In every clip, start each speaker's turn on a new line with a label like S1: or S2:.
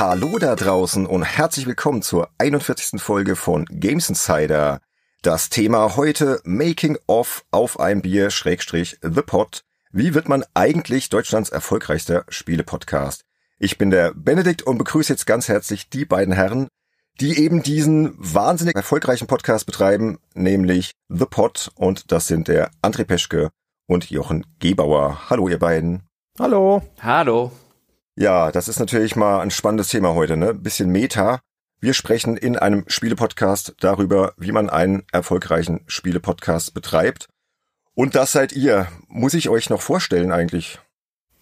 S1: Hallo da draußen und herzlich willkommen zur 41. Folge von Games Insider. Das Thema heute Making of auf ein Bier Schrägstrich The Pot. Wie wird man eigentlich Deutschlands erfolgreichster Spiele-Podcast? Ich bin der Benedikt und begrüße jetzt ganz herzlich die beiden Herren, die eben diesen wahnsinnig erfolgreichen Podcast betreiben, nämlich The Pot und das sind der André Peschke und Jochen Gebauer. Hallo ihr beiden.
S2: Hallo.
S3: Hallo.
S1: Ja, das ist natürlich mal ein spannendes Thema heute, ne? Bisschen Meta. Wir sprechen in einem Spielepodcast darüber, wie man einen erfolgreichen Spielepodcast betreibt. Und das seid ihr. Muss ich euch noch vorstellen eigentlich?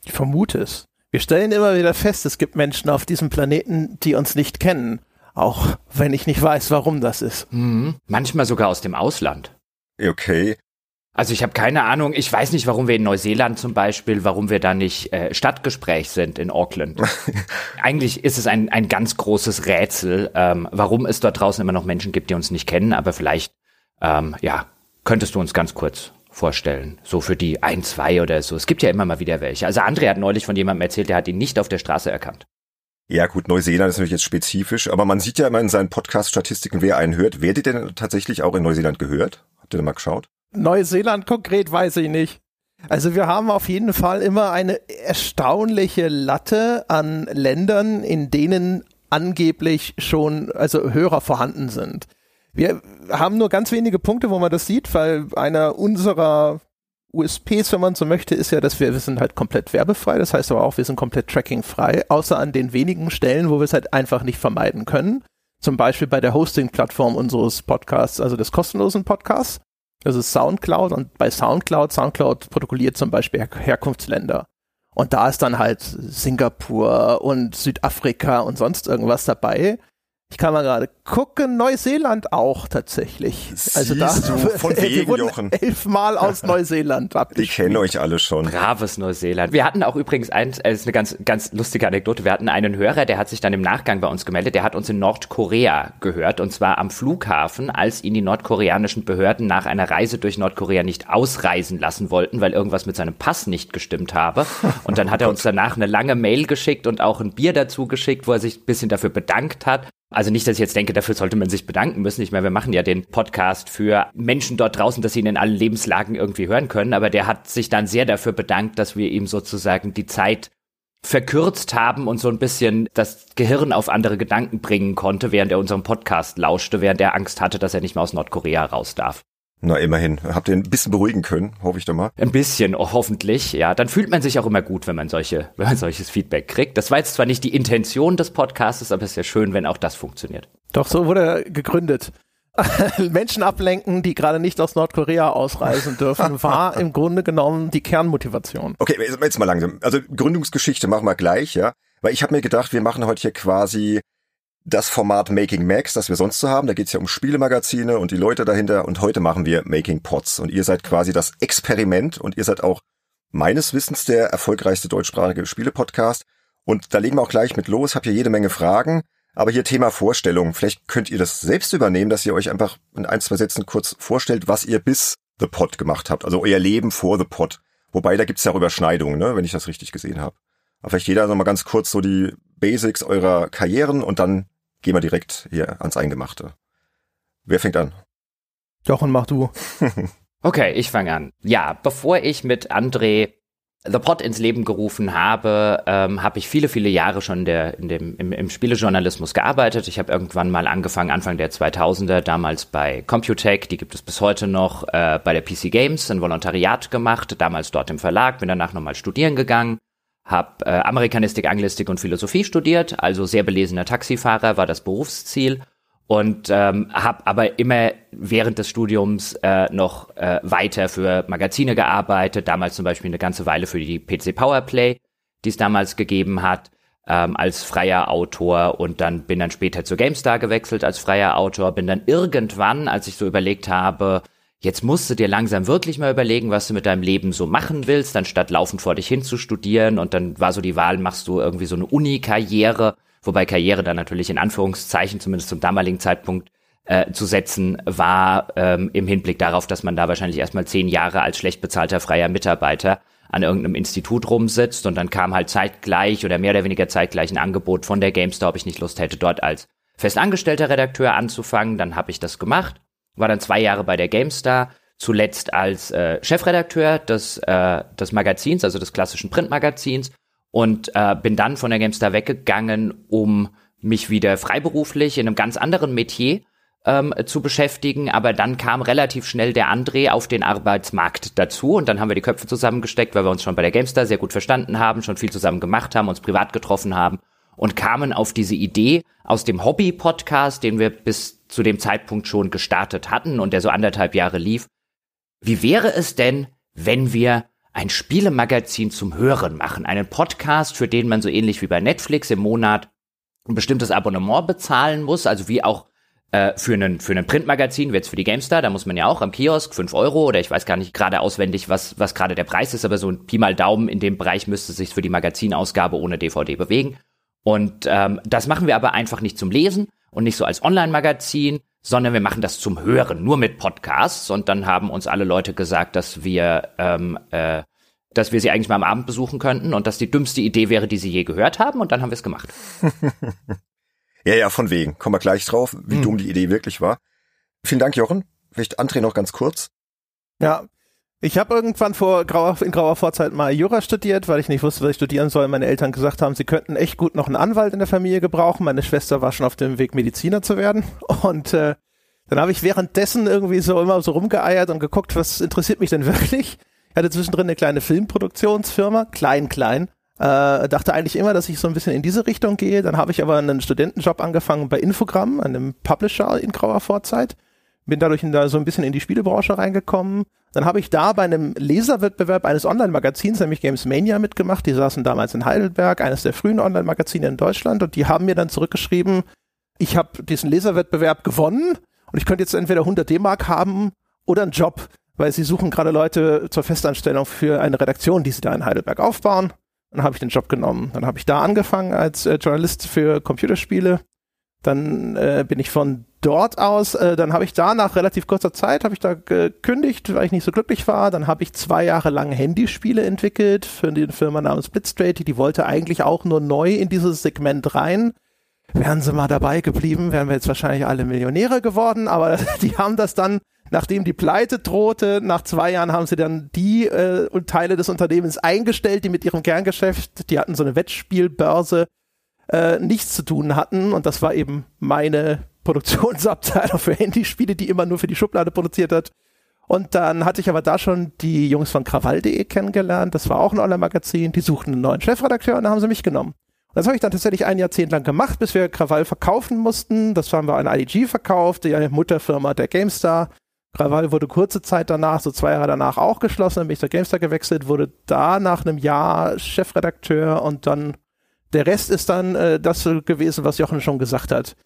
S2: Ich vermute es. Wir stellen immer wieder fest, es gibt Menschen auf diesem Planeten, die uns nicht kennen. Auch wenn ich nicht weiß, warum das ist.
S3: Mhm. Manchmal sogar aus dem Ausland.
S1: Okay.
S3: Also ich habe keine Ahnung, ich weiß nicht, warum wir in Neuseeland zum Beispiel, warum wir da nicht äh, Stadtgespräch sind in Auckland. Eigentlich ist es ein, ein ganz großes Rätsel, ähm, warum es dort draußen immer noch Menschen gibt, die uns nicht kennen, aber vielleicht, ähm, ja, könntest du uns ganz kurz vorstellen, so für die ein, zwei oder so. Es gibt ja immer mal wieder welche. Also André hat neulich von jemandem erzählt, der hat ihn nicht auf der Straße erkannt.
S1: Ja gut, Neuseeland ist natürlich jetzt spezifisch, aber man sieht ja immer in seinen Podcast-Statistiken, wer einen hört. Werdet ihr denn tatsächlich auch in Neuseeland gehört? Habt ihr da mal geschaut?
S2: Neuseeland konkret weiß ich nicht. Also wir haben auf jeden Fall immer eine erstaunliche Latte an Ländern, in denen angeblich schon also Hörer vorhanden sind. Wir haben nur ganz wenige Punkte, wo man das sieht, weil einer unserer USPs, wenn man so möchte, ist ja, dass wir, wir sind halt komplett werbefrei. Das heißt aber auch, wir sind komplett trackingfrei, außer an den wenigen Stellen, wo wir es halt einfach nicht vermeiden können. Zum Beispiel bei der Hosting-Plattform unseres Podcasts, also des kostenlosen Podcasts. Ist Soundcloud und bei Soundcloud, Soundcloud protokolliert zum Beispiel Her Herkunftsländer. Und da ist dann halt Singapur und Südafrika und sonst irgendwas dabei. Ich kann mal gerade gucken, Neuseeland auch tatsächlich.
S1: also da du, von wegen, Jochen.
S2: elfmal aus Neuseeland
S1: Ich kenne euch alle schon.
S3: Braves Neuseeland. Wir hatten auch übrigens eins, es ist eine ganz, ganz lustige Anekdote. Wir hatten einen Hörer, der hat sich dann im Nachgang bei uns gemeldet. Der hat uns in Nordkorea gehört und zwar am Flughafen, als ihn die nordkoreanischen Behörden nach einer Reise durch Nordkorea nicht ausreisen lassen wollten, weil irgendwas mit seinem Pass nicht gestimmt habe. Und dann hat er uns danach eine lange Mail geschickt und auch ein Bier dazu geschickt, wo er sich ein bisschen dafür bedankt hat. Also nicht, dass ich jetzt denke, dafür sollte man sich bedanken müssen. Ich meine, wir machen ja den Podcast für Menschen dort draußen, dass sie ihn in allen Lebenslagen irgendwie hören können. Aber der hat sich dann sehr dafür bedankt, dass wir ihm sozusagen die Zeit verkürzt haben und so ein bisschen das Gehirn auf andere Gedanken bringen konnte, während er unserem Podcast lauschte, während er Angst hatte, dass er nicht mehr aus Nordkorea raus darf.
S1: Na, immerhin. Habt ihr ein bisschen beruhigen können, hoffe ich doch mal.
S3: Ein bisschen, oh, hoffentlich, ja. Dann fühlt man sich auch immer gut, wenn man solche, wenn man solches Feedback kriegt. Das war jetzt zwar nicht die Intention des Podcasts, aber es ist ja schön, wenn auch das funktioniert.
S2: Doch, so wurde er gegründet. Menschen ablenken, die gerade nicht aus Nordkorea ausreisen dürfen, war im Grunde genommen die Kernmotivation.
S1: Okay, jetzt mal langsam. Also Gründungsgeschichte machen wir gleich, ja. Weil ich habe mir gedacht, wir machen heute hier quasi das Format Making Max, das wir sonst so haben. Da geht's ja um Spielemagazine und die Leute dahinter. Und heute machen wir Making Pots. Und ihr seid quasi das Experiment und ihr seid auch meines Wissens der erfolgreichste deutschsprachige Spielepodcast. Und da legen wir auch gleich mit los. Hab hier jede Menge Fragen. Aber hier Thema Vorstellung. Vielleicht könnt ihr das selbst übernehmen, dass ihr euch einfach in ein, zwei Sätzen kurz vorstellt, was ihr bis The Pod gemacht habt. Also euer Leben vor The Pod. Wobei, da gibt's ja auch Überschneidungen, ne, wenn ich das richtig gesehen habe. Aber vielleicht jeder noch mal ganz kurz so die Basics eurer Karrieren und dann gehen wir direkt hier ans Eingemachte. Wer fängt an?
S2: Jochen, mach du.
S3: okay, ich fange an. Ja, bevor ich mit André The Pod ins Leben gerufen habe, ähm, habe ich viele, viele Jahre schon der, in dem, im, im Spielejournalismus gearbeitet. Ich habe irgendwann mal angefangen, Anfang der 2000er, damals bei Computech, die gibt es bis heute noch, äh, bei der PC Games, ein Volontariat gemacht, damals dort im Verlag, bin danach nochmal studieren gegangen habe äh, Amerikanistik, Anglistik und Philosophie studiert, also sehr belesener Taxifahrer war das Berufsziel. Und ähm, habe aber immer während des Studiums äh, noch äh, weiter für Magazine gearbeitet, damals zum Beispiel eine ganze Weile für die PC Powerplay, die es damals gegeben hat, ähm, als freier Autor und dann bin dann später zu GameStar gewechselt als freier Autor, bin dann irgendwann, als ich so überlegt habe, Jetzt musst du dir langsam wirklich mal überlegen, was du mit deinem Leben so machen willst, anstatt laufend vor dich hin zu studieren. Und dann war so die Wahl, machst du irgendwie so eine Uni-Karriere, wobei Karriere dann natürlich in Anführungszeichen, zumindest zum damaligen Zeitpunkt, äh, zu setzen war, ähm, im Hinblick darauf, dass man da wahrscheinlich erstmal zehn Jahre als schlecht bezahlter freier Mitarbeiter an irgendeinem Institut rumsitzt und dann kam halt zeitgleich oder mehr oder weniger zeitgleich ein Angebot von der GameStar, ob ich nicht Lust hätte, dort als festangestellter Redakteur anzufangen. Dann habe ich das gemacht, war dann zwei Jahre bei der GameStar, zuletzt als äh, Chefredakteur des, äh, des Magazins, also des klassischen Printmagazins und äh, bin dann von der GameStar weggegangen, um mich wieder freiberuflich in einem ganz anderen Metier ähm, zu beschäftigen, aber dann kam relativ schnell der André auf den Arbeitsmarkt dazu und dann haben wir die Köpfe zusammengesteckt, weil wir uns schon bei der Gamestar sehr gut verstanden haben, schon viel zusammen gemacht haben, uns privat getroffen haben und kamen auf diese Idee aus dem Hobby-Podcast, den wir bis zu dem Zeitpunkt schon gestartet hatten und der so anderthalb Jahre lief. Wie wäre es denn, wenn wir ein Spielemagazin zum Hören machen, einen Podcast, für den man so ähnlich wie bei Netflix im Monat ein bestimmtes Abonnement bezahlen muss, also wie auch äh, für einen für einen Printmagazin, wie jetzt für die GameStar, da muss man ja auch am Kiosk fünf Euro oder ich weiß gar nicht gerade auswendig, was, was gerade der Preis ist, aber so ein Pi mal Daumen in dem Bereich müsste sich für die Magazinausgabe ohne DVD bewegen. Und ähm, das machen wir aber einfach nicht zum Lesen und nicht so als Online-Magazin, sondern wir machen das zum Hören, nur mit Podcasts. Und dann haben uns alle Leute gesagt, dass wir ähm, äh, dass wir sie eigentlich mal am Abend besuchen könnten und dass die dümmste Idee wäre, die sie je gehört haben. Und dann haben wir es gemacht.
S1: Ja, ja, von wegen. Kommen wir gleich drauf, wie hm. dumm die Idee wirklich war. Vielen Dank, Jochen. Vielleicht André noch ganz kurz.
S2: Ja, ich habe irgendwann vor grauer, in grauer Vorzeit mal Jura studiert, weil ich nicht wusste, was ich studieren soll. Meine Eltern gesagt haben, sie könnten echt gut noch einen Anwalt in der Familie gebrauchen. Meine Schwester war schon auf dem Weg, Mediziner zu werden. Und äh, dann habe ich währenddessen irgendwie so immer so rumgeeiert und geguckt, was interessiert mich denn wirklich. Ich hatte zwischendrin eine kleine Filmproduktionsfirma, klein, klein. Äh, dachte eigentlich immer, dass ich so ein bisschen in diese Richtung gehe. Dann habe ich aber einen Studentenjob angefangen bei Infogramm, einem Publisher in grauer Vorzeit. Bin dadurch in, da so ein bisschen in die Spielebranche reingekommen. Dann habe ich da bei einem Leserwettbewerb eines Online-Magazins, nämlich Games Mania, mitgemacht. Die saßen damals in Heidelberg, eines der frühen Online-Magazine in Deutschland. Und die haben mir dann zurückgeschrieben, ich habe diesen Leserwettbewerb gewonnen und ich könnte jetzt entweder 100 D-Mark haben oder einen Job, weil sie suchen gerade Leute zur Festanstellung für eine Redaktion, die sie da in Heidelberg aufbauen. Dann habe ich den Job genommen. Dann habe ich da angefangen als äh, Journalist für Computerspiele. Dann äh, bin ich von dort aus, äh, dann habe ich da nach relativ kurzer Zeit, habe ich da gekündigt, weil ich nicht so glücklich war. Dann habe ich zwei Jahre lang Handyspiele entwickelt für eine Firma namens Blitzstraight. Die wollte eigentlich auch nur neu in dieses Segment rein. Wären sie mal dabei geblieben, wären wir jetzt wahrscheinlich alle Millionäre geworden, aber die haben das dann nachdem die Pleite drohte, nach zwei Jahren haben sie dann die äh, Teile des Unternehmens eingestellt, die mit ihrem Kerngeschäft, die hatten so eine Wettspielbörse, äh, nichts zu tun hatten. Und das war eben meine Produktionsabteilung für Handyspiele, die immer nur für die Schublade produziert hat. Und dann hatte ich aber da schon die Jungs von Krawall.de kennengelernt. Das war auch ein Online-Magazin. Die suchten einen neuen Chefredakteur und da haben sie mich genommen. Und das habe ich dann tatsächlich ein Jahrzehnt lang gemacht, bis wir Krawall verkaufen mussten. Das haben wir an IDG verkauft, die Mutterfirma der GameStar. Krawall wurde kurze Zeit danach, so zwei Jahre danach auch geschlossen, dann bin ich zur GameStar gewechselt, wurde da nach einem Jahr Chefredakteur und dann der Rest ist dann äh, das gewesen, was Jochen schon gesagt hat.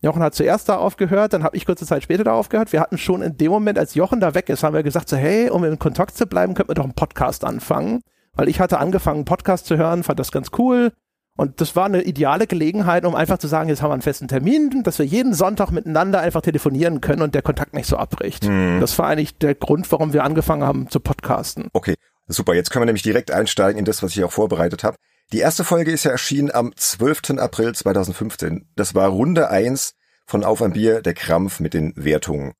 S2: Jochen hat zuerst da aufgehört, dann habe ich kurze Zeit später da aufgehört. Wir hatten schon in dem Moment, als Jochen da weg ist, haben wir gesagt so, hey, um in Kontakt zu bleiben, könnten wir doch einen Podcast anfangen. Weil ich hatte angefangen, einen Podcast zu hören, fand das ganz cool. Und das war eine ideale Gelegenheit, um einfach zu sagen, jetzt haben wir einen festen Termin, dass wir jeden Sonntag miteinander einfach telefonieren können und der Kontakt nicht so abbricht. Mhm. Das war eigentlich der Grund, warum wir angefangen haben zu podcasten.
S1: Okay, super. Jetzt können wir nämlich direkt einsteigen in das, was ich auch vorbereitet habe. Die erste Folge ist ja erschienen am 12. April 2015. Das war Runde eins von Auf ein Bier, der Krampf mit den Wertungen.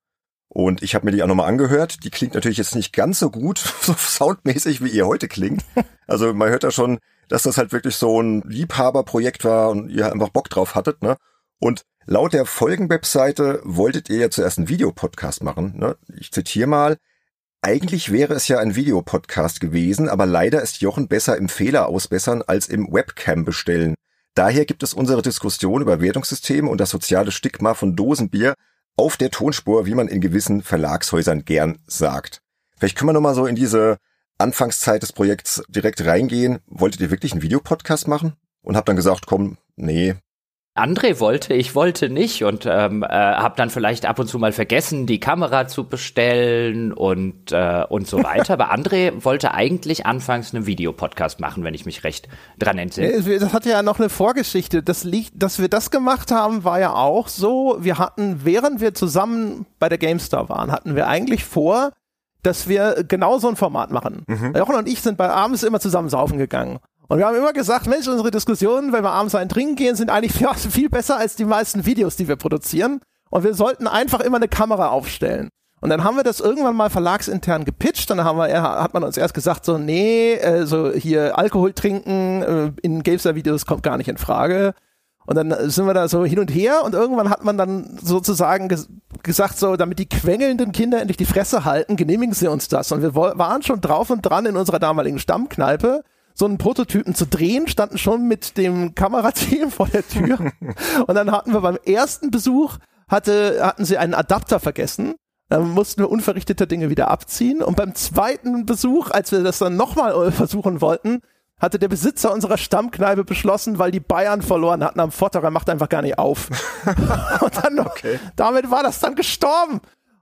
S1: Und ich habe mir die auch nochmal angehört. Die klingt natürlich jetzt nicht ganz so gut, so soundmäßig, wie ihr heute klingt. Also man hört da schon dass das halt wirklich so ein Liebhaberprojekt war und ihr einfach Bock drauf hattet, ne? Und laut der Folgenwebseite wolltet ihr ja zuerst einen Videopodcast machen, ne? Ich zitiere mal. Eigentlich wäre es ja ein Videopodcast gewesen, aber leider ist Jochen besser im Fehler ausbessern als im Webcam bestellen. Daher gibt es unsere Diskussion über Wertungssysteme und das soziale Stigma von Dosenbier auf der Tonspur, wie man in gewissen Verlagshäusern gern sagt. Vielleicht können wir nochmal so in diese Anfangszeit des Projekts direkt reingehen. Wolltet ihr wirklich einen Videopodcast machen? Und habt dann gesagt, komm, nee,
S3: André wollte, ich wollte nicht und ähm, äh, habe dann vielleicht ab und zu mal vergessen, die Kamera zu bestellen und äh, und so weiter. Aber André wollte eigentlich anfangs einen Videopodcast machen, wenn ich mich recht dran entsinne.
S2: Das hatte ja noch eine Vorgeschichte. Das liegt, dass wir das gemacht haben, war ja auch so. Wir hatten, während wir zusammen bei der GameStar waren, hatten wir eigentlich vor, dass wir genau so ein Format machen. Mhm. Jochen und ich sind bei abends immer zusammen saufen gegangen. Und wir haben immer gesagt, Mensch, unsere Diskussionen, wenn wir abends einen trinken gehen, sind eigentlich viel besser als die meisten Videos, die wir produzieren. Und wir sollten einfach immer eine Kamera aufstellen. Und dann haben wir das irgendwann mal verlagsintern gepitcht. Dann haben wir, hat man uns erst gesagt, so, nee, äh, so hier Alkohol trinken äh, in Gamester-Videos kommt gar nicht in Frage. Und dann sind wir da so hin und her und irgendwann hat man dann sozusagen ges gesagt, so, damit die quengelnden Kinder endlich die Fresse halten, genehmigen sie uns das. Und wir waren schon drauf und dran in unserer damaligen Stammkneipe so einen Prototypen zu drehen, standen schon mit dem Kamerateam vor der Tür. und dann hatten wir beim ersten Besuch, hatte, hatten sie einen Adapter vergessen. Dann mussten wir unverrichtete Dinge wieder abziehen. Und beim zweiten Besuch, als wir das dann nochmal versuchen wollten, hatte der Besitzer unserer Stammkneipe beschlossen, weil die Bayern verloren hatten am Vortag, er macht einfach gar nicht auf. und dann, okay. damit war das dann gestorben.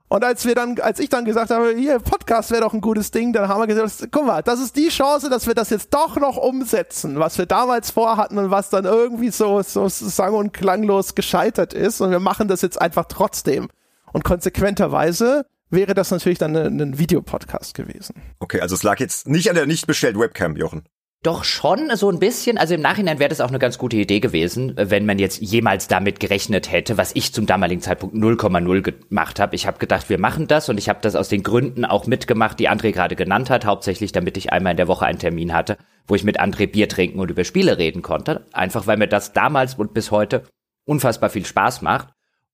S2: Und als wir dann, als ich dann gesagt habe, hier, Podcast wäre doch ein gutes Ding, dann haben wir gesagt, guck mal, das ist die Chance, dass wir das jetzt doch noch umsetzen, was wir damals vorhatten und was dann irgendwie so, so sang- und klanglos gescheitert ist. Und wir machen das jetzt einfach trotzdem. Und konsequenterweise wäre das natürlich dann ein Videopodcast gewesen.
S1: Okay, also es lag jetzt nicht an der nicht bestellten Webcam, Jochen.
S3: Doch schon so ein bisschen. Also im Nachhinein wäre das auch eine ganz gute Idee gewesen, wenn man jetzt jemals damit gerechnet hätte, was ich zum damaligen Zeitpunkt 0,0 gemacht habe. Ich habe gedacht, wir machen das und ich habe das aus den Gründen auch mitgemacht, die André gerade genannt hat, hauptsächlich damit ich einmal in der Woche einen Termin hatte, wo ich mit André Bier trinken und über Spiele reden konnte. Einfach weil mir das damals und bis heute unfassbar viel Spaß macht.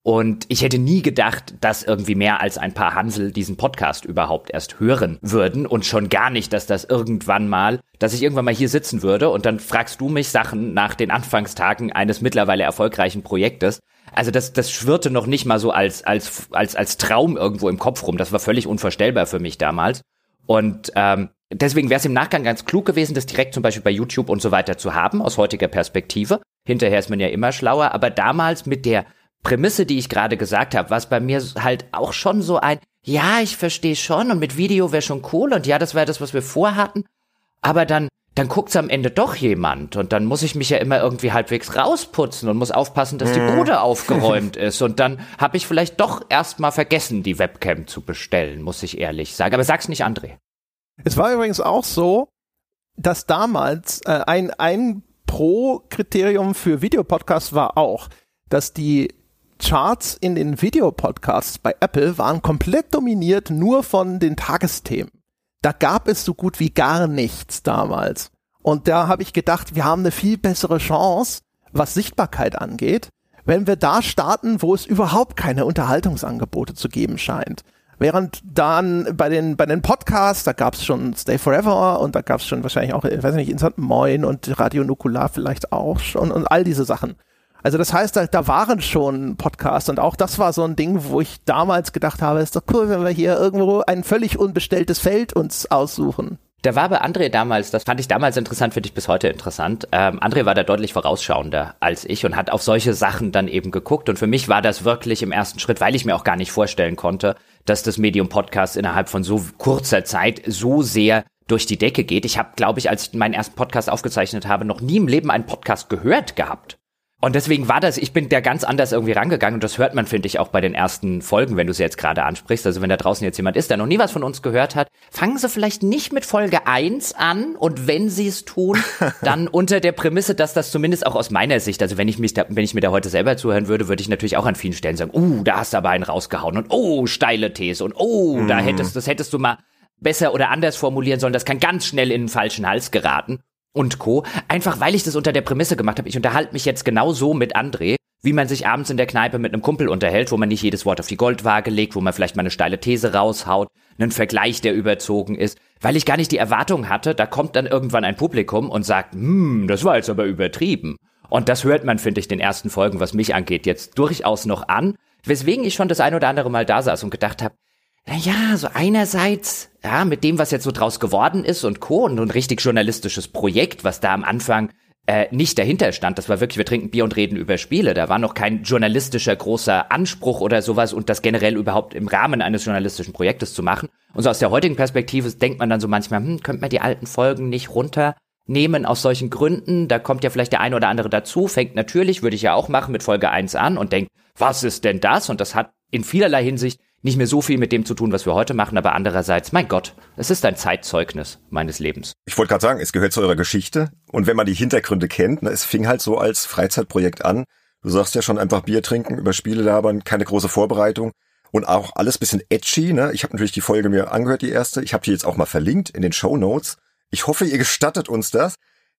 S3: Und ich hätte nie gedacht, dass irgendwie mehr als ein paar Hansel diesen Podcast überhaupt erst hören würden und schon gar nicht, dass das irgendwann mal, dass ich irgendwann mal hier sitzen würde und dann fragst du mich Sachen nach den Anfangstagen eines mittlerweile erfolgreichen Projektes. Also das, das schwirrte noch nicht mal so als, als, als, als Traum irgendwo im Kopf rum. Das war völlig unvorstellbar für mich damals. Und ähm, deswegen wäre es im Nachgang ganz klug gewesen, das direkt zum Beispiel bei YouTube und so weiter zu haben, aus heutiger Perspektive. Hinterher ist man ja immer schlauer, aber damals mit der Prämisse, die ich gerade gesagt habe, was bei mir halt auch schon so ein, ja, ich verstehe schon und mit Video wäre schon cool und ja, das wäre das, was wir vorhatten, aber dann dann guckt's am Ende doch jemand und dann muss ich mich ja immer irgendwie halbwegs rausputzen und muss aufpassen, dass die mhm. Bude aufgeräumt ist und dann habe ich vielleicht doch erstmal vergessen, die Webcam zu bestellen, muss ich ehrlich sagen. Aber sag's nicht, André.
S2: Es war übrigens auch so, dass damals äh, ein ein Pro-Kriterium für Videopodcasts war auch, dass die Charts in den Videopodcasts bei Apple waren komplett dominiert nur von den Tagesthemen. Da gab es so gut wie gar nichts damals. Und da habe ich gedacht, wir haben eine viel bessere Chance, was Sichtbarkeit angeht, wenn wir da starten, wo es überhaupt keine Unterhaltungsangebote zu geben scheint. Während dann bei den, bei den Podcasts, da gab es schon Stay Forever und da gab es schon wahrscheinlich auch, ich weiß nicht, Instant Moin und Radio Nukular vielleicht auch schon und all diese Sachen. Also das heißt, da, da waren schon Podcasts und auch das war so ein Ding, wo ich damals gedacht habe, ist doch cool, wenn wir hier irgendwo ein völlig unbestelltes Feld uns aussuchen.
S3: Da war bei André damals, das fand ich damals interessant, finde ich bis heute interessant. Ähm, André war da deutlich vorausschauender als ich und hat auf solche Sachen dann eben geguckt. Und für mich war das wirklich im ersten Schritt, weil ich mir auch gar nicht vorstellen konnte, dass das Medium Podcast innerhalb von so kurzer Zeit so sehr durch die Decke geht. Ich habe, glaube ich, als ich meinen ersten Podcast aufgezeichnet habe, noch nie im Leben einen Podcast gehört gehabt. Und deswegen war das, ich bin da ganz anders irgendwie rangegangen. Und das hört man, finde ich, auch bei den ersten Folgen, wenn du es jetzt gerade ansprichst. Also wenn da draußen jetzt jemand ist, der noch nie was von uns gehört hat, fangen sie vielleicht nicht mit Folge 1 an. Und wenn sie es tun, dann unter der Prämisse, dass das zumindest auch aus meiner Sicht, also wenn ich mich da, wenn ich mir da heute selber zuhören würde, würde ich natürlich auch an vielen Stellen sagen, uh, da hast du aber einen rausgehauen. Und oh, steile These. Und oh, mhm. da hättest, das hättest du mal besser oder anders formulieren sollen, das kann ganz schnell in den falschen Hals geraten und Co. Einfach weil ich das unter der Prämisse gemacht habe. Ich unterhalte mich jetzt genau so mit André, wie man sich abends in der Kneipe mit einem Kumpel unterhält, wo man nicht jedes Wort auf die Goldwaage legt, wo man vielleicht mal eine steile These raushaut, einen Vergleich, der überzogen ist, weil ich gar nicht die Erwartung hatte, da kommt dann irgendwann ein Publikum und sagt, hm, das war jetzt aber übertrieben. Und das hört man, finde ich, den ersten Folgen, was mich angeht, jetzt durchaus noch an, weswegen ich schon das ein oder andere Mal da saß und gedacht habe, naja, so einerseits, ja, mit dem, was jetzt so draus geworden ist und Co. und ein richtig journalistisches Projekt, was da am Anfang äh, nicht dahinter stand. Das war wirklich, wir trinken Bier und reden über Spiele. Da war noch kein journalistischer großer Anspruch oder sowas und das generell überhaupt im Rahmen eines journalistischen Projektes zu machen. Und so aus der heutigen Perspektive denkt man dann so manchmal, hm, könnte man die alten Folgen nicht runternehmen aus solchen Gründen? Da kommt ja vielleicht der eine oder andere dazu, fängt natürlich, würde ich ja auch machen, mit Folge 1 an und denkt, was ist denn das? Und das hat in vielerlei Hinsicht nicht mehr so viel mit dem zu tun, was wir heute machen, aber andererseits, mein Gott, es ist ein Zeitzeugnis meines Lebens.
S1: Ich wollte gerade sagen, es gehört zu eurer Geschichte und wenn man die Hintergründe kennt, ne, es fing halt so als Freizeitprojekt an. Du sagst ja schon einfach Bier trinken, über Spiele labern, keine große Vorbereitung und auch alles bisschen edgy. Ne? Ich habe natürlich die Folge mir angehört, die erste. Ich habe die jetzt auch mal verlinkt in den Show Notes. Ich hoffe, ihr gestattet uns das,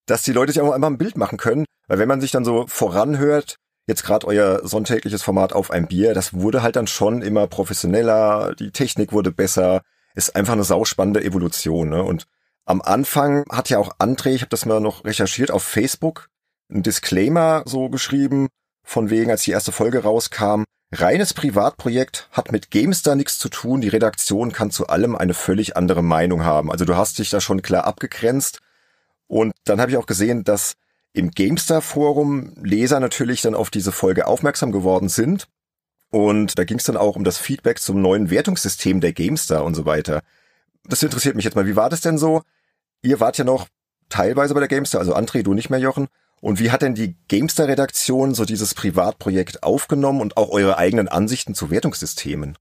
S1: dass die Leute sich auch einmal ein Bild machen können, weil wenn man sich dann so voranhört, jetzt gerade euer sonntägliches Format auf ein Bier, das wurde halt dann schon immer professioneller, die Technik wurde besser, ist einfach eine sauspannende Evolution. Ne? Und am Anfang hat ja auch André, ich habe das mal noch recherchiert, auf Facebook ein Disclaimer so geschrieben, von wegen, als die erste Folge rauskam, reines Privatprojekt hat mit GameStar nichts zu tun, die Redaktion kann zu allem eine völlig andere Meinung haben. Also du hast dich da schon klar abgegrenzt. Und dann habe ich auch gesehen, dass im GameStar-Forum Leser natürlich dann auf diese Folge aufmerksam geworden sind. Und da ging es dann auch um das Feedback zum neuen Wertungssystem der GameStar und so weiter. Das interessiert mich jetzt mal. Wie war das denn so? Ihr wart ja noch teilweise bei der GameStar, also André, du nicht mehr, Jochen. Und wie hat denn die GameStar-Redaktion so dieses Privatprojekt aufgenommen und auch eure eigenen Ansichten zu Wertungssystemen?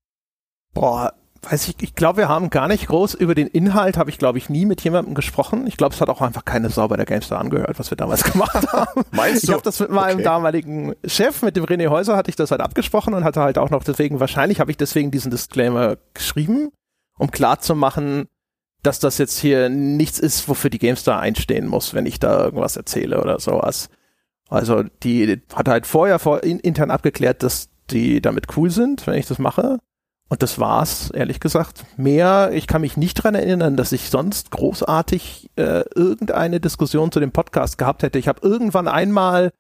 S2: Boah, weiß ich, ich glaube, wir haben gar nicht groß über den Inhalt, habe ich glaube ich nie mit jemandem gesprochen. Ich glaube, es hat auch einfach keine Sau bei der GameStar angehört, was wir damals gemacht haben.
S1: Meinst du?
S2: Ich habe das mit meinem okay. damaligen Chef, mit dem René Häuser, hatte ich das halt abgesprochen und hatte halt auch noch deswegen, wahrscheinlich habe ich deswegen diesen Disclaimer geschrieben, um klar zu machen, dass das jetzt hier nichts ist, wofür die GameStar einstehen muss, wenn ich da irgendwas erzähle oder sowas. Also die hat halt vorher vor, intern abgeklärt, dass die damit cool sind, wenn ich das mache. Und das war's, ehrlich gesagt. Mehr, ich kann mich nicht dran erinnern, dass ich sonst großartig äh, irgendeine Diskussion zu dem Podcast gehabt hätte. Ich habe irgendwann einmal,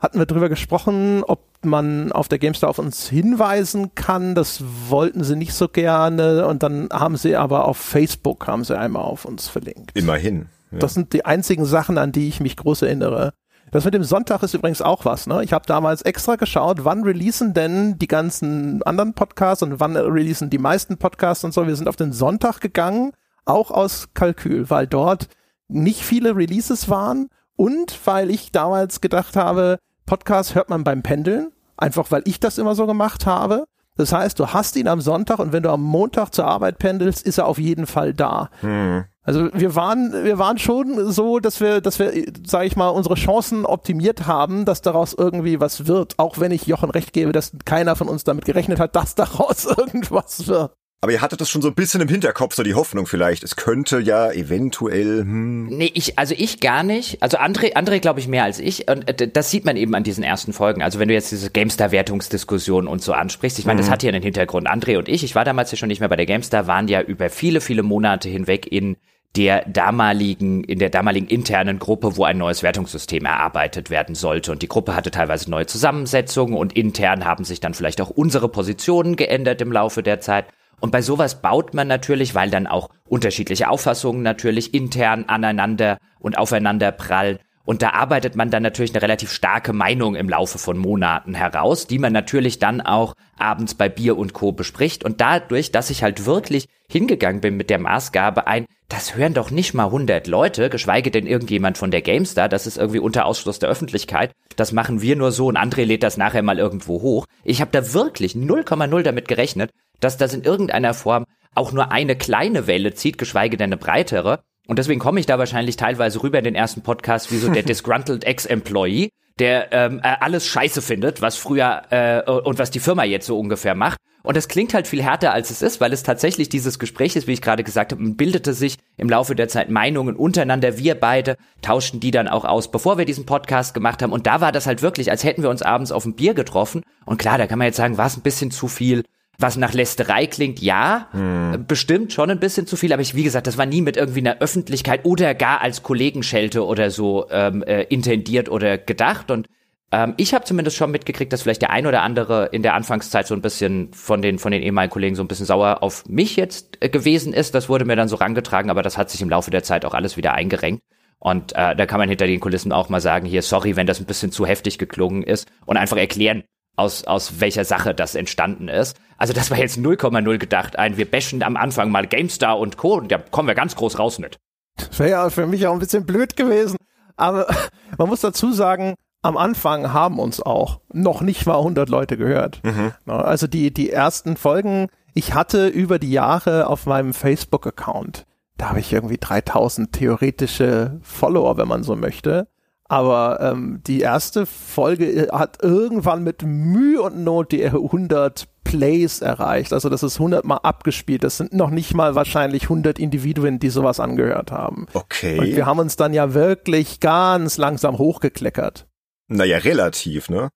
S2: hatten wir drüber gesprochen, ob man auf der GameStar auf uns hinweisen kann. Das wollten sie nicht so gerne. Und dann haben sie aber auf Facebook, haben sie einmal auf uns verlinkt.
S1: Immerhin.
S2: Ja. Das sind die einzigen Sachen, an die ich mich groß erinnere. Das mit dem Sonntag ist übrigens auch was. Ne? Ich habe damals extra geschaut, wann releasen denn die ganzen anderen Podcasts und wann releasen die meisten Podcasts und so. Wir sind auf den Sonntag gegangen, auch aus Kalkül, weil dort nicht viele Releases waren und weil ich damals gedacht habe, Podcast hört man beim Pendeln, einfach weil ich das immer so gemacht habe. Das heißt, du hast ihn am Sonntag und wenn du am Montag zur Arbeit pendelst, ist er auf jeden Fall da. Hm. Also wir waren, wir waren schon so, dass wir, dass wir, sage ich mal, unsere Chancen optimiert haben, dass daraus irgendwie was wird. Auch wenn ich Jochen recht gebe, dass keiner von uns damit gerechnet hat, dass daraus irgendwas wird.
S1: Aber ihr hattet das schon so ein bisschen im Hinterkopf, so die Hoffnung vielleicht. Es könnte ja eventuell. Hm.
S3: Nee, ich, also ich gar nicht. Also André, André glaube ich mehr als ich. Und äh, das sieht man eben an diesen ersten Folgen. Also wenn du jetzt diese GameStar-Wertungsdiskussion und so ansprichst, ich meine, mhm. das hat hier einen Hintergrund. André und ich, ich war damals ja schon nicht mehr bei der GameStar, waren ja über viele, viele Monate hinweg in der damaligen, in der damaligen internen Gruppe, wo ein neues Wertungssystem erarbeitet werden sollte. Und die Gruppe hatte teilweise neue Zusammensetzungen und intern haben sich dann vielleicht auch unsere Positionen geändert im Laufe der Zeit. Und bei sowas baut man natürlich, weil dann auch unterschiedliche Auffassungen natürlich intern aneinander und aufeinander prallen. Und da arbeitet man dann natürlich eine relativ starke Meinung im Laufe von Monaten heraus, die man natürlich dann auch abends bei Bier und Co. bespricht. Und dadurch, dass ich halt wirklich hingegangen bin mit der Maßgabe ein, das hören doch nicht mal 100 Leute, geschweige denn irgendjemand von der GameStar, das ist irgendwie unter Ausschluss der Öffentlichkeit. Das machen wir nur so und André lädt das nachher mal irgendwo hoch. Ich habe da wirklich 0,0 damit gerechnet, dass das in irgendeiner Form auch nur eine kleine Welle zieht, geschweige denn eine breitere. Und deswegen komme ich da wahrscheinlich teilweise rüber in den ersten Podcast wie so der disgruntled Ex-Employee, der ähm, äh, alles scheiße findet, was früher äh, und was die Firma jetzt so ungefähr macht. Und das klingt halt viel härter, als es ist, weil es tatsächlich dieses Gespräch ist, wie ich gerade gesagt habe, bildete sich im Laufe der Zeit Meinungen untereinander. Wir beide tauschten die dann auch aus, bevor wir diesen Podcast gemacht haben. Und da war das halt wirklich, als hätten wir uns abends auf ein Bier getroffen. Und klar, da kann man jetzt sagen, war es ein bisschen zu viel was nach Lästerei klingt, ja, hm. bestimmt schon ein bisschen zu viel, aber ich, wie gesagt, das war nie mit irgendwie einer Öffentlichkeit oder gar als Kollegenschelte oder so ähm, äh, intendiert oder gedacht. Und ähm, ich habe zumindest schon mitgekriegt, dass vielleicht der ein oder andere in der Anfangszeit so ein bisschen von den von den ehemaligen Kollegen so ein bisschen sauer auf mich jetzt äh, gewesen ist. Das wurde mir dann so rangetragen, aber das hat sich im Laufe der Zeit auch alles wieder eingerenkt. Und äh, da kann man hinter den Kulissen auch mal sagen, hier, sorry, wenn das ein bisschen zu heftig geklungen ist und einfach erklären, aus, aus welcher Sache das entstanden ist. Also das war jetzt 0,0 gedacht ein, wir bashen am Anfang mal GameStar und Co. und da kommen wir ganz groß raus mit.
S2: Das wäre ja für mich auch ein bisschen blöd gewesen. Aber man muss dazu sagen, am Anfang haben uns auch noch nicht mal 100 Leute gehört. Mhm. Also die, die ersten Folgen, ich hatte über die Jahre auf meinem Facebook-Account, da habe ich irgendwie 3000 theoretische Follower, wenn man so möchte. Aber ähm, die erste Folge hat irgendwann mit Mühe und Not die 100 Plays erreicht. Also das ist 100 Mal abgespielt. Das sind noch nicht mal wahrscheinlich 100 Individuen, die sowas angehört haben.
S1: Okay.
S2: Und wir haben uns dann ja wirklich ganz langsam hochgekleckert.
S1: Naja, relativ, ne?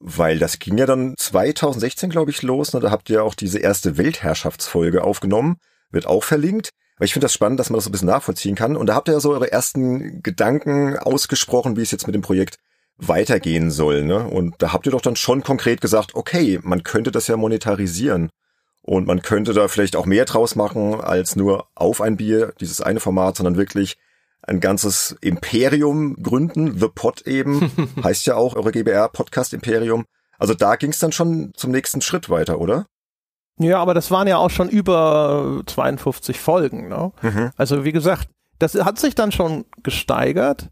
S1: Weil das ging ja dann 2016, glaube ich, los. Ne? Da habt ihr auch diese erste Weltherrschaftsfolge aufgenommen. Wird auch verlinkt. Aber ich finde das spannend, dass man das so ein bisschen nachvollziehen kann. Und da habt ihr ja so eure ersten Gedanken ausgesprochen, wie es jetzt mit dem Projekt weitergehen soll. Ne? Und da habt ihr doch dann schon konkret gesagt, okay, man könnte das ja monetarisieren. Und man könnte da vielleicht auch mehr draus machen als nur auf ein Bier, dieses eine Format, sondern wirklich ein ganzes Imperium gründen. The Pod eben heißt ja auch eure GBR Podcast Imperium. Also da ging es dann schon zum nächsten Schritt weiter, oder?
S2: Ja, aber das waren ja auch schon über 52 Folgen. Ne? Mhm. Also wie gesagt, das hat sich dann schon gesteigert,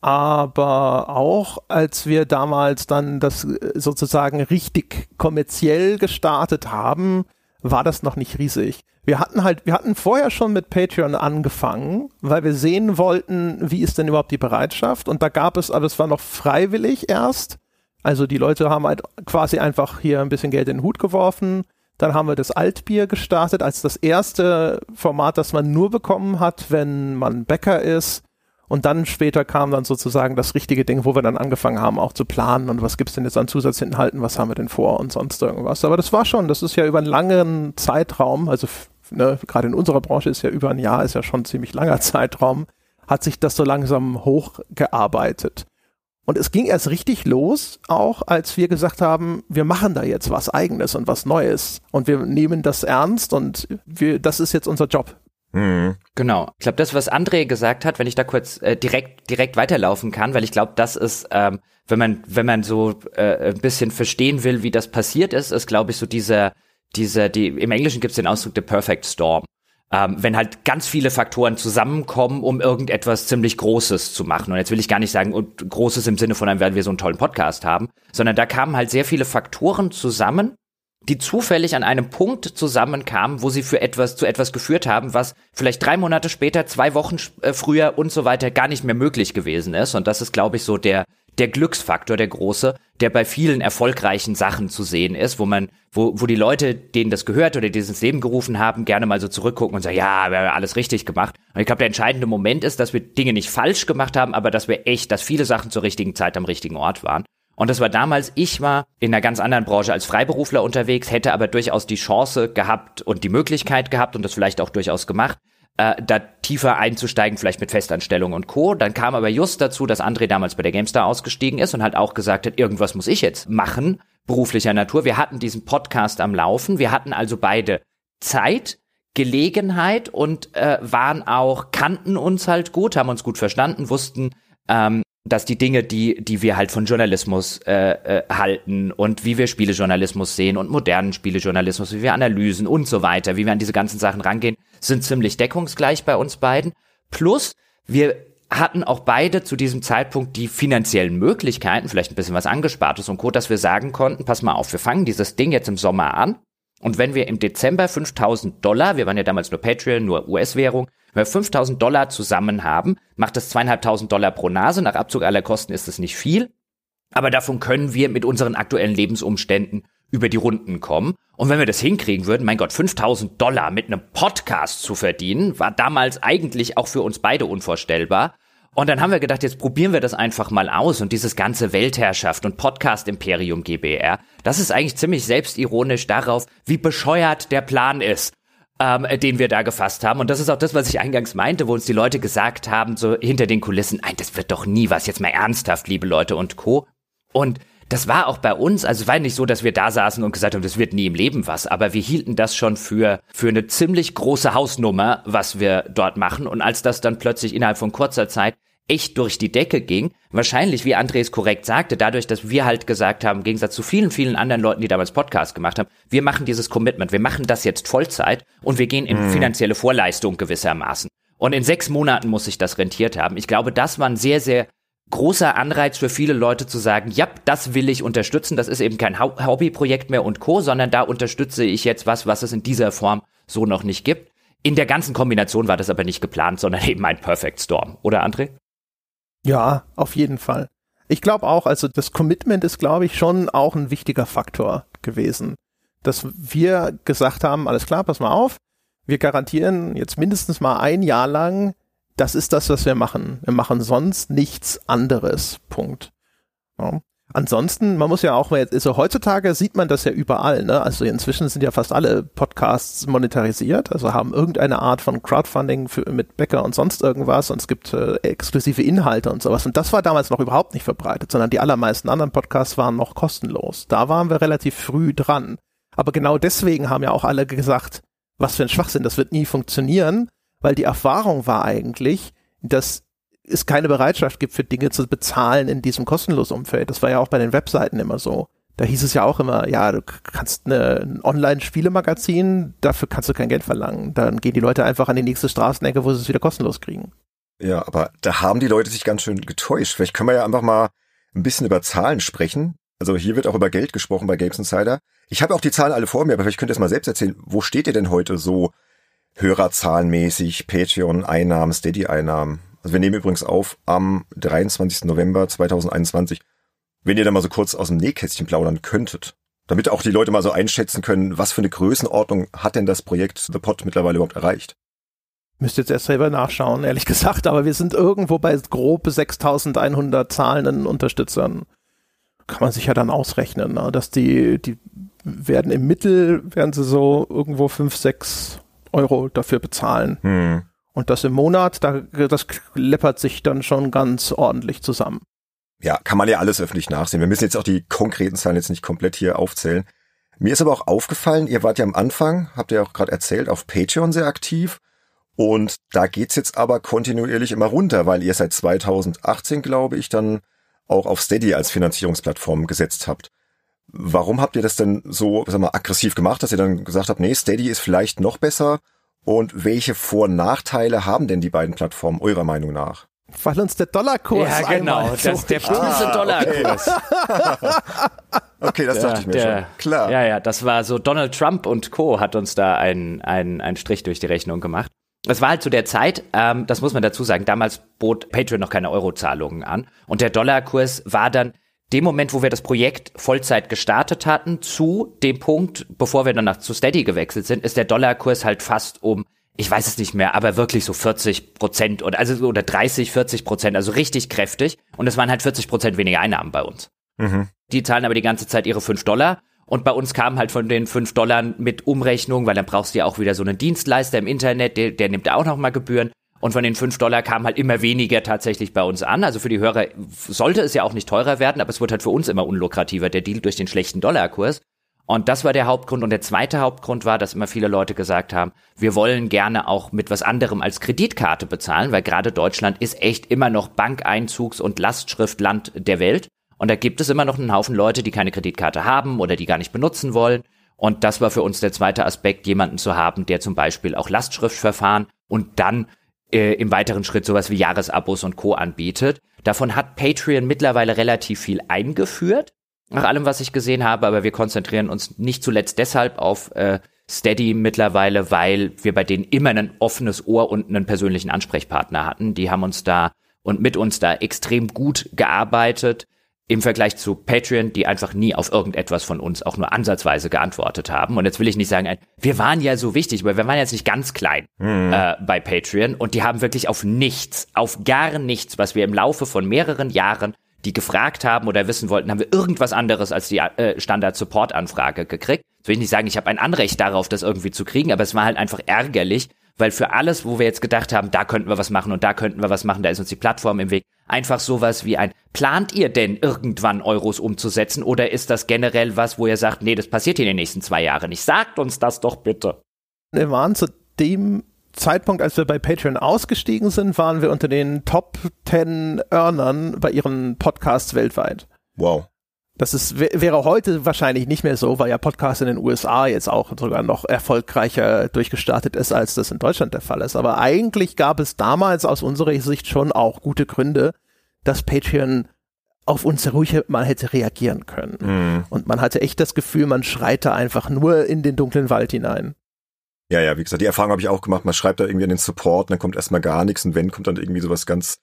S2: aber auch als wir damals dann das äh, sozusagen richtig kommerziell gestartet haben, war das noch nicht riesig. Wir hatten halt, wir hatten vorher schon mit Patreon angefangen, weil wir sehen wollten, wie ist denn überhaupt die Bereitschaft und da gab es, aber es war noch freiwillig erst. Also die Leute haben halt quasi einfach hier ein bisschen Geld in den Hut geworfen dann haben wir das Altbier gestartet als das erste Format, das man nur bekommen hat, wenn man Bäcker ist. Und dann später kam dann sozusagen das richtige Ding, wo wir dann angefangen haben, auch zu planen und was gibt's denn jetzt an Zusatzinhalten, was haben wir denn vor und sonst irgendwas. Aber das war schon, das ist ja über einen langen Zeitraum, also ne, gerade in unserer Branche ist ja über ein Jahr, ist ja schon ein ziemlich langer Zeitraum, hat sich das so langsam hochgearbeitet. Und es ging erst richtig los, auch als wir gesagt haben, wir machen da jetzt was Eigenes und was Neues. Und wir nehmen das ernst und wir, das ist jetzt unser Job.
S3: Mhm. Genau. Ich glaube, das, was André gesagt hat, wenn ich da kurz äh, direkt direkt weiterlaufen kann, weil ich glaube, das ist, ähm, wenn man wenn man so äh, ein bisschen verstehen will, wie das passiert ist, ist glaube ich so dieser dieser die im Englischen gibt es den Ausdruck the perfect storm ähm, wenn halt ganz viele Faktoren zusammenkommen, um irgendetwas ziemlich Großes zu machen. Und jetzt will ich gar nicht sagen, und Großes im Sinne von, dann werden wir so einen tollen Podcast haben, sondern da kamen halt sehr viele Faktoren zusammen, die zufällig an einem Punkt zusammenkamen, wo sie für etwas zu etwas geführt haben, was vielleicht drei Monate später, zwei Wochen äh, früher und so weiter gar nicht mehr möglich gewesen ist. Und das ist, glaube ich, so der der Glücksfaktor, der große, der bei vielen erfolgreichen Sachen zu sehen ist, wo man, wo, wo die Leute, denen das gehört oder die ins Leben gerufen haben, gerne mal so zurückgucken und sagen, ja, wir haben alles richtig gemacht. Und ich glaube, der entscheidende Moment ist, dass wir Dinge nicht falsch gemacht haben, aber dass wir echt, dass viele Sachen zur richtigen Zeit am richtigen Ort waren. Und das war damals, ich war in einer ganz anderen Branche als Freiberufler unterwegs, hätte aber durchaus die Chance gehabt und die Möglichkeit gehabt und das vielleicht auch durchaus gemacht, äh, da tiefer einzusteigen, vielleicht mit Festanstellung und Co. Dann kam aber just dazu, dass André damals bei der GameStar ausgestiegen ist und halt auch gesagt hat, irgendwas muss ich jetzt machen, beruflicher Natur. Wir hatten diesen Podcast am Laufen, wir hatten also beide Zeit, Gelegenheit und äh, waren auch, kannten uns halt gut, haben uns gut verstanden, wussten, ähm, dass die Dinge, die, die wir halt von Journalismus äh, äh, halten und wie wir Spielejournalismus sehen und modernen Spielejournalismus, wie wir Analysen und so weiter, wie wir an diese ganzen Sachen rangehen, sind ziemlich deckungsgleich bei uns beiden. Plus, wir hatten auch beide zu diesem Zeitpunkt die finanziellen Möglichkeiten, vielleicht ein bisschen was angespartes und Co., dass wir sagen konnten, pass mal auf, wir fangen dieses Ding jetzt im Sommer an und wenn wir im Dezember 5000 Dollar, wir waren ja damals nur Patreon, nur US-Währung, wenn wir 5000 Dollar zusammen haben, macht das zweieinhalbtausend Dollar pro Nase. Nach Abzug aller Kosten ist das nicht viel. Aber davon können wir mit unseren aktuellen Lebensumständen über die Runden kommen. Und wenn wir das hinkriegen würden, mein Gott, 5000 Dollar mit einem Podcast zu verdienen, war damals eigentlich auch für uns beide unvorstellbar. Und dann haben wir gedacht, jetzt probieren wir das einfach mal aus und dieses ganze Weltherrschaft und Podcast Imperium GBR, das ist eigentlich ziemlich selbstironisch darauf, wie bescheuert der Plan ist ähm, den wir da gefasst haben. Und das ist auch das, was ich eingangs meinte, wo uns die Leute gesagt haben, so hinter den Kulissen, nein, das wird doch nie was, jetzt mal ernsthaft, liebe Leute und Co. Und das war auch bei uns, also es war nicht so, dass wir da saßen und gesagt haben, das wird nie im Leben was, aber wir hielten das schon für, für eine ziemlich große Hausnummer, was wir dort machen. Und als das dann plötzlich innerhalb von kurzer Zeit echt durch die Decke ging. Wahrscheinlich, wie Andres korrekt sagte, dadurch, dass wir halt gesagt haben, im Gegensatz zu vielen, vielen anderen Leuten, die damals Podcast gemacht haben, wir machen dieses Commitment, wir machen das jetzt Vollzeit und wir gehen in mhm. finanzielle Vorleistung gewissermaßen. Und in sechs Monaten muss sich das rentiert haben. Ich glaube, das war ein sehr, sehr großer Anreiz für viele Leute zu sagen, ja, das will ich unterstützen, das ist eben kein Hobbyprojekt mehr und Co., sondern da unterstütze ich jetzt was, was es in dieser Form so noch nicht gibt. In der ganzen Kombination war das aber nicht geplant, sondern eben ein Perfect Storm, oder André?
S2: Ja, auf jeden Fall. Ich glaube auch, also das Commitment ist, glaube ich, schon auch ein wichtiger Faktor gewesen. Dass wir gesagt haben, alles klar, pass mal auf, wir garantieren jetzt mindestens mal ein Jahr lang das ist das, was wir machen. Wir machen sonst nichts anderes. Punkt. Ja. Ansonsten, man muss ja auch, also heutzutage sieht man das ja überall, ne? Also inzwischen sind ja fast alle Podcasts monetarisiert, also haben irgendeine Art von Crowdfunding für, mit Bäcker und sonst irgendwas und es gibt äh, exklusive Inhalte und sowas. Und das war damals noch überhaupt nicht verbreitet, sondern die allermeisten anderen Podcasts waren noch kostenlos. Da waren wir relativ früh dran. Aber genau deswegen haben ja auch alle gesagt, was für ein Schwachsinn, das wird nie funktionieren weil die Erfahrung war eigentlich, dass es keine Bereitschaft gibt, für Dinge zu bezahlen in diesem kostenlosen Umfeld. Das war ja auch bei den Webseiten immer so. Da hieß es ja auch immer, ja, du kannst eine, ein Online-Spielemagazin, dafür kannst du kein Geld verlangen. Dann gehen die Leute einfach an die nächste Straßenecke, wo sie es wieder kostenlos kriegen.
S1: Ja, aber da haben die Leute sich ganz schön getäuscht. Vielleicht können wir ja einfach mal ein bisschen über Zahlen sprechen. Also hier wird auch über Geld gesprochen bei Games Insider. Ich habe auch die Zahlen alle vor mir, aber vielleicht könnt ihr es mal selbst erzählen. Wo steht ihr denn heute so Hörerzahlenmäßig, Patreon-Einnahmen, Steady-Einnahmen. Also wir nehmen übrigens auf am 23. November 2021. Wenn ihr da mal so kurz aus dem Nähkästchen plaudern könntet, damit auch die Leute mal so einschätzen können, was für eine Größenordnung hat denn das Projekt The Pod mittlerweile überhaupt erreicht?
S2: Müsst jetzt erst selber nachschauen, ehrlich gesagt, aber wir sind irgendwo bei grob 6100 zahlenden Unterstützern. Kann man sich ja dann ausrechnen, ne? dass die, die werden im Mittel, werden sie so irgendwo 5, 6 Euro dafür bezahlen. Hm. Und das im Monat, da, das läppert sich dann schon ganz ordentlich zusammen.
S1: Ja, kann man ja alles öffentlich nachsehen. Wir müssen jetzt auch die konkreten Zahlen jetzt nicht komplett hier aufzählen. Mir ist aber auch aufgefallen, ihr wart ja am Anfang, habt ihr auch gerade erzählt, auf Patreon sehr aktiv. Und da geht's jetzt aber kontinuierlich immer runter, weil ihr seit 2018, glaube ich, dann auch auf Steady als Finanzierungsplattform gesetzt habt. Warum habt ihr das denn so sag mal, aggressiv gemacht, dass ihr dann gesagt habt, nee, Steady ist vielleicht noch besser? Und welche Vor- und Nachteile haben denn die beiden Plattformen eurer Meinung nach?
S2: Weil uns der Dollarkurs
S3: Ja, genau, das ist der böse ah, Dollarkurs.
S1: Okay, okay das der, dachte ich mir der, schon. Klar.
S3: Ja, ja, das war so Donald Trump und Co. hat uns da einen, einen, einen Strich durch die Rechnung gemacht. Das war halt zu der Zeit, ähm, das muss man dazu sagen, damals bot Patreon noch keine Eurozahlungen an. Und der Dollarkurs war dann dem Moment, wo wir das Projekt Vollzeit gestartet hatten, zu dem Punkt, bevor wir dann nach zu Steady gewechselt sind, ist der Dollarkurs halt fast um, ich weiß es nicht mehr, aber wirklich so 40 Prozent oder also oder 30, 40 Prozent, also richtig kräftig. Und es waren halt 40 Prozent weniger Einnahmen bei uns. Mhm. Die zahlen aber die ganze Zeit ihre 5 Dollar. Und bei uns kamen halt von den 5 Dollar mit Umrechnung, weil dann brauchst du ja auch wieder so einen Dienstleister im Internet, der, der nimmt auch nochmal Gebühren. Und von den 5 Dollar kam halt immer weniger tatsächlich bei uns an. Also für die Hörer sollte es ja auch nicht teurer werden, aber es wird halt für uns immer unlukrativer, der Deal durch den schlechten Dollarkurs. Und das war der Hauptgrund. Und der zweite Hauptgrund war, dass immer viele Leute gesagt haben, wir wollen gerne auch mit was anderem als Kreditkarte bezahlen, weil gerade Deutschland ist echt immer noch Bankeinzugs- und Lastschriftland der Welt. Und da gibt es immer noch einen Haufen Leute, die keine Kreditkarte haben oder die gar nicht benutzen wollen. Und das war für uns der zweite Aspekt, jemanden zu haben, der zum Beispiel auch Lastschriftverfahren und dann äh, im weiteren Schritt sowas wie Jahresabos und Co. anbietet. Davon hat Patreon mittlerweile relativ viel eingeführt, nach allem, was ich gesehen habe, aber wir konzentrieren uns nicht zuletzt deshalb auf äh, Steady mittlerweile, weil wir bei denen immer ein offenes Ohr und einen persönlichen Ansprechpartner hatten. Die haben uns da und mit uns da extrem gut gearbeitet im Vergleich zu Patreon, die einfach nie auf irgendetwas von uns auch nur ansatzweise geantwortet haben. Und jetzt will ich nicht sagen, wir waren ja so wichtig, weil wir waren jetzt nicht ganz klein mhm. äh, bei Patreon und die haben wirklich auf nichts, auf gar nichts, was wir im Laufe von mehreren Jahren die gefragt haben oder wissen wollten, haben wir irgendwas anderes als die äh, Standard-Support-Anfrage gekriegt. Jetzt will ich nicht sagen, ich habe ein Anrecht darauf, das irgendwie zu kriegen, aber es war halt einfach ärgerlich, weil für alles, wo wir jetzt gedacht haben, da könnten wir was machen und da könnten wir was machen, da ist uns die Plattform im Weg, einfach sowas wie ein, plant ihr denn irgendwann Euros umzusetzen oder ist das generell was, wo ihr sagt, nee, das passiert hier in den nächsten zwei Jahren nicht? Sagt uns das doch bitte.
S2: Wir waren zu dem Zeitpunkt, als wir bei Patreon ausgestiegen sind, waren wir unter den Top 10 Earnern bei ihren Podcasts weltweit.
S1: Wow.
S2: Das ist, wäre heute wahrscheinlich nicht mehr so, weil ja Podcast in den USA jetzt auch sogar noch erfolgreicher durchgestartet ist, als das in Deutschland der Fall ist. Aber eigentlich gab es damals aus unserer Sicht schon auch gute Gründe, dass Patreon auf uns ruhig mal hätte reagieren können. Mhm. Und man hatte echt das Gefühl, man schreit da einfach nur in den dunklen Wald hinein.
S1: Ja, ja, wie gesagt, die Erfahrung habe ich auch gemacht. Man schreibt da irgendwie an den Support, dann kommt erstmal gar nichts und wenn, kommt dann irgendwie sowas ganz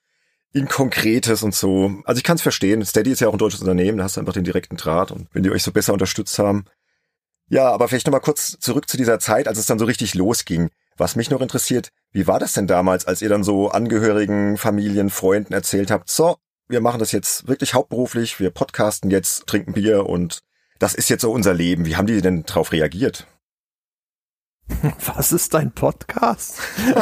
S1: Inkonkretes und so. Also ich kann es verstehen. Steady ist ja auch ein deutsches Unternehmen, da hast du einfach den direkten Draht und wenn die euch so besser unterstützt haben. Ja, aber vielleicht nochmal kurz zurück zu dieser Zeit, als es dann so richtig losging. Was mich noch interessiert, wie war das denn damals, als ihr dann so Angehörigen, Familien, Freunden erzählt habt, so, wir machen das jetzt wirklich hauptberuflich, wir podcasten jetzt, trinken Bier und das ist jetzt so unser Leben. Wie haben die denn darauf reagiert?
S2: Was ist dein Podcast?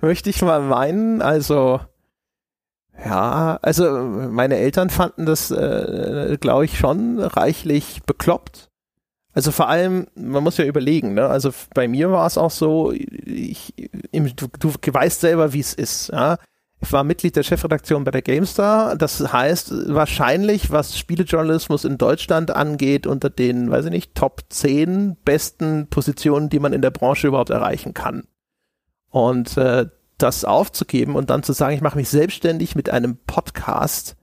S2: Möchte ich mal meinen, also ja, also meine Eltern fanden das, äh, glaube ich, schon reichlich bekloppt. Also vor allem, man muss ja überlegen, ne? Also bei mir war es auch so, ich, du, du weißt selber, wie es ist, ja. Ich war Mitglied der Chefredaktion bei der GameStar. Das heißt, wahrscheinlich, was Spielejournalismus in Deutschland angeht, unter den, weiß ich nicht, Top 10 besten Positionen, die man in der Branche überhaupt erreichen kann. Und äh, das aufzugeben und dann zu sagen, ich mache mich selbstständig mit einem Podcast,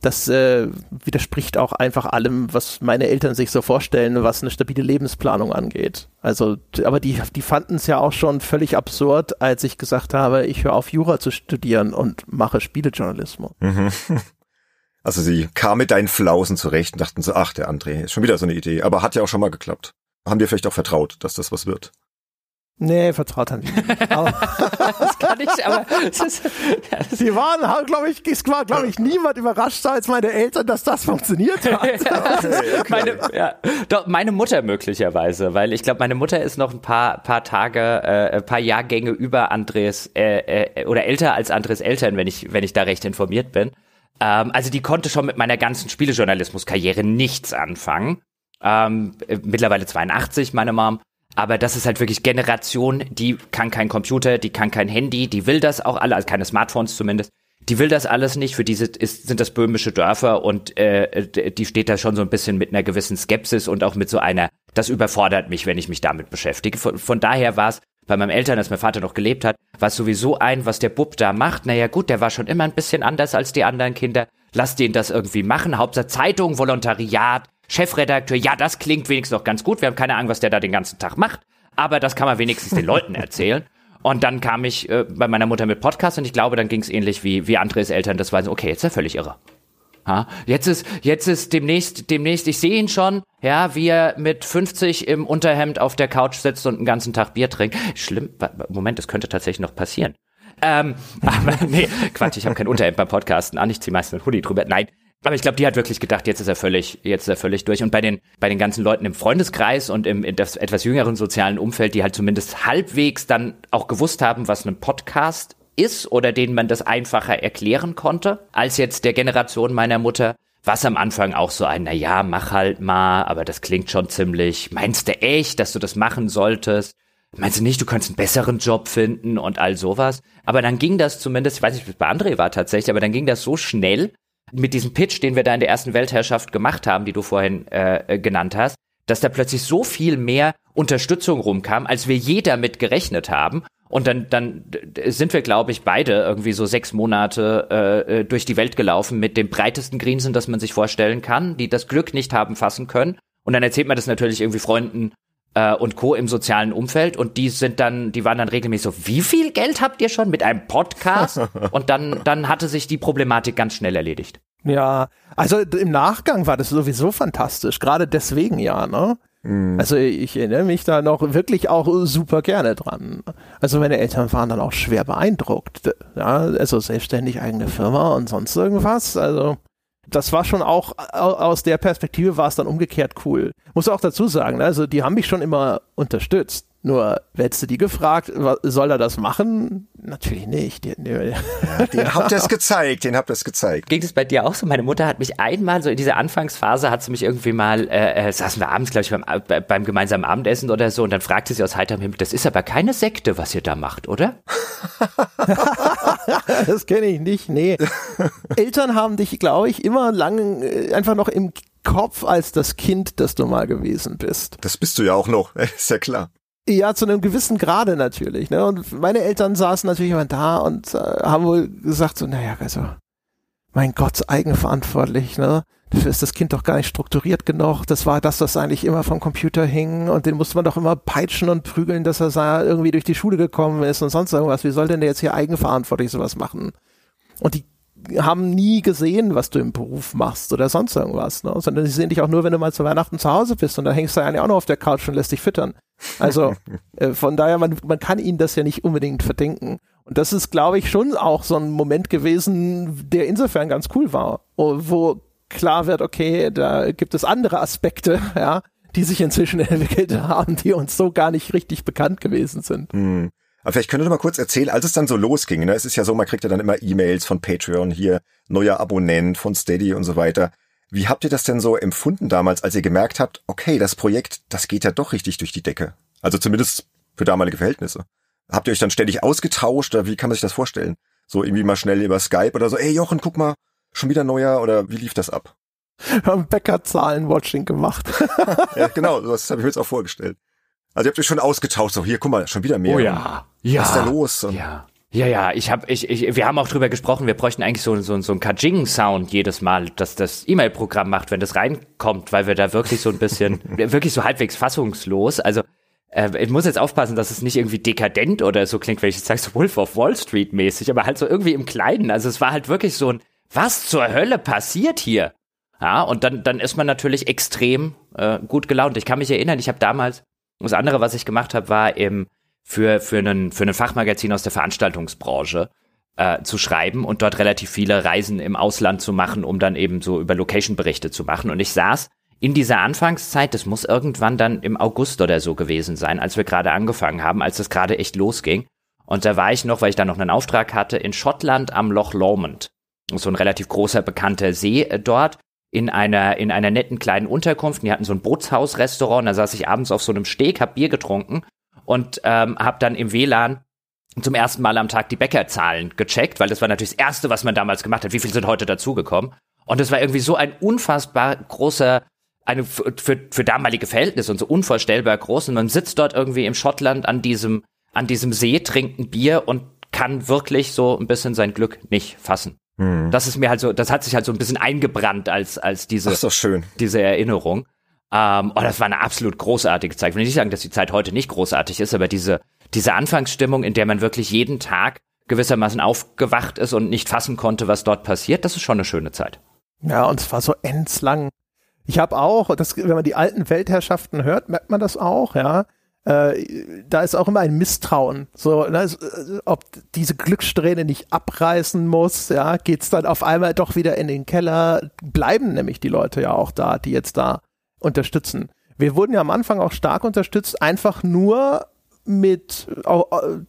S2: das äh, widerspricht auch einfach allem, was meine Eltern sich so vorstellen, was eine stabile Lebensplanung angeht. Also, aber die, die fanden es ja auch schon völlig absurd, als ich gesagt habe, ich höre auf Jura zu studieren und mache Spielejournalismus. Mhm.
S1: Also sie kam mit deinen Flausen zurecht und dachten so, ach, der André, ist schon wieder so eine Idee. Aber hat ja auch schon mal geklappt. Haben dir vielleicht auch vertraut, dass das was wird.
S2: Nee, vertraut an das kann ich, aber ist, ja, Sie waren, glaube ich, es war, glaube ich, niemand überraschter als meine Eltern, dass das funktioniert hat.
S3: okay. meine, ja, doch, meine Mutter möglicherweise, weil ich glaube, meine Mutter ist noch ein paar, paar Tage, äh, ein paar Jahrgänge über Andres, äh, äh, oder älter als Andres Eltern, wenn ich, wenn ich da recht informiert bin. Ähm, also die konnte schon mit meiner ganzen Spielejournalismus-Karriere nichts anfangen. Ähm, mittlerweile 82, meine Mom. Aber das ist halt wirklich Generation, die kann kein Computer, die kann kein Handy, die will das auch alle, also keine Smartphones zumindest. Die will das alles nicht, für diese ist, sind das böhmische Dörfer und äh, die steht da schon so ein bisschen mit einer gewissen Skepsis und auch mit so einer, das überfordert mich, wenn ich mich damit beschäftige. Von, von daher war es bei meinem Eltern, als mein Vater noch gelebt hat, war es sowieso ein, was der Bub da macht. Naja gut, der war schon immer ein bisschen anders als die anderen Kinder. Lass den das irgendwie machen. Hauptsache Zeitung, Volontariat, Chefredakteur, ja, das klingt wenigstens noch ganz gut. Wir haben keine Ahnung, was der da den ganzen Tag macht, aber das kann man wenigstens den Leuten erzählen. Und dann kam ich äh, bei meiner Mutter mit Podcast und ich glaube, dann ging es ähnlich wie, wie Andres Eltern. Das war so, okay, jetzt ist er völlig irre. Ha? Jetzt ist, jetzt ist demnächst, demnächst, ich sehe ihn schon, ja, wie er mit 50 im Unterhemd auf der Couch sitzt und einen ganzen Tag Bier trinkt. Schlimm, Moment, das könnte tatsächlich noch passieren. Ähm, aber nee, Quatsch, ich habe kein Unterhemd beim Podcasten an, ich ziehe meistens einen Hoodie drüber. Nein, aber ich glaube, die hat wirklich gedacht, jetzt ist er völlig, jetzt ist er völlig durch. Und bei den, bei den ganzen Leuten im Freundeskreis und im in das etwas jüngeren sozialen Umfeld, die halt zumindest halbwegs dann auch gewusst haben, was ein Podcast ist oder denen man das einfacher erklären konnte, als jetzt der Generation meiner Mutter, was am Anfang auch so ein, na ja, mach halt mal, aber das klingt schon ziemlich, meinst du echt, dass du das machen solltest? Meinst du nicht, du könntest einen besseren Job finden und all sowas? Aber dann ging das zumindest, ich weiß nicht, wie es bei André war tatsächlich, aber dann ging das so schnell, mit diesem Pitch, den wir da in der ersten Weltherrschaft gemacht haben, die du vorhin äh, genannt hast, dass da plötzlich so viel mehr Unterstützung rumkam, als wir je damit gerechnet haben. Und dann, dann sind wir, glaube ich, beide irgendwie so sechs Monate äh, äh, durch die Welt gelaufen mit dem breitesten Grinsen, das man sich vorstellen kann, die das Glück nicht haben fassen können. Und dann erzählt man das natürlich irgendwie Freunden äh, und Co. im sozialen Umfeld und die sind dann, die waren dann regelmäßig so, wie viel Geld habt ihr schon mit einem Podcast? und dann, dann hatte sich die Problematik ganz schnell erledigt.
S2: Ja, also im Nachgang war das sowieso fantastisch, gerade deswegen ja, ne? Mhm. Also ich erinnere mich da noch wirklich auch super gerne dran. Also meine Eltern waren dann auch schwer beeindruckt. Ja, also selbstständig eigene Firma und sonst irgendwas. Also das war schon auch aus der Perspektive war es dann umgekehrt cool. Muss auch dazu sagen, ne, also die haben mich schon immer unterstützt. Nur, hättest du die gefragt, soll er das machen? Natürlich nicht.
S1: Den, den, ja, den habt ihr es gezeigt, den habt ihr es gezeigt.
S3: Ging es bei dir auch so? Meine Mutter hat mich einmal, so in dieser Anfangsphase, hat sie mich irgendwie mal, äh, äh saßen wir abends, glaube ich, beim, beim gemeinsamen Abendessen oder so, und dann fragte sie aus heiterem Himmel, das ist aber keine Sekte, was ihr da macht, oder?
S2: das kenne ich nicht, nee. Eltern haben dich, glaube ich, immer lang äh, einfach noch im Kopf als das Kind, das du mal gewesen bist.
S1: Das bist du ja auch noch, ist ja klar.
S2: Ja, zu einem gewissen Grade natürlich. Ne? Und meine Eltern saßen natürlich immer da und äh, haben wohl gesagt so, naja, also, mein Gott, eigenverantwortlich, ne? Dafür ist das Kind doch gar nicht strukturiert genug. Das war das, was eigentlich immer vom Computer hing und den musste man doch immer peitschen und prügeln, dass er irgendwie durch die Schule gekommen ist und sonst irgendwas. Wie soll denn der jetzt hier eigenverantwortlich sowas machen? Und die haben nie gesehen, was du im Beruf machst oder sonst irgendwas, ne? sondern sie sehen dich auch nur, wenn du mal zu Weihnachten zu Hause bist und dann hängst du eigentlich auch noch auf der Couch und lässt dich füttern. Also äh, von daher, man, man kann ihnen das ja nicht unbedingt verdenken. Und das ist, glaube ich, schon auch so ein Moment gewesen, der insofern ganz cool war, wo klar wird, okay, da gibt es andere Aspekte, ja, die sich inzwischen entwickelt haben, die uns so gar nicht richtig bekannt gewesen sind.
S1: Hm. Aber vielleicht könnt ihr mal kurz erzählen, als es dann so losging, ne? es ist ja so, man kriegt ja dann immer E-Mails von Patreon hier, neuer Abonnent von Steady und so weiter. Wie habt ihr das denn so empfunden damals, als ihr gemerkt habt, okay, das Projekt, das geht ja doch richtig durch die Decke? Also zumindest für damalige Verhältnisse. Habt ihr euch dann ständig ausgetauscht oder wie kann man sich das vorstellen? So irgendwie mal schnell über Skype oder so, ey Jochen, guck mal, schon wieder neuer oder wie lief das ab?
S2: Wir haben Bäckerzahlen-Watching gemacht.
S1: ja, genau, das habe ich mir jetzt auch vorgestellt. Also ihr habt euch schon ausgetauscht, so hier, guck mal, schon wieder mehr.
S3: Oh ja, ja.
S1: Was ist da los?
S3: Und ja. Ja, ja, ich habe, ich, ich, wir haben auch drüber gesprochen, wir bräuchten eigentlich so, so, so ein Kajing-Sound jedes Mal, dass das E-Mail-Programm macht, wenn das reinkommt, weil wir da wirklich so ein bisschen, wirklich so halbwegs fassungslos, also äh, ich muss jetzt aufpassen, dass es nicht irgendwie dekadent oder so klingt, wenn ich jetzt sage, so Wolf of Wall Street mäßig, aber halt so irgendwie im Kleinen, also es war halt wirklich so ein, was zur Hölle passiert hier? Ja, und dann, dann ist man natürlich extrem äh, gut gelaunt. Ich kann mich erinnern, ich habe damals, das andere, was ich gemacht habe, war im für, für, einen, für ein Fachmagazin aus der Veranstaltungsbranche äh, zu schreiben und dort relativ viele Reisen im Ausland zu machen, um dann eben so über Location-Berichte zu machen. Und ich saß in dieser Anfangszeit, das muss irgendwann dann im August oder so gewesen sein, als wir gerade angefangen haben, als es gerade echt losging. Und da war ich noch, weil ich da noch einen Auftrag hatte, in Schottland am Loch Lomond. So ein relativ großer, bekannter See äh, dort in einer, in einer netten kleinen Unterkunft. Die hatten so ein Bootshausrestaurant. Da saß ich abends auf so einem Steg, hab Bier getrunken und ähm, habe dann im WLAN zum ersten Mal am Tag die Bäckerzahlen gecheckt, weil das war natürlich das Erste, was man damals gemacht hat. Wie viel sind heute dazugekommen? Und das war irgendwie so ein unfassbar großer, eine für, für damalige Verhältnisse und so unvorstellbar groß. Und man sitzt dort irgendwie im Schottland an diesem, an diesem See, trinkt ein Bier und kann wirklich so ein bisschen sein Glück nicht fassen. Hm. Das ist mir halt so, das hat sich halt so ein bisschen eingebrannt als, als diese, diese Erinnerung. Ähm, oh, das war eine absolut großartige Zeit. Ich will nicht sagen, dass die Zeit heute nicht großartig ist, aber diese, diese Anfangsstimmung, in der man wirklich jeden Tag gewissermaßen aufgewacht ist und nicht fassen konnte, was dort passiert, das ist schon eine schöne Zeit.
S2: Ja, und es war so endslang. Ich habe auch, das, wenn man die alten Weltherrschaften hört, merkt man das auch, ja. Äh, da ist auch immer ein Misstrauen. So, ne, ob diese Glückssträhne nicht abreißen muss, ja, geht's dann auf einmal doch wieder in den Keller. Bleiben nämlich die Leute ja auch da, die jetzt da unterstützen. Wir wurden ja am Anfang auch stark unterstützt, einfach nur mit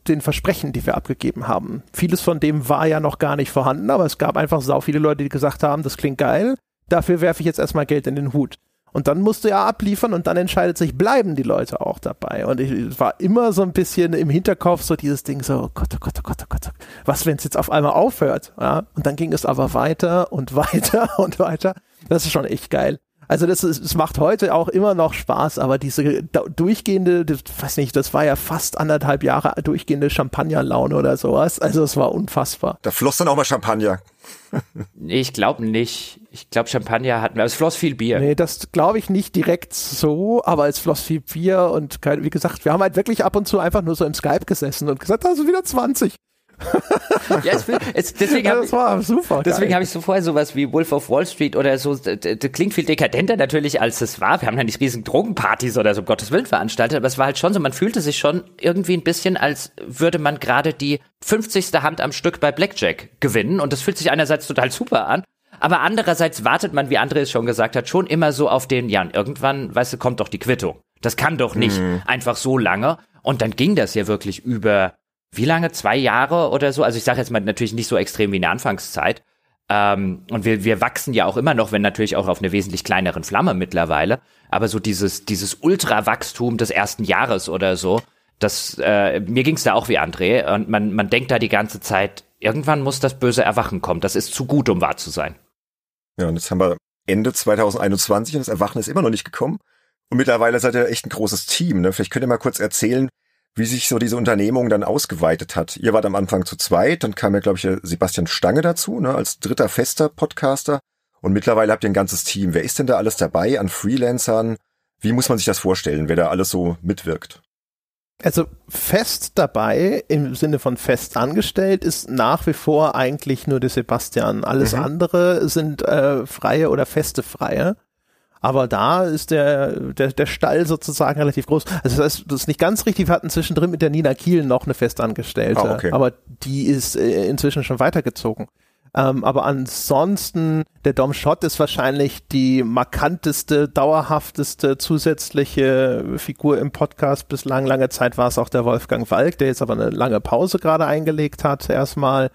S2: den Versprechen, die wir abgegeben haben. Vieles von dem war ja noch gar nicht vorhanden, aber es gab einfach sau viele Leute, die gesagt haben, das klingt geil, dafür werfe ich jetzt erstmal Geld in den Hut. Und dann musst du ja abliefern und dann entscheidet sich, bleiben die Leute auch dabei. Und ich war immer so ein bisschen im Hinterkopf so dieses Ding so, oh Gott, oh Gott, oh Gott, oh Gott, was, wenn es jetzt auf einmal aufhört? Ja? Und dann ging es aber weiter und weiter und weiter. Das ist schon echt geil. Also das, ist, es macht heute auch immer noch Spaß, aber diese durchgehende, das, weiß nicht, das war ja fast anderthalb Jahre durchgehende Champagnerlaune oder sowas. Also es war unfassbar.
S1: Da floss dann auch mal Champagner.
S3: ich glaube nicht. Ich glaube, Champagner hatten wir. Es floss viel Bier.
S2: Nee, das glaube ich nicht direkt so, aber es floss viel Bier und wie gesagt, wir haben halt wirklich ab und zu einfach nur so im Skype gesessen und gesagt, da sind wieder 20
S3: ja, es, es, deswegen
S2: ja, das war super.
S3: Deswegen habe ich so vorher sowas wie Wolf of Wall Street oder so. Das, klingt viel dekadenter natürlich, als es war. Wir haben ja nicht riesen Drogenpartys oder so, um Gottes Willen veranstaltet, aber es war halt schon so, man fühlte sich schon irgendwie ein bisschen, als würde man gerade die 50. Hand am Stück bei Blackjack gewinnen. Und das fühlt sich einerseits total super an. Aber andererseits wartet man, wie André es schon gesagt hat, schon immer so auf den, ja, und irgendwann, weißt du, kommt doch die Quittung. Das kann doch nicht mhm. einfach so lange. Und dann ging das ja wirklich über wie lange? Zwei Jahre oder so? Also ich sage jetzt mal natürlich nicht so extrem wie in der Anfangszeit. Ähm, und wir, wir wachsen ja auch immer noch, wenn natürlich auch auf eine wesentlich kleineren Flamme mittlerweile. Aber so dieses, dieses Ultrawachstum des ersten Jahres oder so, das, äh, mir ging's da auch wie André. Und man, man denkt da die ganze Zeit, irgendwann muss das böse Erwachen kommen. Das ist zu gut, um wahr zu sein.
S1: Ja, und jetzt haben wir Ende 2021 und das Erwachen ist immer noch nicht gekommen. Und mittlerweile seid ihr echt ein großes Team. Ne? Vielleicht könnt ihr mal kurz erzählen, wie sich so diese Unternehmung dann ausgeweitet hat. Ihr wart am Anfang zu zweit, dann kam ja, glaube ich, Sebastian Stange dazu, ne, als dritter fester Podcaster. Und mittlerweile habt ihr ein ganzes Team. Wer ist denn da alles dabei an Freelancern? Wie muss man sich das vorstellen, wer da alles so mitwirkt?
S2: Also fest dabei, im Sinne von fest angestellt, ist nach wie vor eigentlich nur der Sebastian. Alles mhm. andere sind äh, freie oder feste Freie. Aber da ist der, der, der Stall sozusagen relativ groß. Also das, heißt, das ist nicht ganz richtig. Wir hatten zwischendrin mit der Nina Kiel noch eine Festangestellte. Ah, okay. Aber die ist äh, inzwischen schon weitergezogen. Ähm, aber ansonsten, der Dom Schott ist wahrscheinlich die markanteste, dauerhafteste zusätzliche Figur im Podcast. Bislang lange Zeit war es auch der Wolfgang Walk, der jetzt aber eine lange Pause gerade eingelegt hat, erstmal.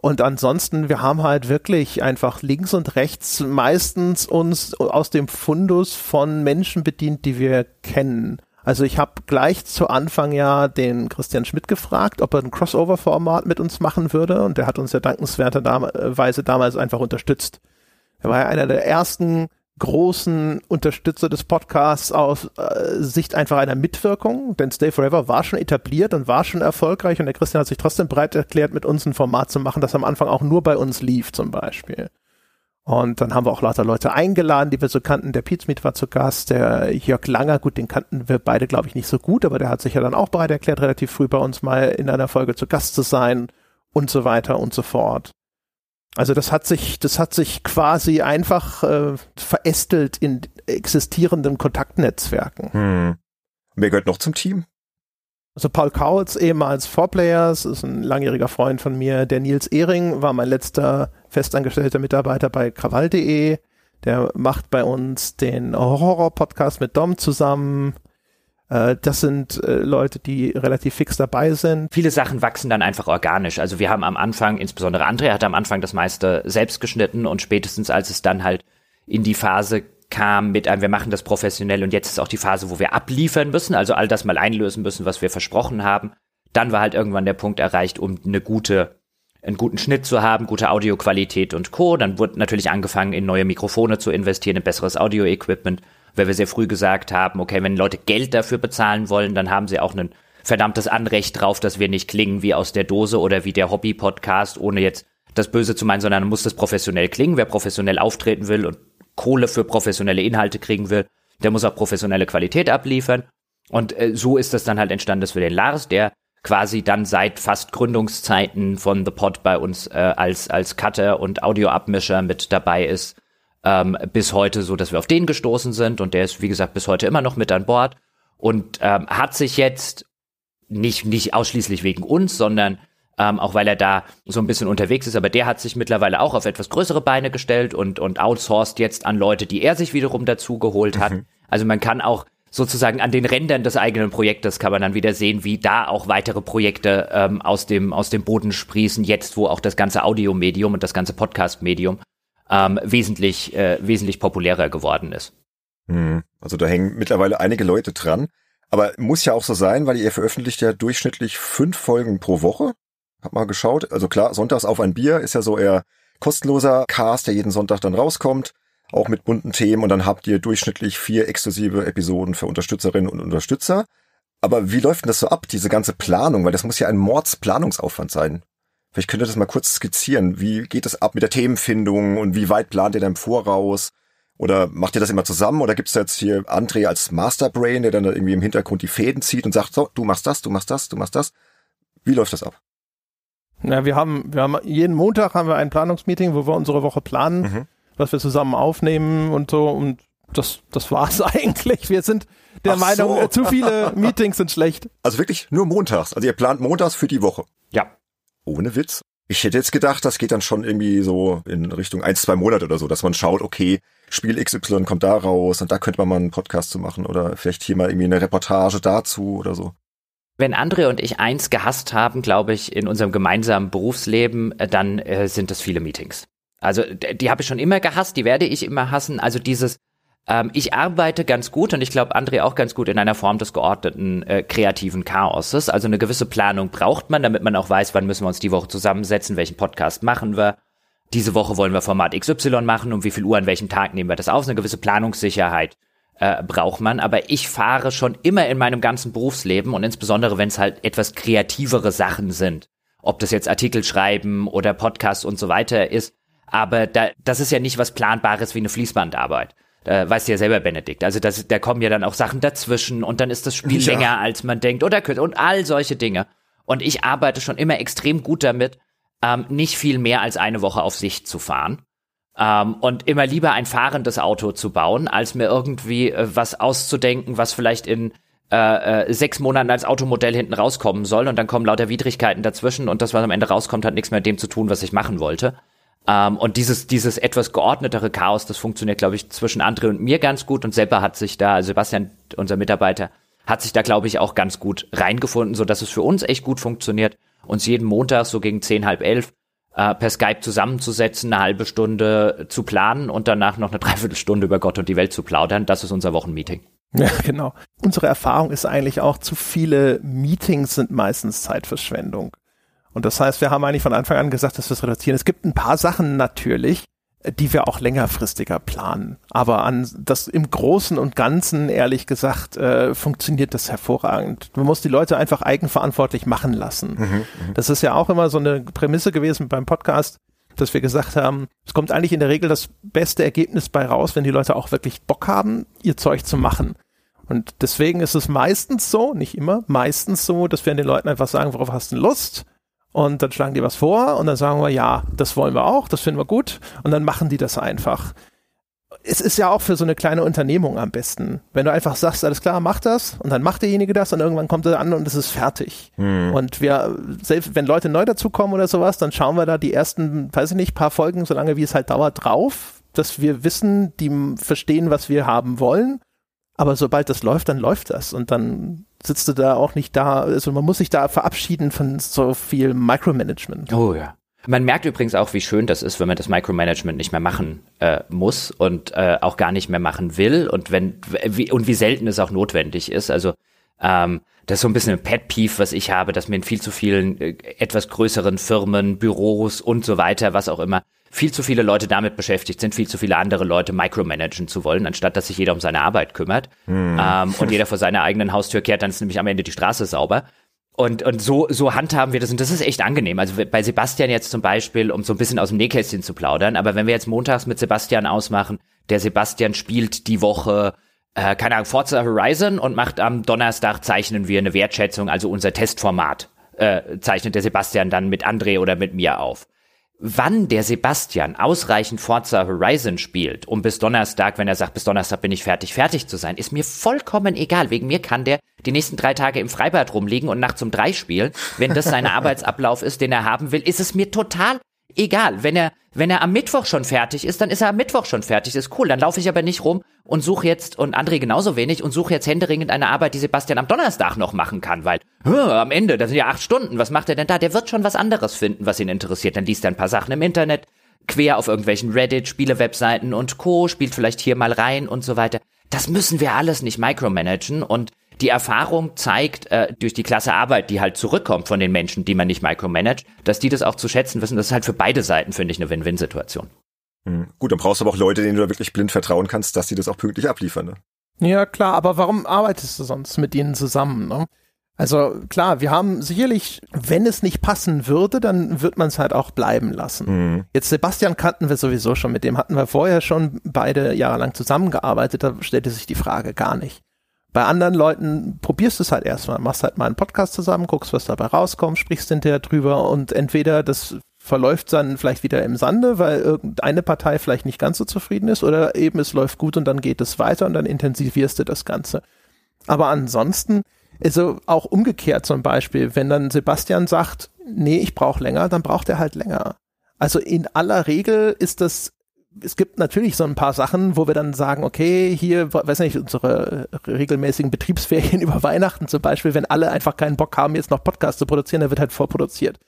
S2: Und ansonsten, wir haben halt wirklich einfach links und rechts meistens uns aus dem Fundus von Menschen bedient, die wir kennen. Also ich habe gleich zu Anfang ja den Christian Schmidt gefragt, ob er ein Crossover-Format mit uns machen würde und der hat uns ja dankenswerterweise damals einfach unterstützt. Er war ja einer der ersten großen Unterstützer des Podcasts aus äh, Sicht einfach einer Mitwirkung, denn Stay Forever war schon etabliert und war schon erfolgreich und der Christian hat sich trotzdem bereit erklärt, mit uns ein Format zu machen, das am Anfang auch nur bei uns lief zum Beispiel. Und dann haben wir auch lauter Leute eingeladen, die wir so kannten. Der Pizmeet war zu Gast, der Jörg Langer, gut, den kannten wir beide, glaube ich, nicht so gut, aber der hat sich ja dann auch bereit erklärt, relativ früh bei uns mal in einer Folge zu Gast zu sein und so weiter und so fort. Also das hat sich, das hat sich quasi einfach äh, verästelt in existierenden Kontaktnetzwerken. Hm.
S1: Wer gehört noch zum Team?
S2: Also Paul Kautz, ehemals Four-Players, ist ein langjähriger Freund von mir. Der Nils Ehring war mein letzter festangestellter Mitarbeiter bei krawall.de. Der macht bei uns den Horror-Podcast mit Dom zusammen. Äh, das sind äh, Leute, die relativ fix dabei sind.
S3: Viele Sachen wachsen dann einfach organisch. Also wir haben am Anfang, insbesondere Andrea hat am Anfang das meiste selbst geschnitten und spätestens als es dann halt in die Phase kam mit einem, wir machen das professionell und jetzt ist auch die Phase, wo wir abliefern müssen, also all das mal einlösen müssen, was wir versprochen haben. Dann war halt irgendwann der Punkt erreicht, um eine gute, einen guten Schnitt zu haben, gute Audioqualität und Co. Dann wurde natürlich angefangen, in neue Mikrofone zu investieren, in besseres Audio-Equipment weil wir sehr früh gesagt haben, okay, wenn Leute Geld dafür bezahlen wollen, dann haben sie auch ein verdammtes Anrecht drauf, dass wir nicht klingen wie aus der Dose oder wie der Hobby-Podcast, ohne jetzt das Böse zu meinen, sondern muss das professionell klingen. Wer professionell auftreten will und Kohle für professionelle Inhalte kriegen will, der muss auch professionelle Qualität abliefern. Und äh, so ist das dann halt entstanden, dass wir den Lars, der quasi dann seit fast Gründungszeiten von The Pod bei uns äh, als, als Cutter und Audioabmischer mit dabei ist, ähm, bis heute so, dass wir auf den gestoßen sind und der ist, wie gesagt, bis heute immer noch mit an Bord und ähm, hat sich jetzt nicht, nicht ausschließlich wegen uns, sondern ähm, auch weil er da so ein bisschen unterwegs ist, aber der hat sich mittlerweile auch auf etwas größere Beine gestellt und, und outsourced jetzt an Leute, die er sich wiederum dazu geholt hat. Mhm. Also man kann auch sozusagen an den Rändern des eigenen Projektes kann man dann wieder sehen, wie da auch weitere Projekte ähm, aus, dem, aus dem Boden sprießen, jetzt wo auch das ganze Audiomedium und das ganze Podcast-Medium ähm, wesentlich, äh, wesentlich populärer geworden ist.
S1: Hm. Also da hängen mittlerweile einige Leute dran. Aber muss ja auch so sein, weil ihr veröffentlicht ja durchschnittlich fünf Folgen pro Woche. Hab mal geschaut. Also klar, Sonntags auf ein Bier ist ja so eher kostenloser Cast, der jeden Sonntag dann rauskommt. Auch mit bunten Themen. Und dann habt ihr durchschnittlich vier exklusive Episoden für Unterstützerinnen und Unterstützer. Aber wie läuft denn das so ab, diese ganze Planung? Weil das muss ja ein Mordsplanungsaufwand sein. Vielleicht könnt ihr das mal kurz skizzieren. Wie geht es ab mit der Themenfindung und wie weit plant ihr da im Voraus? Oder macht ihr das immer zusammen? Oder gibt es jetzt hier André als Masterbrain, der dann irgendwie im Hintergrund die Fäden zieht und sagt, so, du machst das, du machst das, du machst das? Wie läuft das ab?
S2: Na, wir haben, wir haben jeden Montag haben wir ein Planungsmeeting, wo wir unsere Woche planen, mhm. was wir zusammen aufnehmen und so. Und das, das war's eigentlich. Wir sind der Ach Meinung, so. zu viele Meetings sind schlecht.
S1: Also wirklich nur montags. Also ihr plant montags für die Woche.
S3: Ja.
S1: Ohne Witz. Ich hätte jetzt gedacht, das geht dann schon irgendwie so in Richtung ein, zwei Monate oder so, dass man schaut, okay, Spiel XY kommt da raus und da könnte man mal einen Podcast zu machen oder vielleicht hier mal irgendwie eine Reportage dazu oder so.
S3: Wenn Andre und ich eins gehasst haben, glaube ich, in unserem gemeinsamen Berufsleben, äh, dann äh, sind das viele Meetings. Also die habe ich schon immer gehasst, die werde ich immer hassen. Also dieses ähm, ich arbeite ganz gut und ich glaube, André auch ganz gut in einer Form des geordneten äh, kreativen Chaoses. Also eine gewisse Planung braucht man, damit man auch weiß, wann müssen wir uns die Woche zusammensetzen, welchen Podcast machen wir. Diese Woche wollen wir Format XY machen, um wie viel Uhr an welchem Tag nehmen wir das auf. Eine gewisse Planungssicherheit äh, braucht man. Aber ich fahre schon immer in meinem ganzen Berufsleben und insbesondere, wenn es halt etwas kreativere Sachen sind, ob das jetzt Artikel schreiben oder Podcast und so weiter ist. Aber da, das ist ja nicht was Planbares wie eine Fließbandarbeit. Da weißt du ja selber, Benedikt. Also das, da kommen ja dann auch Sachen dazwischen und dann ist das Spiel ja. länger, als man denkt oder und all solche Dinge. Und ich arbeite schon immer extrem gut damit, ähm, nicht viel mehr als eine Woche auf Sicht zu fahren. Ähm, und immer lieber ein fahrendes Auto zu bauen, als mir irgendwie äh, was auszudenken, was vielleicht in äh, äh, sechs Monaten als Automodell hinten rauskommen soll und dann kommen lauter Widrigkeiten dazwischen und das, was am Ende rauskommt, hat nichts mehr mit dem zu tun, was ich machen wollte. Ähm, und dieses, dieses etwas geordnetere Chaos, das funktioniert, glaube ich, zwischen André und mir ganz gut und Seppa hat sich da, also Sebastian, unser Mitarbeiter, hat sich da, glaube ich, auch ganz gut reingefunden, so dass es für uns echt gut funktioniert, uns jeden Montag so gegen zehn, halb elf äh, per Skype zusammenzusetzen, eine halbe Stunde zu planen und danach noch eine Dreiviertelstunde über Gott und die Welt zu plaudern. Das ist unser Wochenmeeting.
S2: Ja, genau. Unsere Erfahrung ist eigentlich auch, zu viele Meetings sind meistens Zeitverschwendung. Und das heißt, wir haben eigentlich von Anfang an gesagt, dass wir es reduzieren. Es gibt ein paar Sachen natürlich, die wir auch längerfristiger planen. Aber an das im Großen und Ganzen, ehrlich gesagt, äh, funktioniert das hervorragend. Man muss die Leute einfach eigenverantwortlich machen lassen. Mhm, mhm, das ist ja auch immer so eine Prämisse gewesen beim Podcast, dass wir gesagt haben, es kommt eigentlich in der Regel das beste Ergebnis bei raus, wenn die Leute auch wirklich Bock haben, ihr Zeug zu machen. Und deswegen ist es meistens so, nicht immer, meistens so, dass wir den Leuten einfach sagen, worauf hast du Lust? Und dann schlagen die was vor und dann sagen wir, ja, das wollen wir auch, das finden wir gut. Und dann machen die das einfach. Es ist ja auch für so eine kleine Unternehmung am besten. Wenn du einfach sagst, alles klar, mach das und dann macht derjenige das und irgendwann kommt er an und es ist fertig. Hm. Und wir, selbst wenn Leute neu dazukommen oder sowas, dann schauen wir da die ersten, weiß ich nicht, paar Folgen, solange wie es halt dauert, drauf, dass wir wissen, die verstehen, was wir haben wollen. Aber sobald das läuft, dann läuft das und dann sitzt du da auch nicht da, also man muss sich da verabschieden von so viel Micromanagement.
S3: Oh ja. Man merkt übrigens auch, wie schön das ist, wenn man das Micromanagement nicht mehr machen äh, muss und äh, auch gar nicht mehr machen will und wenn wie, und wie selten es auch notwendig ist. Also ähm, das ist so ein bisschen ein Pet Peeve, was ich habe, dass mir in viel zu vielen äh, etwas größeren Firmen, Büros und so weiter, was auch immer, viel zu viele Leute damit beschäftigt sind, viel zu viele andere Leute micromanagen zu wollen, anstatt dass sich jeder um seine Arbeit kümmert hm. ähm, und jeder vor seiner eigenen Haustür kehrt, dann ist nämlich am Ende die Straße sauber. Und, und so, so handhaben wir das und das ist echt angenehm. Also bei Sebastian jetzt zum Beispiel, um so ein bisschen aus dem Nähkästchen zu plaudern, aber wenn wir jetzt montags mit Sebastian ausmachen, der Sebastian spielt die Woche, äh, keine Ahnung, Forza Horizon und macht am Donnerstag zeichnen wir eine Wertschätzung, also unser Testformat, äh, zeichnet der Sebastian dann mit André oder mit mir auf wann der Sebastian ausreichend Forza Horizon spielt, um bis Donnerstag, wenn er sagt, bis Donnerstag bin ich fertig, fertig zu sein, ist mir vollkommen egal. Wegen mir kann der die nächsten drei Tage im Freibad rumliegen und nachts um drei spielen. Wenn das sein Arbeitsablauf ist, den er haben will, ist es mir total egal. Wenn er, wenn er am Mittwoch schon fertig ist, dann ist er am Mittwoch schon fertig. Ist cool. Dann laufe ich aber nicht rum und suche jetzt, und André genauso wenig, und suche jetzt händeringend eine Arbeit, die Sebastian am Donnerstag noch machen kann, weil, am Ende, das sind ja acht Stunden, was macht er denn da? Der wird schon was anderes finden, was ihn interessiert. Dann liest er ein paar Sachen im Internet, quer auf irgendwelchen Reddit, Spiele-Webseiten und Co., spielt vielleicht hier mal rein und so weiter. Das müssen wir alles nicht micromanagen und die Erfahrung zeigt äh, durch die klasse Arbeit, die halt zurückkommt von den Menschen, die man nicht micromanagt, dass die das auch zu schätzen wissen. Das ist halt für beide Seiten, finde ich, eine Win-Win-Situation.
S1: Mhm. Gut, dann brauchst du aber auch Leute, denen du da wirklich blind vertrauen kannst, dass die das auch pünktlich abliefern. Ne?
S2: Ja, klar, aber warum arbeitest du sonst mit ihnen zusammen? Ne? Also klar, wir haben sicherlich, wenn es nicht passen würde, dann wird man es halt auch bleiben lassen. Mhm. Jetzt Sebastian kannten wir sowieso schon, mit dem hatten wir vorher schon beide jahrelang zusammengearbeitet, da stellte sich die Frage gar nicht. Bei anderen Leuten probierst du es halt erstmal, machst halt mal einen Podcast zusammen, guckst, was dabei rauskommt, sprichst hinterher drüber und entweder das verläuft dann vielleicht wieder im Sande, weil irgendeine Partei vielleicht nicht ganz so zufrieden ist oder eben es läuft gut und dann geht es weiter und dann intensivierst du das Ganze. Aber ansonsten, also auch umgekehrt zum Beispiel, wenn dann Sebastian sagt, nee, ich brauche länger, dann braucht er halt länger. Also in aller Regel ist das es gibt natürlich so ein paar Sachen, wo wir dann sagen, okay, hier, weiß nicht, unsere regelmäßigen Betriebsferien über Weihnachten zum Beispiel, wenn alle einfach keinen Bock haben, jetzt noch Podcasts zu produzieren, dann wird halt vorproduziert.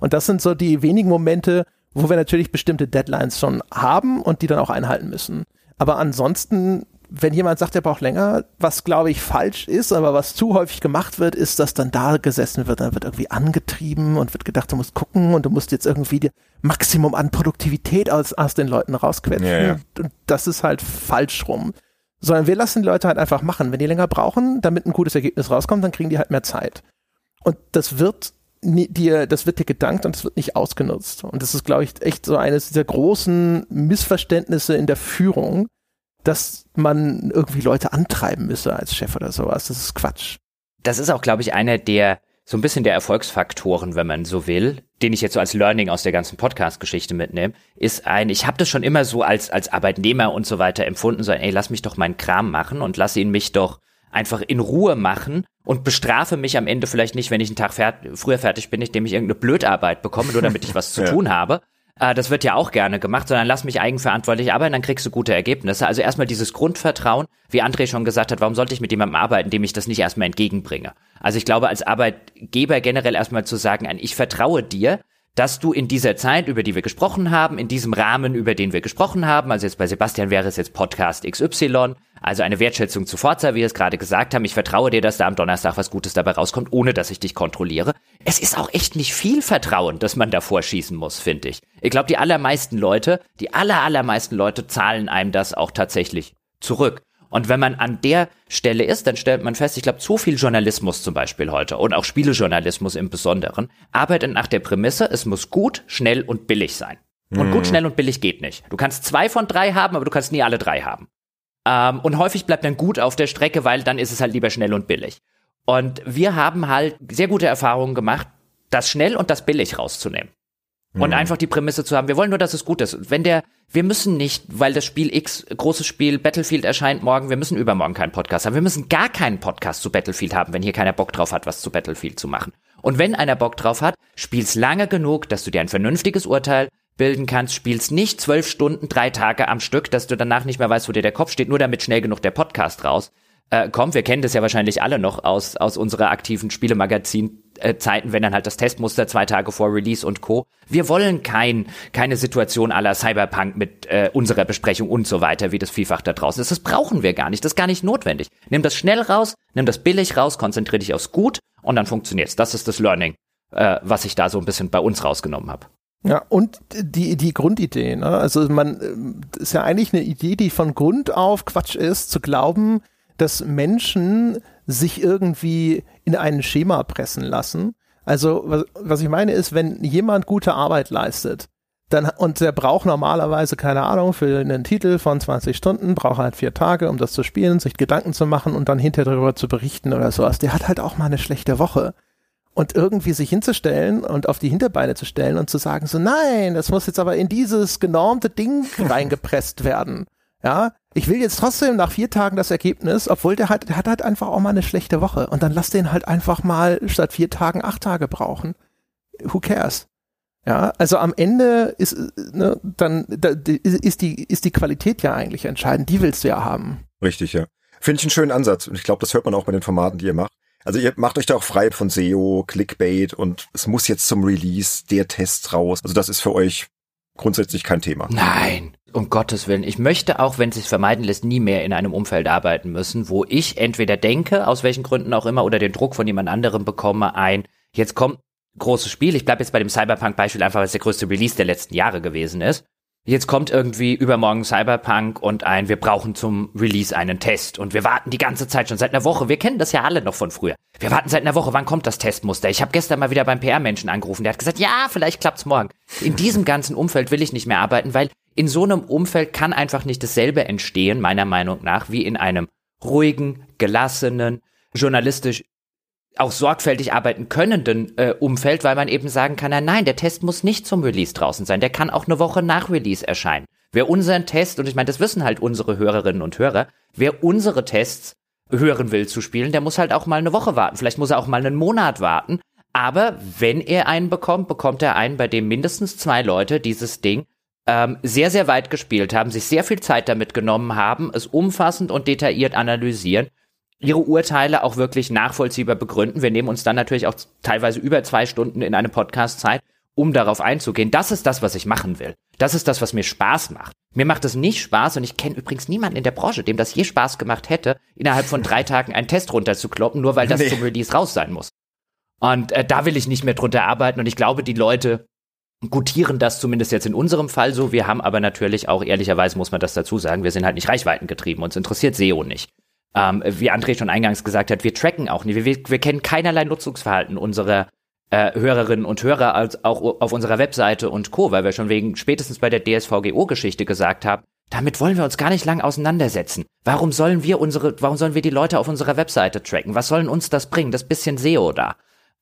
S2: Und das sind so die wenigen Momente, wo wir natürlich bestimmte Deadlines schon haben und die dann auch einhalten müssen. Aber ansonsten wenn jemand sagt, er braucht länger, was glaube ich falsch ist, aber was zu häufig gemacht wird, ist, dass dann da gesessen wird, dann wird irgendwie angetrieben und wird gedacht, du musst gucken und du musst jetzt irgendwie die Maximum an Produktivität aus, aus den Leuten rausquetschen. Ja, ja. Und das ist halt falsch rum. sondern wir lassen die Leute halt einfach machen. Wenn die länger brauchen, damit ein gutes Ergebnis rauskommt, dann kriegen die halt mehr Zeit. Und das wird dir, das wird dir gedankt und es wird nicht ausgenutzt. Und das ist, glaube ich, echt so eines dieser großen Missverständnisse in der Führung, dass man irgendwie Leute antreiben müsse als Chef oder sowas. Das ist Quatsch.
S3: Das ist auch, glaube ich, einer der so ein bisschen der Erfolgsfaktoren, wenn man so will, den ich jetzt so als Learning aus der ganzen Podcast-Geschichte mitnehme, ist ein, ich habe das schon immer so als, als Arbeitnehmer und so weiter empfunden, so, ey, lass mich doch meinen Kram machen und lass ihn mich doch einfach in Ruhe machen und bestrafe mich am Ende vielleicht nicht, wenn ich einen Tag fert früher fertig bin, indem ich irgendeine Blödarbeit bekomme, nur damit ich was zu ja. tun habe. Äh, das wird ja auch gerne gemacht, sondern lass mich eigenverantwortlich arbeiten, dann kriegst du gute Ergebnisse. Also erstmal dieses Grundvertrauen, wie André schon gesagt hat, warum sollte ich mit jemandem arbeiten, dem ich das nicht erstmal entgegenbringe? Also ich glaube, als Arbeitgeber generell erstmal zu sagen, ich vertraue dir, dass du in dieser Zeit, über die wir gesprochen haben, in diesem Rahmen, über den wir gesprochen haben, also jetzt bei Sebastian wäre es jetzt Podcast XY, also eine Wertschätzung zu Forza, wie wir es gerade gesagt haben. Ich vertraue dir, dass da am Donnerstag was Gutes dabei rauskommt, ohne dass ich dich kontrolliere. Es ist auch echt nicht viel Vertrauen, dass man davor schießen muss, finde ich. Ich glaube, die allermeisten Leute, die aller, allermeisten Leute zahlen einem das auch tatsächlich zurück. Und wenn man an der Stelle ist, dann stellt man fest, ich glaube, zu viel Journalismus zum Beispiel heute und auch Spielejournalismus im Besonderen arbeitet nach der Prämisse, es muss gut, schnell und billig sein. Und gut, mhm. schnell und billig geht nicht. Du kannst zwei von drei haben, aber du kannst nie alle drei haben. Ähm, und häufig bleibt dann gut auf der Strecke, weil dann ist es halt lieber schnell und billig. Und wir haben halt sehr gute Erfahrungen gemacht, das schnell und das billig rauszunehmen. Und mhm. einfach die Prämisse zu haben, wir wollen nur, dass es gut ist. Wenn der, wir müssen nicht, weil das Spiel X, großes Spiel, Battlefield erscheint morgen, wir müssen übermorgen keinen Podcast haben. Wir müssen gar keinen Podcast zu Battlefield haben, wenn hier keiner Bock drauf hat, was zu Battlefield zu machen. Und wenn einer Bock drauf hat, spiel's lange genug, dass du dir ein vernünftiges Urteil bilden kannst, spielst nicht zwölf Stunden, drei Tage am Stück, dass du danach nicht mehr weißt, wo dir der Kopf steht, nur damit schnell genug der Podcast raus äh, kommt. Wir kennen das ja wahrscheinlich alle noch aus, aus unserer aktiven Spielemagazin äh, Zeiten, wenn dann halt das Testmuster zwei Tage vor Release und Co. Wir wollen kein, keine Situation aller Cyberpunk mit äh, unserer Besprechung und so weiter, wie das vielfach da draußen ist. Das brauchen wir gar nicht. Das ist gar nicht notwendig. Nimm das schnell raus, nimm das billig raus, konzentriere dich aufs Gut und dann funktioniert's. Das ist das Learning, äh, was ich da so ein bisschen bei uns rausgenommen habe.
S2: Ja, und die, die Grundidee, ne? Also man äh, ist ja eigentlich eine Idee, die von Grund auf Quatsch ist, zu glauben, dass Menschen sich irgendwie in ein Schema pressen lassen. Also, was, was ich meine ist, wenn jemand gute Arbeit leistet, dann, und der braucht normalerweise, keine Ahnung, für einen Titel von 20 Stunden, braucht halt vier Tage, um das zu spielen, sich Gedanken zu machen und dann hinterher darüber zu berichten oder sowas. Der hat halt auch mal eine schlechte Woche und irgendwie sich hinzustellen und auf die Hinterbeine zu stellen und zu sagen so, nein, das muss jetzt aber in dieses genormte Ding reingepresst werden. Ja, ich will jetzt trotzdem nach vier Tagen das Ergebnis, obwohl der hat, der hat halt einfach auch mal eine schlechte Woche und dann lass den halt einfach mal statt vier Tagen acht Tage brauchen. Who cares? Ja, also am Ende ist, ne, dann da, ist die, ist die Qualität ja eigentlich entscheidend. Die willst du ja haben.
S1: Richtig, ja. Finde ich einen schönen Ansatz und ich glaube, das hört man auch bei den Formaten, die ihr macht. Also ihr macht euch da auch frei von SEO, Clickbait und es muss jetzt zum Release der Test raus. Also das ist für euch grundsätzlich kein Thema.
S3: Nein, um Gottes Willen. Ich möchte auch, wenn es sich vermeiden lässt, nie mehr in einem Umfeld arbeiten müssen, wo ich entweder denke, aus welchen Gründen auch immer, oder den Druck von jemand anderem bekomme, ein, jetzt kommt großes Spiel. Ich bleibe jetzt bei dem Cyberpunk-Beispiel einfach, weil es der größte Release der letzten Jahre gewesen ist. Jetzt kommt irgendwie übermorgen Cyberpunk und ein, wir brauchen zum Release einen Test. Und wir warten die ganze Zeit schon seit einer Woche. Wir kennen das ja alle noch von früher. Wir warten seit einer Woche, wann kommt das Testmuster? Ich habe gestern mal wieder beim PR-Menschen angerufen, der hat gesagt, ja, vielleicht klappt's morgen. In diesem ganzen Umfeld will ich nicht mehr arbeiten, weil in so einem Umfeld kann einfach nicht dasselbe entstehen, meiner Meinung nach, wie in einem ruhigen, gelassenen, journalistisch auch sorgfältig arbeiten könnenden äh, Umfeld, weil man eben sagen kann, nein, der Test muss nicht zum Release draußen sein, der kann auch eine Woche nach Release erscheinen. Wer unseren Test, und ich meine, das wissen halt unsere Hörerinnen und Hörer, wer unsere Tests hören will zu spielen, der muss halt auch mal eine Woche warten. Vielleicht muss er auch mal einen Monat warten. Aber wenn er einen bekommt, bekommt er einen, bei dem mindestens zwei Leute dieses Ding ähm, sehr, sehr weit gespielt haben, sich sehr viel Zeit damit genommen haben, es umfassend und detailliert analysieren ihre Urteile auch wirklich nachvollziehbar begründen. Wir nehmen uns dann natürlich auch teilweise über zwei Stunden in eine Podcast Zeit, um darauf einzugehen. Das ist das, was ich machen will. Das ist das, was mir Spaß macht. Mir macht es nicht Spaß und ich kenne übrigens niemanden in der Branche, dem das je Spaß gemacht hätte, innerhalb von drei Tagen einen Test runterzukloppen, nur weil das nee. zum Release raus sein muss. Und äh, da will ich nicht mehr drunter arbeiten und ich glaube, die Leute gutieren das zumindest jetzt in unserem Fall so. Wir haben aber natürlich auch, ehrlicherweise muss man das dazu sagen, wir sind halt nicht reichweitengetrieben. Uns interessiert SEO nicht. Ähm, wie André schon eingangs gesagt hat, wir tracken auch nicht. Wir, wir kennen keinerlei Nutzungsverhalten unserer äh, Hörerinnen und Hörer als auch auf unserer Webseite und Co., weil wir schon wegen spätestens bei der DSVGO-Geschichte gesagt haben, damit wollen wir uns gar nicht lang auseinandersetzen. Warum sollen wir unsere, warum sollen wir die Leute auf unserer Webseite tracken? Was sollen uns das bringen? Das bisschen SEO da.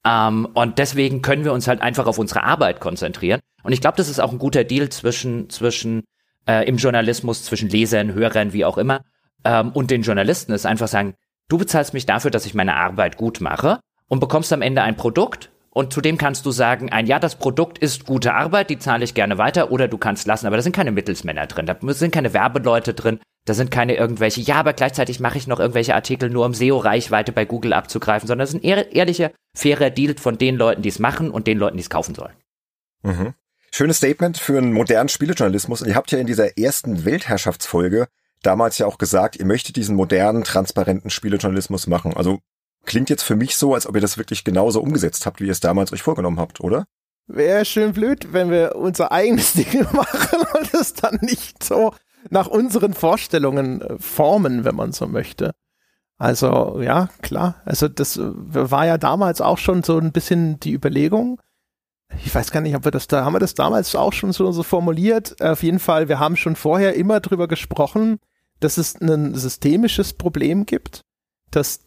S3: Ähm, und deswegen können wir uns halt einfach auf unsere Arbeit konzentrieren. Und ich glaube, das ist auch ein guter Deal zwischen, zwischen äh, im Journalismus, zwischen Lesern, Hörern, wie auch immer, ähm, und den Journalisten, ist einfach sagen, du bezahlst mich dafür, dass ich meine Arbeit gut mache und bekommst am Ende ein Produkt, und zudem kannst du sagen, ein ja, das Produkt ist gute Arbeit, die zahle ich gerne weiter oder du kannst lassen. Aber da sind keine Mittelsmänner drin, da sind keine Werbeleute drin, da sind keine irgendwelche, ja, aber gleichzeitig mache ich noch irgendwelche Artikel nur um SEO-Reichweite bei Google abzugreifen, sondern es ist ein ehrlicher, fairer Deal von den Leuten, die es machen und den Leuten, die es kaufen sollen.
S1: Mhm. Schönes Statement für einen modernen Spielejournalismus. Und ihr habt ja in dieser ersten Weltherrschaftsfolge damals ja auch gesagt, ihr möchtet diesen modernen, transparenten Spielejournalismus machen. Also Klingt jetzt für mich so, als ob ihr das wirklich genauso umgesetzt habt, wie ihr es damals euch vorgenommen habt, oder?
S2: Wäre schön blöd, wenn wir unser eigenes Ding machen und es dann nicht so nach unseren Vorstellungen äh, formen, wenn man so möchte. Also ja, klar. Also das äh, war ja damals auch schon so ein bisschen die Überlegung. Ich weiß gar nicht, ob wir das da, haben wir das damals auch schon so, so formuliert? Auf jeden Fall, wir haben schon vorher immer drüber gesprochen, dass es ein systemisches Problem gibt, dass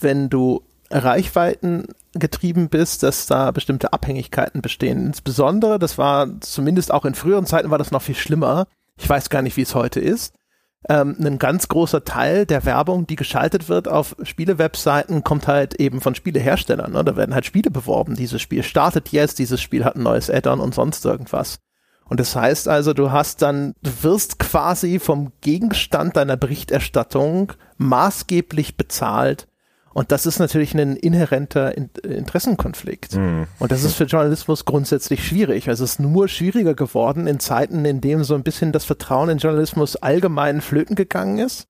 S2: wenn du Reichweiten getrieben bist, dass da bestimmte Abhängigkeiten bestehen. Insbesondere, das war zumindest auch in früheren Zeiten war das noch viel schlimmer. Ich weiß gar nicht, wie es heute ist. Ähm, ein ganz großer Teil der Werbung, die geschaltet wird auf Spielewebseiten, kommt halt eben von Spieleherstellern. Ne? Da werden halt Spiele beworben. Dieses Spiel startet jetzt, dieses Spiel hat ein neues Add-on und sonst irgendwas. Und das heißt also, du hast dann, du wirst quasi vom Gegenstand deiner Berichterstattung maßgeblich bezahlt und das ist natürlich ein inhärenter Interessenkonflikt. Mhm. Und das ist für Journalismus grundsätzlich schwierig. Also es ist nur schwieriger geworden in Zeiten, in denen so ein bisschen das Vertrauen in Journalismus allgemein flöten gegangen ist.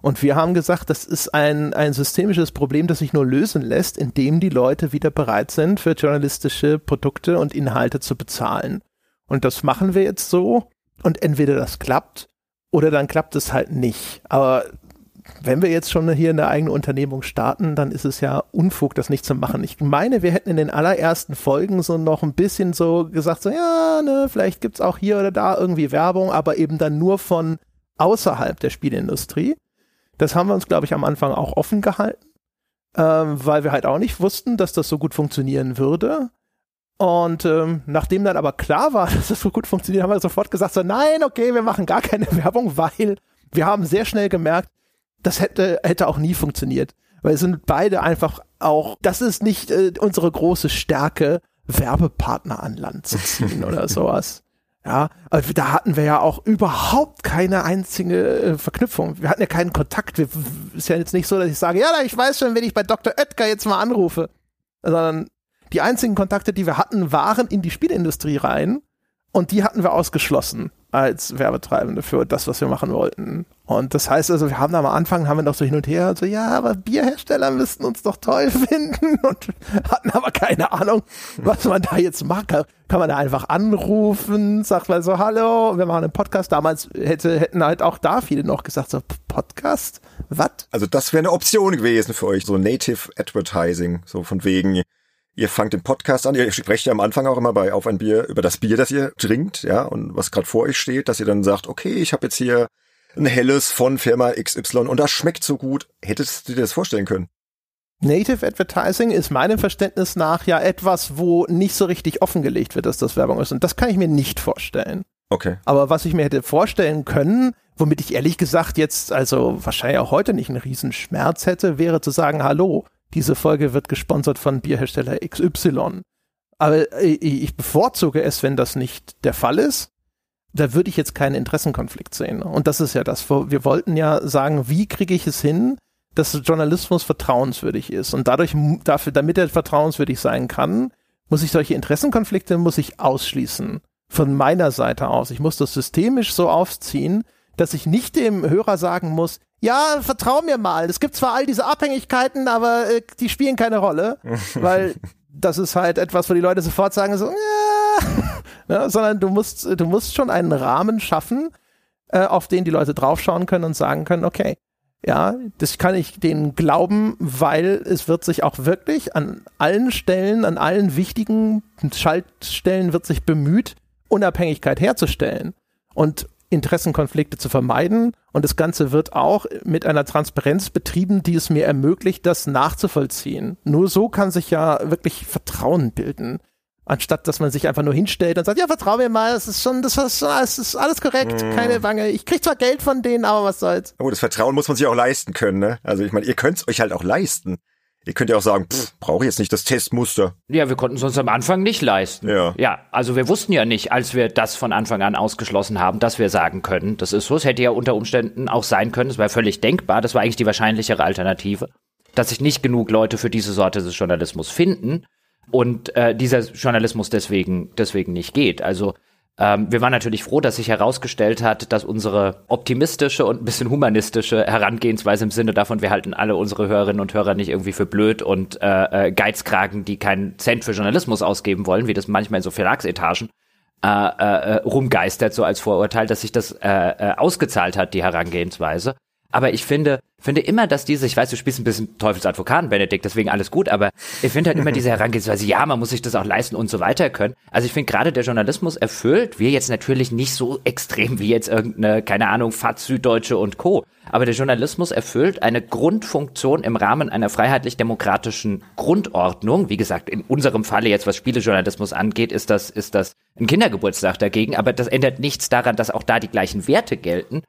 S2: Und wir haben gesagt, das ist ein, ein systemisches Problem, das sich nur lösen lässt, indem die Leute wieder bereit sind, für journalistische Produkte und Inhalte zu bezahlen. Und das machen wir jetzt so. Und entweder das klappt oder dann klappt es halt nicht. Aber wenn wir jetzt schon hier eine eigene Unternehmung starten, dann ist es ja Unfug, das nicht zu machen. Ich meine, wir hätten in den allerersten Folgen so noch ein bisschen so gesagt, so ja, ne, vielleicht gibt's auch hier oder da irgendwie Werbung, aber eben dann nur von außerhalb der Spielindustrie. Das haben wir uns, glaube ich, am Anfang auch offen gehalten, ähm, weil wir halt auch nicht wussten, dass das so gut funktionieren würde. Und ähm, nachdem dann aber klar war, dass das so gut funktioniert, haben wir sofort gesagt, so nein, okay, wir machen gar keine Werbung, weil wir haben sehr schnell gemerkt, das hätte, hätte auch nie funktioniert. Weil es sind beide einfach auch, das ist nicht äh, unsere große Stärke, Werbepartner an Land zu ziehen oder sowas. Ja, also da hatten wir ja auch überhaupt keine einzige äh, Verknüpfung. Wir hatten ja keinen Kontakt. Wir, ist ja jetzt nicht so, dass ich sage, ja, ich weiß schon, wenn ich bei Dr. Oetker jetzt mal anrufe. Sondern die einzigen Kontakte, die wir hatten, waren in die Spielindustrie rein und die hatten wir ausgeschlossen als Werbetreibende für das, was wir machen wollten. Und das heißt also, wir haben am Anfang, haben wir noch so hin und her, so, ja, aber Bierhersteller müssten uns doch toll finden und hatten aber keine Ahnung, was man da jetzt macht. Kann, kann man da einfach anrufen, sagt man so, hallo, wir machen einen Podcast. Damals hätte, hätten halt auch da viele noch gesagt, so, Podcast? Was?
S1: Also das wäre eine Option gewesen für euch, so Native Advertising, so von wegen, Ihr fangt den Podcast an, ihr sprecht ja am Anfang auch immer bei Auf ein Bier über das Bier, das ihr trinkt, ja, und was gerade vor euch steht, dass ihr dann sagt, okay, ich habe jetzt hier ein helles von Firma XY und das schmeckt so gut. Hättest du dir das vorstellen können?
S2: Native Advertising ist meinem Verständnis nach ja etwas, wo nicht so richtig offengelegt wird, dass das Werbung ist. Und das kann ich mir nicht vorstellen.
S1: Okay.
S2: Aber was ich mir hätte vorstellen können, womit ich ehrlich gesagt jetzt, also wahrscheinlich auch heute nicht einen Riesenschmerz hätte, wäre zu sagen, hallo, diese Folge wird gesponsert von Bierhersteller XY. Aber ich bevorzuge es, wenn das nicht der Fall ist. Da würde ich jetzt keinen Interessenkonflikt sehen. Und das ist ja das. Wir wollten ja sagen, wie kriege ich es hin, dass Journalismus vertrauenswürdig ist. Und dadurch, dafür, damit er vertrauenswürdig sein kann, muss ich solche Interessenkonflikte muss ich ausschließen. Von meiner Seite aus. Ich muss das systemisch so aufziehen, dass ich nicht dem Hörer sagen muss, ja, vertrau mir mal. Es gibt zwar all diese Abhängigkeiten, aber äh, die spielen keine Rolle, weil das ist halt etwas, wo die Leute sofort sagen so, ja, ja, sondern du musst, du musst schon einen Rahmen schaffen, äh, auf den die Leute draufschauen können und sagen können, okay, ja, das kann ich denen glauben, weil es wird sich auch wirklich an allen Stellen, an allen wichtigen Schaltstellen wird sich bemüht, Unabhängigkeit herzustellen und Interessenkonflikte zu vermeiden. Und das Ganze wird auch mit einer Transparenz betrieben, die es mir ermöglicht, das nachzuvollziehen. Nur so kann sich ja wirklich Vertrauen bilden anstatt dass man sich einfach nur hinstellt und sagt, ja, vertrau mir mal, es ist schon, das ist, das ist alles korrekt, mm. keine Wange. Ich krieg zwar Geld von denen, aber was soll's.
S1: Oh, das Vertrauen muss man sich auch leisten können, ne? Also ich meine, ihr könnt's euch halt auch leisten. Ihr könnt ja auch sagen, brauche ich jetzt nicht das Testmuster.
S3: Ja, wir konnten es uns am Anfang nicht leisten. Ja. ja, also wir wussten ja nicht, als wir das von Anfang an ausgeschlossen haben, dass wir sagen können, das ist so. Es hätte ja unter Umständen auch sein können, es war völlig denkbar, das war eigentlich die wahrscheinlichere Alternative, dass sich nicht genug Leute für diese Sorte des Journalismus finden und äh, dieser Journalismus deswegen, deswegen nicht geht. Also ähm, wir waren natürlich froh, dass sich herausgestellt hat, dass unsere optimistische und ein bisschen humanistische Herangehensweise im Sinne davon, wir halten alle unsere Hörerinnen und Hörer nicht irgendwie für blöd und äh, äh, Geizkragen, die keinen Cent für Journalismus ausgeben wollen, wie das manchmal in so Verlagsetagen äh, äh, rumgeistert, so als Vorurteil, dass sich das äh, äh, ausgezahlt hat, die Herangehensweise. Aber ich finde, finde immer, dass diese, ich weiß, du spielst ein bisschen Teufelsadvokaten, Benedikt, deswegen alles gut, aber ich finde halt immer diese Herangehensweise, ja, man muss sich das auch leisten und so weiter können. Also ich finde gerade der Journalismus erfüllt, wir jetzt natürlich nicht so extrem wie jetzt irgendeine, keine Ahnung, FAZ, Süddeutsche und Co. Aber der Journalismus erfüllt eine Grundfunktion im Rahmen einer freiheitlich-demokratischen Grundordnung. Wie gesagt, in unserem Falle jetzt, was Spielejournalismus angeht, ist das, ist das ein Kindergeburtstag dagegen. Aber das ändert nichts daran, dass auch da die gleichen Werte gelten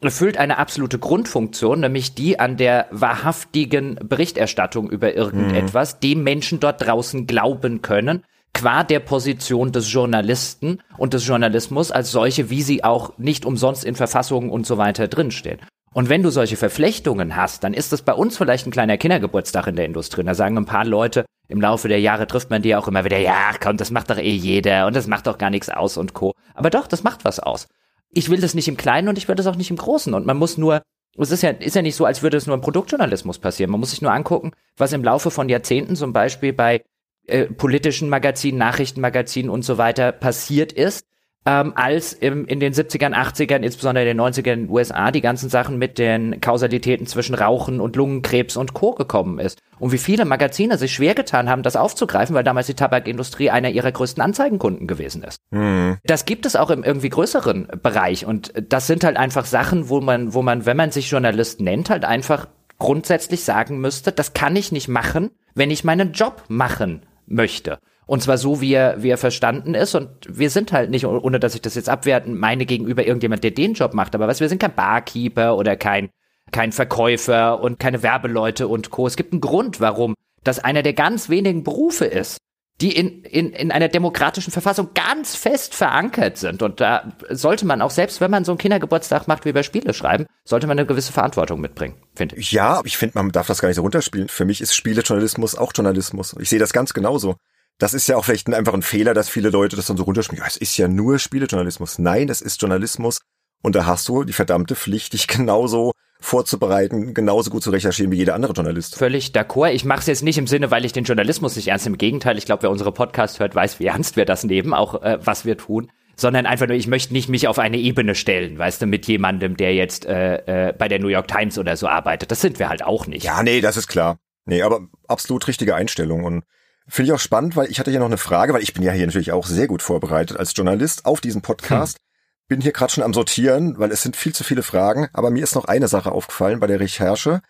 S3: erfüllt eine absolute Grundfunktion, nämlich die an der wahrhaftigen Berichterstattung über irgendetwas, mhm. dem Menschen dort draußen glauben können, qua der Position des Journalisten und des Journalismus als solche, wie sie auch nicht umsonst in Verfassungen und so weiter drinstehen. Und wenn du solche Verflechtungen hast, dann ist das bei uns vielleicht ein kleiner Kindergeburtstag in der Industrie. Und da sagen ein paar Leute, im Laufe der Jahre trifft man die auch immer wieder, ja, komm, das macht doch eh jeder und das macht doch gar nichts aus und co. Aber doch, das macht was aus ich will das nicht im Kleinen und ich will das auch nicht im Großen. Und man muss nur, es ist ja, ist ja nicht so, als würde es nur im Produktjournalismus passieren. Man muss sich nur angucken, was im Laufe von Jahrzehnten zum Beispiel bei äh, politischen Magazinen, Nachrichtenmagazinen und so weiter passiert ist, ähm, als im, in den 70ern, 80ern, insbesondere in den 90ern in den USA, die ganzen Sachen mit den Kausalitäten zwischen Rauchen und Lungenkrebs und Co. gekommen ist. Und wie viele Magazine sich schwer getan haben, das aufzugreifen, weil damals die Tabakindustrie einer ihrer größten Anzeigenkunden gewesen ist. Mhm. Das gibt es auch im irgendwie größeren Bereich. Und das sind halt einfach Sachen, wo man, wo man, wenn man sich Journalist nennt, halt einfach grundsätzlich sagen müsste, das kann ich nicht machen, wenn ich meinen Job machen möchte. Und zwar so, wie er, wie er verstanden ist. Und wir sind halt nicht, ohne dass ich das jetzt abwerten meine gegenüber irgendjemand, der den Job macht. Aber was, wir sind kein Barkeeper oder kein, kein Verkäufer und keine Werbeleute und Co. Es gibt einen Grund, warum das einer der ganz wenigen Berufe ist, die in, in, in einer demokratischen Verfassung ganz fest verankert sind. Und da sollte man auch, selbst wenn man so einen Kindergeburtstag macht wie bei Spiele schreiben, sollte man eine gewisse Verantwortung mitbringen, finde ich.
S1: Ja, ich finde, man darf das gar nicht so runterspielen. Für mich ist Spielejournalismus auch Journalismus. Ich sehe das ganz genauso das ist ja auch vielleicht einfach ein Fehler, dass viele Leute das dann so runterspielen. Ja, es ist ja nur Spielejournalismus. Nein, das ist Journalismus. Und da hast du die verdammte Pflicht, dich genauso vorzubereiten, genauso gut zu recherchieren wie jeder andere Journalist.
S3: Völlig d'accord. Ich mache es jetzt nicht im Sinne, weil ich den Journalismus nicht ernst. Im Gegenteil, ich glaube, wer unsere Podcast hört, weiß, wie ernst wir das nehmen, auch äh, was wir tun. Sondern einfach nur, ich möchte nicht mich auf eine Ebene stellen, weißt du, mit jemandem, der jetzt äh, äh, bei der New York Times oder so arbeitet. Das sind wir halt auch nicht.
S1: Ja, nee, das ist klar. Nee, aber absolut richtige Einstellung. Und Finde ich auch spannend, weil ich hatte hier noch eine Frage, weil ich bin ja hier natürlich auch sehr gut vorbereitet als Journalist auf diesen Podcast. Hm. Bin hier gerade schon am Sortieren, weil es sind viel zu viele Fragen. Aber mir ist noch eine Sache aufgefallen bei der Recherche.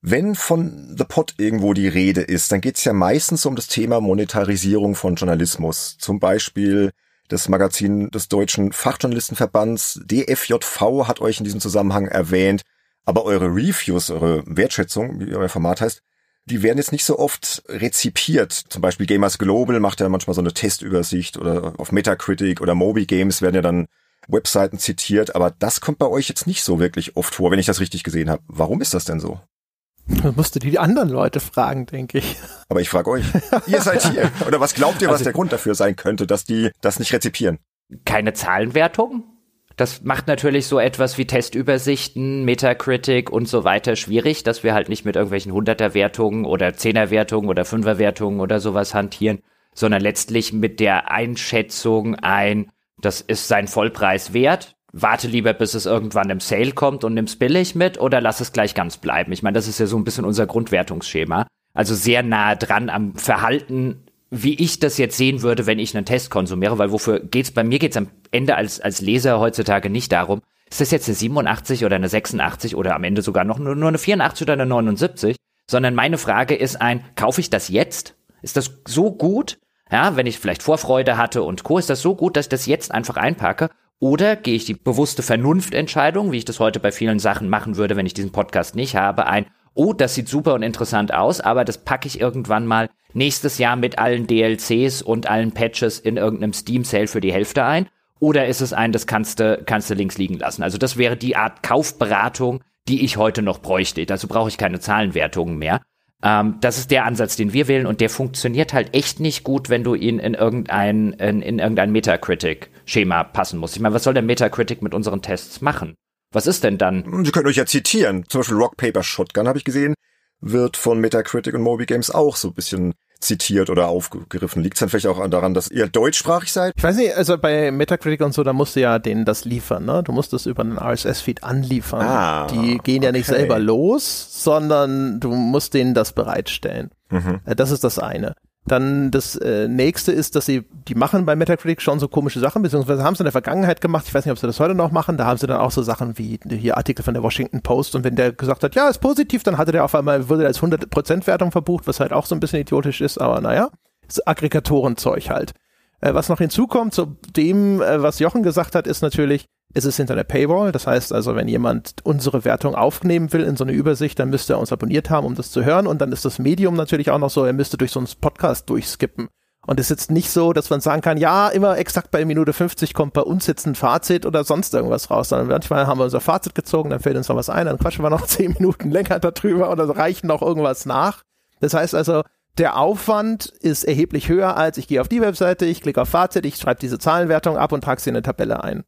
S1: Wenn von The Pot irgendwo die Rede ist, dann geht es ja meistens um das Thema Monetarisierung von Journalismus. Zum Beispiel das Magazin des Deutschen Fachjournalistenverbands DFJV hat euch in diesem Zusammenhang erwähnt. Aber eure Reviews, eure Wertschätzung, wie euer Format heißt, die werden jetzt nicht so oft rezipiert. Zum Beispiel Gamers Global macht ja manchmal so eine Testübersicht oder auf Metacritic oder Moby Games werden ja dann Webseiten zitiert, aber das kommt bei euch jetzt nicht so wirklich oft vor, wenn ich das richtig gesehen habe. Warum ist das denn so?
S2: Man musste die anderen Leute fragen, denke ich.
S1: Aber ich frage euch. ihr seid hier. Oder was glaubt ihr, was also, der Grund dafür sein könnte, dass die das nicht rezipieren?
S3: Keine Zahlenwertung? Das macht natürlich so etwas wie Testübersichten, Metacritic und so weiter schwierig, dass wir halt nicht mit irgendwelchen Hunderterwertungen oder Zehnerwertungen oder Fünferwertungen oder sowas hantieren, sondern letztlich mit der Einschätzung ein, das ist sein Vollpreis wert. Warte lieber, bis es irgendwann im Sale kommt und nimm's billig mit oder lass es gleich ganz bleiben. Ich meine, das ist ja so ein bisschen unser Grundwertungsschema. Also sehr nah dran am Verhalten, wie ich das jetzt sehen würde, wenn ich einen Test konsumiere, weil wofür geht's bei mir geht's am Ende als, als Leser heutzutage nicht darum, ist das jetzt eine 87 oder eine 86 oder am Ende sogar noch nur, nur eine 84 oder eine 79, sondern meine Frage ist ein, kaufe ich das jetzt? Ist das so gut? Ja, wenn ich vielleicht Vorfreude hatte und Co., ist das so gut, dass ich das jetzt einfach einpacke? Oder gehe ich die bewusste Vernunftentscheidung, wie ich das heute bei vielen Sachen machen würde, wenn ich diesen Podcast nicht habe, ein, oh, das sieht super und interessant aus, aber das packe ich irgendwann mal nächstes Jahr mit allen DLCs und allen Patches in irgendeinem Steam Sale für die Hälfte ein? Oder ist es ein, das kannst du, kannst du links liegen lassen? Also das wäre die Art Kaufberatung, die ich heute noch bräuchte. Dazu brauche ich keine Zahlenwertungen mehr. Ähm, das ist der Ansatz, den wir wählen und der funktioniert halt echt nicht gut, wenn du ihn in irgendein, in, in irgendein Metacritic-Schema passen musst. Ich meine, was soll der Metacritic mit unseren Tests machen? Was ist denn dann?
S1: Sie können euch ja zitieren. Zum Beispiel Rock Paper Shotgun habe ich gesehen, wird von Metacritic und Moby Games auch so ein bisschen zitiert oder aufgegriffen. Liegt es dann vielleicht auch daran, dass ihr deutschsprachig seid?
S2: Ich weiß nicht, also bei Metacritic und so, da musst du ja denen das liefern, ne? Du musst das über einen RSS-Feed anliefern. Ah, die gehen ja nicht selber los, sondern du musst denen das bereitstellen. Mhm. Äh, das ist das eine. Dann das äh, nächste ist, dass sie, die machen bei Metacritic schon so komische Sachen, beziehungsweise haben sie in der Vergangenheit gemacht, ich weiß nicht, ob sie das heute noch machen, da haben sie dann auch so Sachen wie hier Artikel von der Washington Post. Und wenn der gesagt hat, ja, ist positiv, dann hatte der auf einmal, wurde als 100% Wertung verbucht, was halt auch so ein bisschen idiotisch ist, aber naja, ist Aggregatorenzeug halt. Äh, was noch hinzukommt zu dem, äh, was Jochen gesagt hat, ist natürlich, ist es hinter der Paywall. Das heißt also, wenn jemand unsere Wertung aufnehmen will in so eine Übersicht, dann müsste er uns abonniert haben, um das zu hören. Und dann ist das Medium natürlich auch noch so, er müsste durch so einen Podcast durchskippen. Und es ist jetzt nicht so, dass man sagen kann, ja, immer exakt bei Minute 50 kommt bei uns jetzt ein Fazit oder sonst irgendwas raus, sondern manchmal haben wir unser Fazit gezogen, dann fällt uns noch was ein, dann quatschen wir noch zehn Minuten länger darüber oder reichen noch irgendwas nach. Das heißt also, der Aufwand ist erheblich höher als ich gehe auf die Webseite, ich klicke auf Fazit, ich schreibe diese Zahlenwertung ab und trage sie in eine Tabelle ein.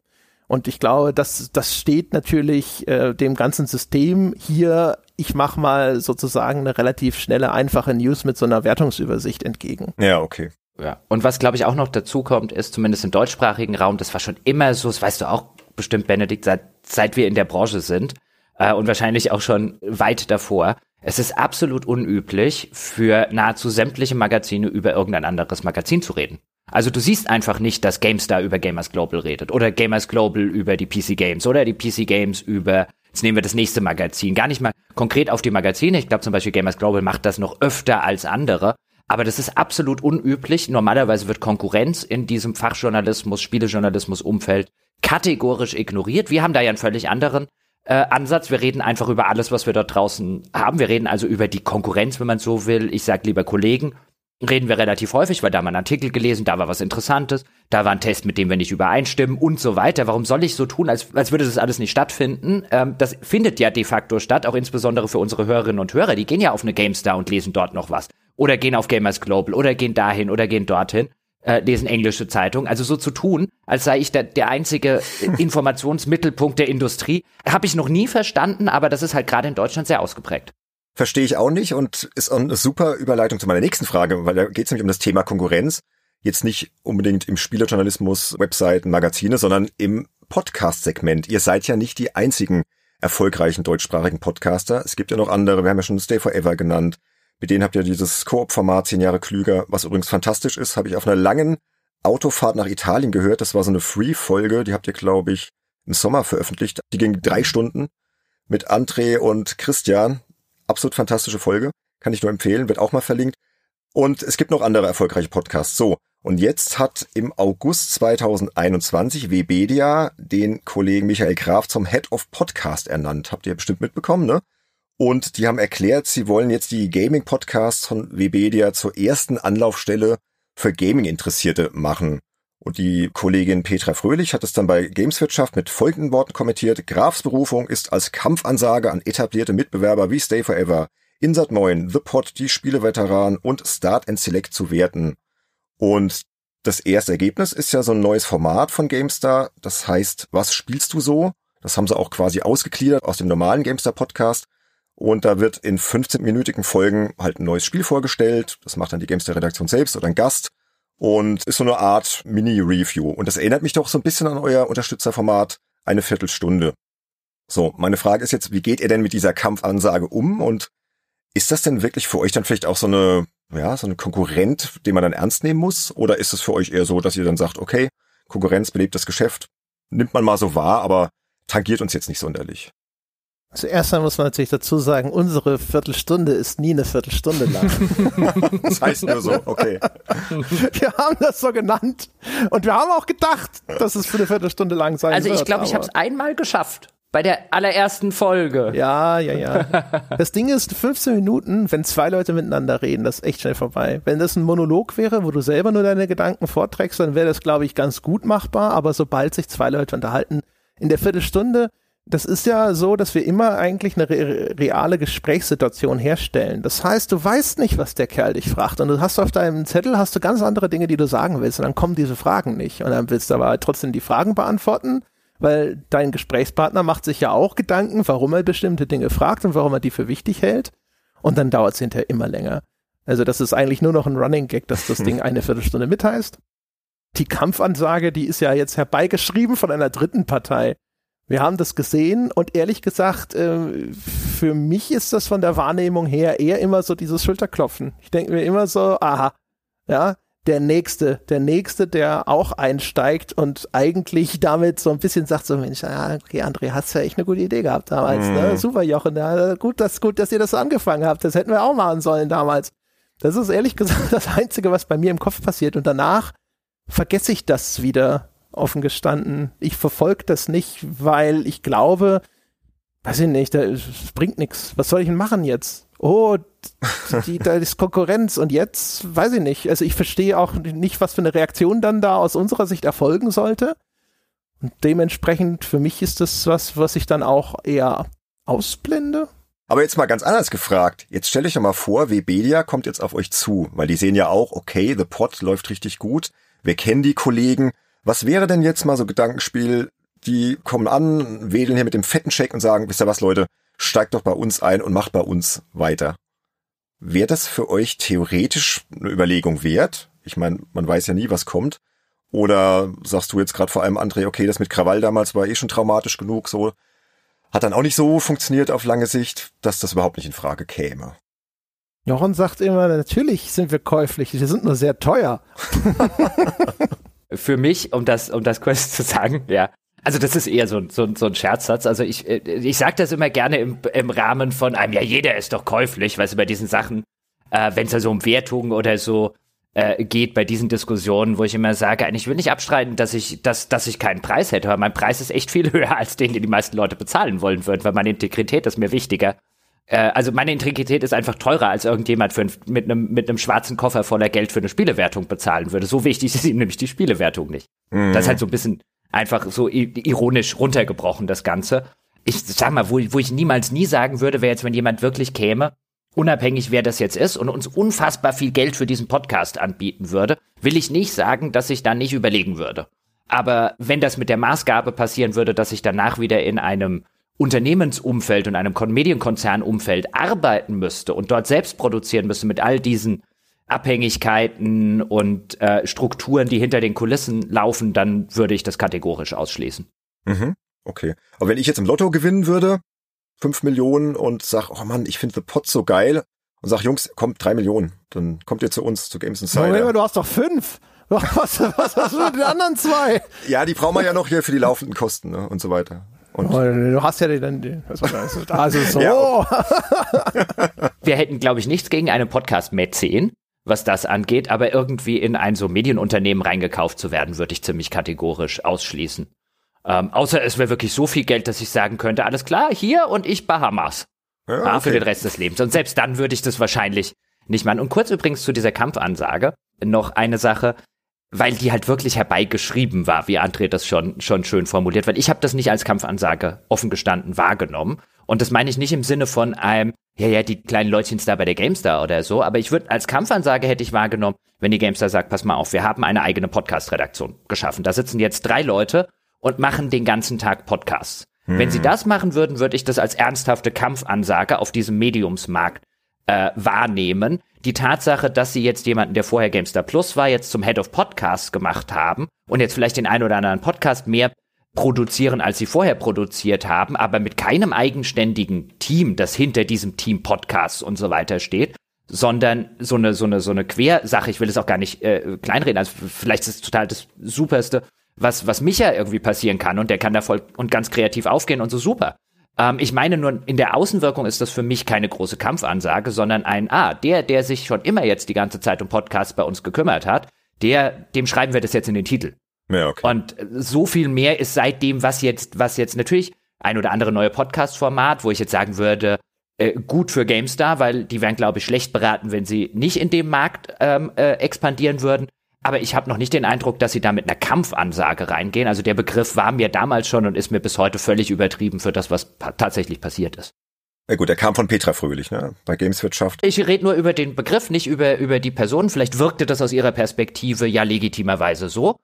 S2: Und ich glaube, das, das steht natürlich äh, dem ganzen System hier, ich mache mal sozusagen eine relativ schnelle, einfache News mit so einer Wertungsübersicht entgegen.
S1: Ja, okay.
S3: Ja. Und was, glaube ich, auch noch dazu kommt, ist zumindest im deutschsprachigen Raum, das war schon immer so, das weißt du auch bestimmt, Benedikt, seit, seit wir in der Branche sind äh, und wahrscheinlich auch schon weit davor. Es ist absolut unüblich, für nahezu sämtliche Magazine über irgendein anderes Magazin zu reden. Also du siehst einfach nicht, dass GameStar über Gamers Global redet oder Gamers Global über die PC Games oder die PC Games über, jetzt nehmen wir das nächste Magazin. Gar nicht mal konkret auf die Magazine. Ich glaube zum Beispiel Gamers Global macht das noch öfter als andere. Aber das ist absolut unüblich. Normalerweise wird Konkurrenz in diesem Fachjournalismus, Spielejournalismus Umfeld kategorisch ignoriert. Wir haben da ja einen völlig anderen äh, Ansatz. Wir reden einfach über alles, was wir dort draußen haben. Wir reden also über die Konkurrenz, wenn man so will. Ich sag lieber Kollegen reden wir relativ häufig, weil da mal ein Artikel gelesen, da war was Interessantes, da war ein Test, mit dem wir nicht übereinstimmen und so weiter. Warum soll ich so tun, als, als würde das alles nicht stattfinden? Ähm, das findet ja de facto statt, auch insbesondere für unsere Hörerinnen und Hörer. Die gehen ja auf eine GameStar und lesen dort noch was. Oder gehen auf Gamers Global oder gehen dahin oder gehen dorthin. Äh, lesen englische Zeitungen. Also so zu tun, als sei ich der, der einzige Informationsmittelpunkt der Industrie, habe ich noch nie verstanden, aber das ist halt gerade in Deutschland sehr ausgeprägt.
S1: Verstehe ich auch nicht und ist eine super Überleitung zu meiner nächsten Frage, weil da geht es nämlich um das Thema Konkurrenz. Jetzt nicht unbedingt im Spielerjournalismus, Webseiten, Magazine, sondern im Podcast-Segment. Ihr seid ja nicht die einzigen erfolgreichen deutschsprachigen Podcaster. Es gibt ja noch andere, wir haben ja schon Stay Forever genannt. Mit denen habt ihr dieses Koop-Format zehn Jahre klüger, was übrigens fantastisch ist, habe ich auf einer langen Autofahrt nach Italien gehört. Das war so eine Free-Folge, die habt ihr, glaube ich, im Sommer veröffentlicht. Die ging drei Stunden mit André und Christian. Absolut fantastische Folge. Kann ich nur empfehlen, wird auch mal verlinkt. Und es gibt noch andere erfolgreiche Podcasts. So. Und jetzt hat im August 2021 Webedia den Kollegen Michael Graf zum Head of Podcast ernannt. Habt ihr bestimmt mitbekommen, ne? Und die haben erklärt, sie wollen jetzt die Gaming-Podcasts von Webedia zur ersten Anlaufstelle für Gaming-Interessierte machen. Und die Kollegin Petra Fröhlich hat es dann bei Gameswirtschaft mit folgenden Worten kommentiert. Grafs Berufung ist als Kampfansage an etablierte Mitbewerber wie Stay Forever, Insat 9, The Pod, die Spieleveteran und Start and Select zu werten. Und das erste Ergebnis ist ja so ein neues Format von GameStar. Das heißt, was spielst du so? Das haben sie auch quasi ausgegliedert aus dem normalen GameStar Podcast. Und da wird in 15-minütigen Folgen halt ein neues Spiel vorgestellt. Das macht dann die GameStar Redaktion selbst oder ein Gast. Und ist so eine Art Mini-Review. Und das erinnert mich doch so ein bisschen an euer Unterstützerformat eine Viertelstunde. So, meine Frage ist jetzt, wie geht ihr denn mit dieser Kampfansage um und ist das denn wirklich für euch dann vielleicht auch so eine, ja, so eine Konkurrent, den man dann ernst nehmen muss? Oder ist es für euch eher so, dass ihr dann sagt, okay, Konkurrenz belebt das Geschäft, nimmt man mal so wahr, aber tangiert uns jetzt nicht sonderlich?
S2: Zuerst einmal muss man natürlich dazu sagen, unsere Viertelstunde ist nie eine Viertelstunde lang.
S1: das heißt nur so, okay.
S2: Wir haben das so genannt und wir haben auch gedacht, dass es für eine Viertelstunde lang sein
S3: also
S2: wird.
S3: Also ich glaube, ich habe es einmal geschafft. Bei der allerersten Folge.
S2: Ja, ja, ja. Das Ding ist, 15 Minuten, wenn zwei Leute miteinander reden, das ist echt schnell vorbei. Wenn das ein Monolog wäre, wo du selber nur deine Gedanken vorträgst, dann wäre das, glaube ich, ganz gut machbar. Aber sobald sich zwei Leute unterhalten, in der Viertelstunde das ist ja so, dass wir immer eigentlich eine re reale Gesprächssituation herstellen. Das heißt, du weißt nicht, was der Kerl dich fragt und du hast auf deinem Zettel hast du ganz andere Dinge, die du sagen willst und dann kommen diese Fragen nicht und dann willst du aber trotzdem die Fragen beantworten, weil dein Gesprächspartner macht sich ja auch Gedanken, warum er bestimmte Dinge fragt und warum er die für wichtig hält und dann dauert es hinterher immer länger. Also das ist eigentlich nur noch ein Running Gag, dass das Ding eine Viertelstunde mitheißt. Die Kampfansage, die ist ja jetzt herbeigeschrieben von einer dritten Partei. Wir haben das gesehen und ehrlich gesagt, äh, für mich ist das von der Wahrnehmung her eher immer so dieses Schulterklopfen. Ich denke mir immer so, aha, ja, der Nächste, der Nächste, der auch einsteigt und eigentlich damit so ein bisschen sagt so, Mensch, ja, okay, André, hast ja echt eine gute Idee gehabt damals, ne? mhm. ne? Super, Jochen, ja, gut, das, gut, dass ihr das angefangen habt. Das hätten wir auch machen sollen damals. Das ist ehrlich gesagt das Einzige, was bei mir im Kopf passiert und danach vergesse ich das wieder offen gestanden. Ich verfolge das nicht, weil ich glaube, weiß ich nicht, das bringt nichts. Was soll ich denn machen jetzt? Oh, die, da ist Konkurrenz und jetzt weiß ich nicht. Also ich verstehe auch nicht, was für eine Reaktion dann da aus unserer Sicht erfolgen sollte. Und dementsprechend für mich ist das was, was ich dann auch eher ausblende.
S1: Aber jetzt mal ganz anders gefragt. Jetzt stell euch doch mal vor, Webedia kommt jetzt auf euch zu, weil die sehen ja auch, okay, The Pot läuft richtig gut. Wir kennen die Kollegen. Was wäre denn jetzt mal so Gedankenspiel, die kommen an, wedeln hier mit dem fetten Scheck und sagen, wisst ihr was, Leute, steigt doch bei uns ein und macht bei uns weiter. Wäre das für euch theoretisch eine Überlegung wert? Ich meine, man weiß ja nie, was kommt. Oder sagst du jetzt gerade vor allem, André, okay, das mit Krawall damals war eh schon traumatisch genug, so hat dann auch nicht so funktioniert auf lange Sicht, dass das überhaupt nicht in Frage käme.
S2: Jochen sagt immer, natürlich sind wir käuflich, wir sind nur sehr teuer.
S3: für mich, um das, um das kurz zu sagen, ja. Also das ist eher so, so, so ein Scherzsatz. Also ich, äh, ich sage das immer gerne im, im Rahmen von einem, ja, jeder ist doch käuflich, weil es bei diesen Sachen, äh, wenn es ja so um Wertungen oder so äh, geht bei diesen Diskussionen, wo ich immer sage, ich will nicht abstreiten, dass ich, dass, dass ich keinen Preis hätte, aber mein Preis ist echt viel höher als den, den die meisten Leute bezahlen wollen würden, weil meine Integrität ist mir wichtiger. Äh, also meine Integrität ist einfach teurer, als irgendjemand für ein, mit einem mit einem schwarzen Koffer voller Geld für eine Spielewertung bezahlen würde. So wichtig ist ihm nämlich die Spielewertung nicht. Mhm. Das ist halt so ein bisschen einfach so ironisch runtergebrochen, das Ganze. Ich sag mal, wo, wo ich niemals nie sagen würde, wäre jetzt, wenn jemand wirklich käme, unabhängig wer das jetzt ist und uns unfassbar viel Geld für diesen Podcast anbieten würde, will ich nicht sagen, dass ich dann nicht überlegen würde. Aber wenn das mit der Maßgabe passieren würde, dass ich danach wieder in einem Unternehmensumfeld und einem Medienkonzernumfeld arbeiten müsste und dort selbst produzieren müsste mit all diesen Abhängigkeiten und äh, Strukturen, die hinter den Kulissen laufen, dann würde ich das kategorisch ausschließen.
S1: Mhm, okay. Aber wenn ich jetzt im Lotto gewinnen würde, fünf Millionen und sag, oh Mann, ich finde The Pot so geil und sag, Jungs, kommt drei Millionen, dann kommt ihr zu uns, zu Games Insider.
S2: Moment, du hast doch fünf. Was, was hast du mit den anderen zwei?
S1: Ja, die brauchen wir ja noch hier für die laufenden Kosten ne, und so weiter. Und
S2: oh, du hast ja den, also, also so.
S3: Wir hätten, glaube ich, nichts gegen einen Podcast Mäzen, was das angeht, aber irgendwie in ein so Medienunternehmen reingekauft zu werden, würde ich ziemlich kategorisch ausschließen. Ähm, außer es wäre wirklich so viel Geld, dass ich sagen könnte, alles klar, hier und ich Bahamas. Ja, okay. Für den Rest des Lebens. Und selbst dann würde ich das wahrscheinlich nicht machen. Und kurz übrigens zu dieser Kampfansage noch eine Sache weil die halt wirklich herbeigeschrieben war, wie André das schon, schon schön formuliert, weil ich habe das nicht als Kampfansage offen gestanden wahrgenommen. Und das meine ich nicht im Sinne von einem, ja, ja, die kleinen Leutchen da bei der GameStar oder so, aber ich würde als Kampfansage hätte ich wahrgenommen, wenn die GameStar sagt, pass mal auf, wir haben eine eigene Podcast-Redaktion geschaffen. Da sitzen jetzt drei Leute und machen den ganzen Tag Podcasts. Hm. Wenn sie mhm. das machen würden, würde ich das als ernsthafte Kampfansage auf diesem Mediumsmarkt äh, wahrnehmen, die Tatsache, dass sie jetzt jemanden, der vorher GameStar Plus war, jetzt zum Head of Podcasts gemacht haben und jetzt vielleicht den einen oder anderen Podcast mehr produzieren, als sie vorher produziert haben, aber mit keinem eigenständigen Team, das hinter diesem Team Podcasts und so weiter steht, sondern so eine so eine so eine Quersache. Ich will es auch gar nicht äh, kleinreden. Also vielleicht ist es total das Superste, was was Micha irgendwie passieren kann und der kann da voll und ganz kreativ aufgehen und so super. Ähm, ich meine nur, in der Außenwirkung ist das für mich keine große Kampfansage, sondern ein, ah, der, der sich schon immer jetzt die ganze Zeit um Podcasts bei uns gekümmert hat, der, dem schreiben wir das jetzt in den Titel. Ja, okay. Und so viel mehr ist seitdem, was jetzt, was jetzt natürlich ein oder andere neue Podcast-Format, wo ich jetzt sagen würde, äh, gut für GameStar, weil die wären, glaube ich, schlecht beraten, wenn sie nicht in dem Markt ähm, äh, expandieren würden aber ich habe noch nicht den Eindruck, dass sie da mit einer Kampfansage reingehen. Also der Begriff war mir damals schon und ist mir bis heute völlig übertrieben für das, was pa tatsächlich passiert ist.
S1: Ja gut, der kam von Petra Fröhlich, ne? Bei Gameswirtschaft.
S3: Ich rede nur über den Begriff, nicht über, über die Person. Vielleicht wirkte das aus ihrer Perspektive ja legitimerweise so.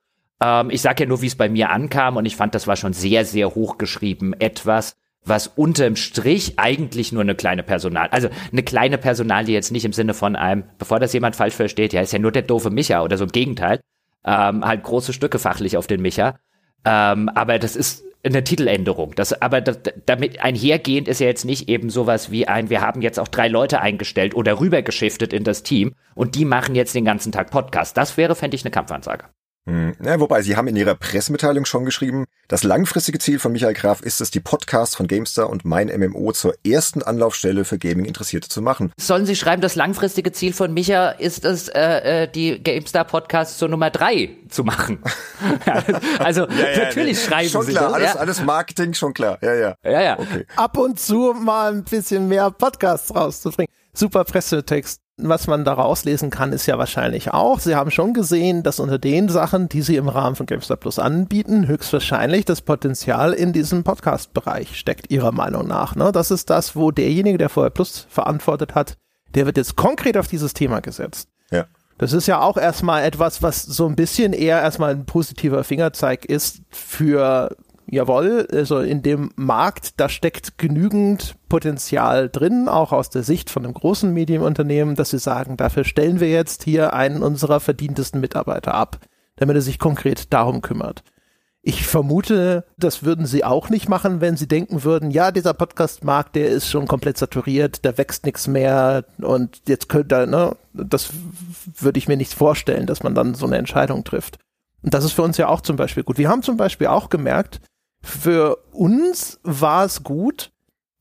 S3: Ähm, ich sage ja nur, wie es bei mir ankam und ich fand, das war schon sehr, sehr hochgeschrieben. Etwas, was unterm Strich eigentlich nur eine kleine Personal, also eine kleine Personal, die jetzt nicht im Sinne von einem, bevor das jemand falsch versteht, ja, ist ja nur der doofe Micha oder so im Gegenteil, ähm, halt große Stücke fachlich auf den Micha. Ähm, aber das ist eine Titeländerung. Das, aber das, damit einhergehend ist ja jetzt nicht eben sowas wie ein, wir haben jetzt auch drei Leute eingestellt oder rübergeschiftet in das Team und die machen jetzt den ganzen Tag Podcast. Das wäre, fände ich, eine Kampfansage.
S1: Hm. Ja, wobei, Sie haben in Ihrer Pressemitteilung schon geschrieben, das langfristige Ziel von Michael Graf ist es, die Podcasts von GameStar und mein MMO zur ersten Anlaufstelle für Gaming-Interessierte zu machen.
S3: Sollen Sie schreiben, das langfristige Ziel von Micha ist es, äh, äh die GameStar-Podcasts zur Nummer drei zu machen? also ja, ja, natürlich nee. schreiben
S1: schon
S3: Sie
S1: klar,
S3: das.
S1: Alles, ja. alles Marketing, schon klar. Ja, ja.
S2: Ja, ja. Okay. Ab und zu mal ein bisschen mehr Podcasts rauszubringen. Super Pressetext was man daraus lesen kann, ist ja wahrscheinlich auch, Sie haben schon gesehen, dass unter den Sachen, die Sie im Rahmen von GameStar Plus anbieten, höchstwahrscheinlich das Potenzial in diesem Podcast-Bereich steckt, Ihrer Meinung nach. Ne? Das ist das, wo derjenige, der vorher Plus verantwortet hat, der wird jetzt konkret auf dieses Thema gesetzt.
S1: Ja.
S2: Das ist ja auch erstmal etwas, was so ein bisschen eher erstmal ein positiver Fingerzeig ist für jawohl, also in dem Markt, da steckt genügend Potenzial drin, auch aus der Sicht von einem großen Medienunternehmen, dass sie sagen, dafür stellen wir jetzt hier einen unserer verdientesten Mitarbeiter ab, damit er sich konkret darum kümmert. Ich vermute, das würden sie auch nicht machen, wenn sie denken würden, ja, dieser Podcast-Markt, der ist schon komplett saturiert, da wächst nichts mehr und jetzt könnte, ne, das würde ich mir nicht vorstellen, dass man dann so eine Entscheidung trifft. Und das ist für uns ja auch zum Beispiel gut. Wir haben zum Beispiel auch gemerkt, für uns war es gut,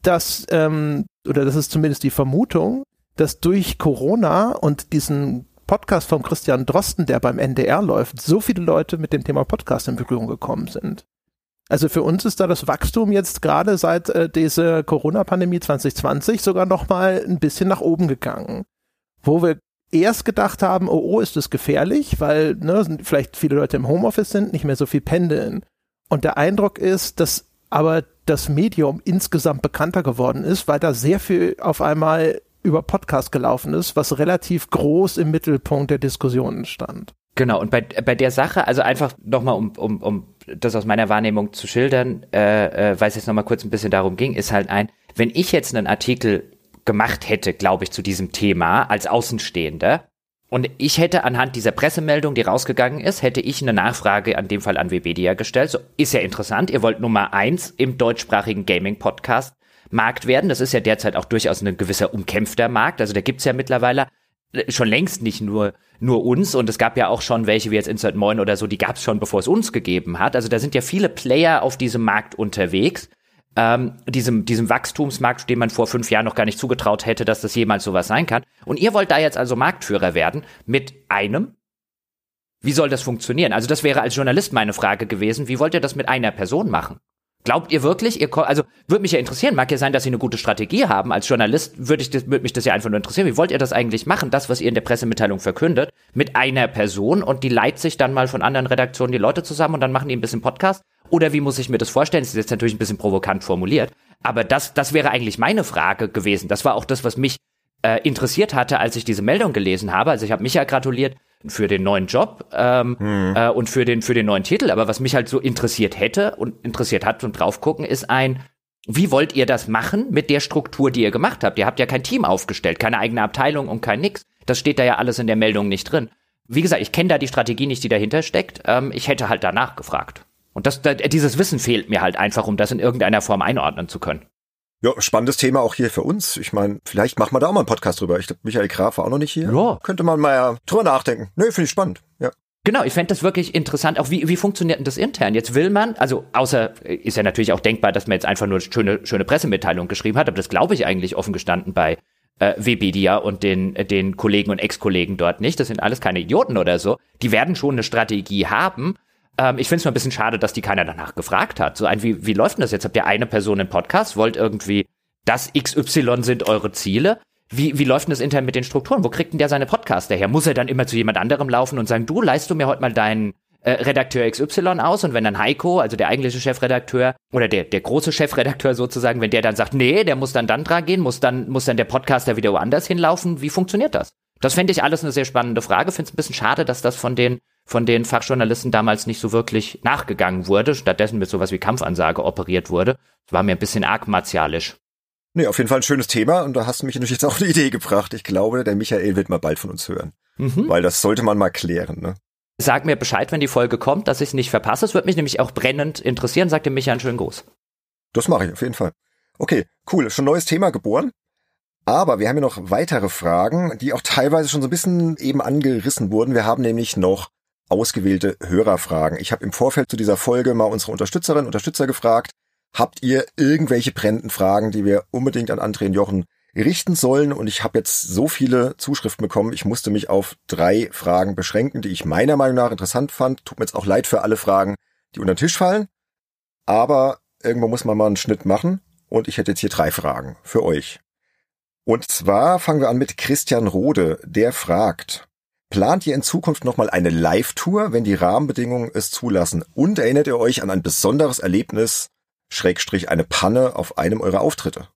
S2: dass, ähm, oder das ist zumindest die Vermutung, dass durch Corona und diesen Podcast von Christian Drosten, der beim NDR läuft, so viele Leute mit dem Thema Podcast in Berührung gekommen sind. Also für uns ist da das Wachstum jetzt gerade seit äh, dieser Corona-Pandemie 2020 sogar noch mal ein bisschen nach oben gegangen. Wo wir erst gedacht haben, oh, oh, ist das gefährlich, weil ne, vielleicht viele Leute im Homeoffice sind, nicht mehr so viel pendeln. Und der Eindruck ist, dass aber das Medium insgesamt bekannter geworden ist, weil da sehr viel auf einmal über Podcast gelaufen ist, was relativ groß im Mittelpunkt der Diskussionen stand.
S3: Genau, und bei, bei der Sache, also einfach nochmal, um, um, um das aus meiner Wahrnehmung zu schildern, äh, äh, weil es jetzt nochmal kurz ein bisschen darum ging, ist halt ein, wenn ich jetzt einen Artikel gemacht hätte, glaube ich, zu diesem Thema als Außenstehender, und ich hätte anhand dieser Pressemeldung, die rausgegangen ist, hätte ich eine Nachfrage an dem Fall an Webedia gestellt. So, ist ja interessant. Ihr wollt Nummer eins im deutschsprachigen Gaming-Podcast Markt werden. Das ist ja derzeit auch durchaus ein gewisser umkämpfter Markt. Also da gibt's ja mittlerweile äh, schon längst nicht nur nur uns und es gab ja auch schon welche wie jetzt Insert Moin oder so, die gab's schon bevor es uns gegeben hat. Also da sind ja viele Player auf diesem Markt unterwegs ähm, diesem, diesem Wachstumsmarkt, dem man vor fünf Jahren noch gar nicht zugetraut hätte, dass das jemals sowas sein kann. Und ihr wollt da jetzt also Marktführer werden mit einem. Wie soll das funktionieren? Also das wäre als Journalist meine Frage gewesen. Wie wollt ihr das mit einer Person machen? Glaubt ihr wirklich, ihr also würde mich ja interessieren, mag ja sein, dass sie eine gute Strategie haben. Als Journalist würde ich würde mich das ja einfach nur interessieren. Wie wollt ihr das eigentlich machen, das, was ihr in der Pressemitteilung verkündet, mit einer Person und die leitet sich dann mal von anderen Redaktionen die Leute zusammen und dann machen die ein bisschen Podcast? Oder wie muss ich mir das vorstellen? Das ist jetzt natürlich ein bisschen provokant formuliert, aber das, das wäre eigentlich meine Frage gewesen. Das war auch das, was mich äh, interessiert hatte, als ich diese Meldung gelesen habe. Also ich habe mich ja gratuliert für den neuen Job ähm, hm. äh, und für den für den neuen Titel. Aber was mich halt so interessiert hätte und interessiert hat und drauf gucken, ist ein wie wollt ihr das machen mit der Struktur, die ihr gemacht habt? Ihr habt ja kein Team aufgestellt, keine eigene Abteilung und kein nix. Das steht da ja alles in der Meldung nicht drin. Wie gesagt, ich kenne da die Strategie nicht, die dahinter steckt. Ähm, ich hätte halt danach gefragt. Und das, da, dieses Wissen fehlt mir halt einfach, um das in irgendeiner Form einordnen zu können.
S1: Ja, spannendes Thema auch hier für uns. Ich meine, vielleicht machen wir da auch mal einen Podcast drüber. Ich glaube, Michael Graf war auch noch nicht hier. Ja. Könnte man mal ja drüber nachdenken. Nö, finde ich spannend. Ja.
S3: Genau, ich fände das wirklich interessant. Auch wie, wie funktioniert denn das intern? Jetzt will man, also außer ist ja natürlich auch denkbar, dass man jetzt einfach nur schöne, schöne Pressemitteilung geschrieben hat, aber das glaube ich eigentlich offen gestanden bei äh, Webedia und den, den Kollegen und Ex-Kollegen dort nicht. Das sind alles keine Idioten oder so. Die werden schon eine Strategie haben. Ähm, ich finde es nur ein bisschen schade, dass die keiner danach gefragt hat. So ein, wie, wie läuft denn das jetzt? Habt ihr eine Person im Podcast, wollt irgendwie, das XY sind eure Ziele? Wie, wie läuft denn das intern mit den Strukturen? Wo kriegt denn der seine Podcaster her? Muss er dann immer zu jemand anderem laufen und sagen, du, leist du mir heute mal deinen äh, Redakteur XY aus und wenn dann Heiko, also der eigentliche Chefredakteur oder der, der große Chefredakteur sozusagen, wenn der dann sagt, nee, der muss dann dann dran gehen, muss dann, muss dann der Podcaster wieder woanders hinlaufen, wie funktioniert das? Das fände ich alles eine sehr spannende Frage. Finde es ein bisschen schade, dass das von den, von den Fachjournalisten damals nicht so wirklich nachgegangen wurde, stattdessen mit sowas wie Kampfansage operiert wurde. Das war mir ein bisschen arg martialisch.
S1: Nee, auf jeden Fall ein schönes Thema und da hast du mich natürlich jetzt auch eine Idee gebracht. Ich glaube, der Michael wird mal bald von uns hören. Mhm. Weil das sollte man mal klären, ne?
S3: Sag mir Bescheid, wenn die Folge kommt, dass ich es nicht verpasse. Es würde mich nämlich auch brennend interessieren. Sagt dem Michael einen schönen Gruß.
S1: Das mache ich auf jeden Fall. Okay, cool. Schon neues Thema geboren. Aber wir haben ja noch weitere Fragen, die auch teilweise schon so ein bisschen eben angerissen wurden. Wir haben nämlich noch ausgewählte Hörerfragen. Ich habe im Vorfeld zu dieser Folge mal unsere Unterstützerinnen und Unterstützer gefragt, Habt ihr irgendwelche brennenden Fragen, die wir unbedingt an André und Jochen richten sollen? Und ich habe jetzt so viele Zuschriften bekommen, ich musste mich auf drei Fragen beschränken, die ich meiner Meinung nach interessant fand. Tut mir jetzt auch leid für alle Fragen, die unter den Tisch fallen. Aber irgendwo muss man mal einen Schnitt machen. Und ich hätte jetzt hier drei Fragen für euch. Und zwar fangen wir an mit Christian Rode, der fragt, Plant ihr in Zukunft nochmal eine Live-Tour, wenn die Rahmenbedingungen es zulassen? Und erinnert ihr euch an ein besonderes Erlebnis Schrägstrich eine Panne auf einem eurer Auftritte?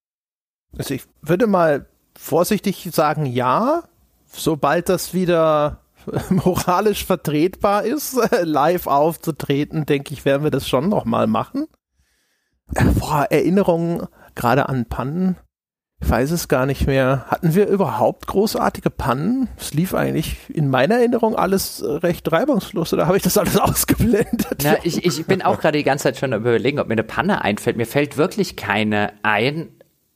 S2: Also ich würde mal vorsichtig sagen, ja, sobald das wieder moralisch vertretbar ist, live aufzutreten, denke ich, werden wir das schon nochmal machen. Äh, boah, Erinnerungen gerade an Pannen ich weiß es gar nicht mehr. Hatten wir überhaupt großartige Pannen? Es lief eigentlich in meiner Erinnerung alles recht reibungslos oder habe ich das alles ausgeblendet?
S3: Na, ich, ich bin auch gerade die ganze Zeit schon überlegen, ob mir eine Panne einfällt. Mir fällt wirklich keine ein.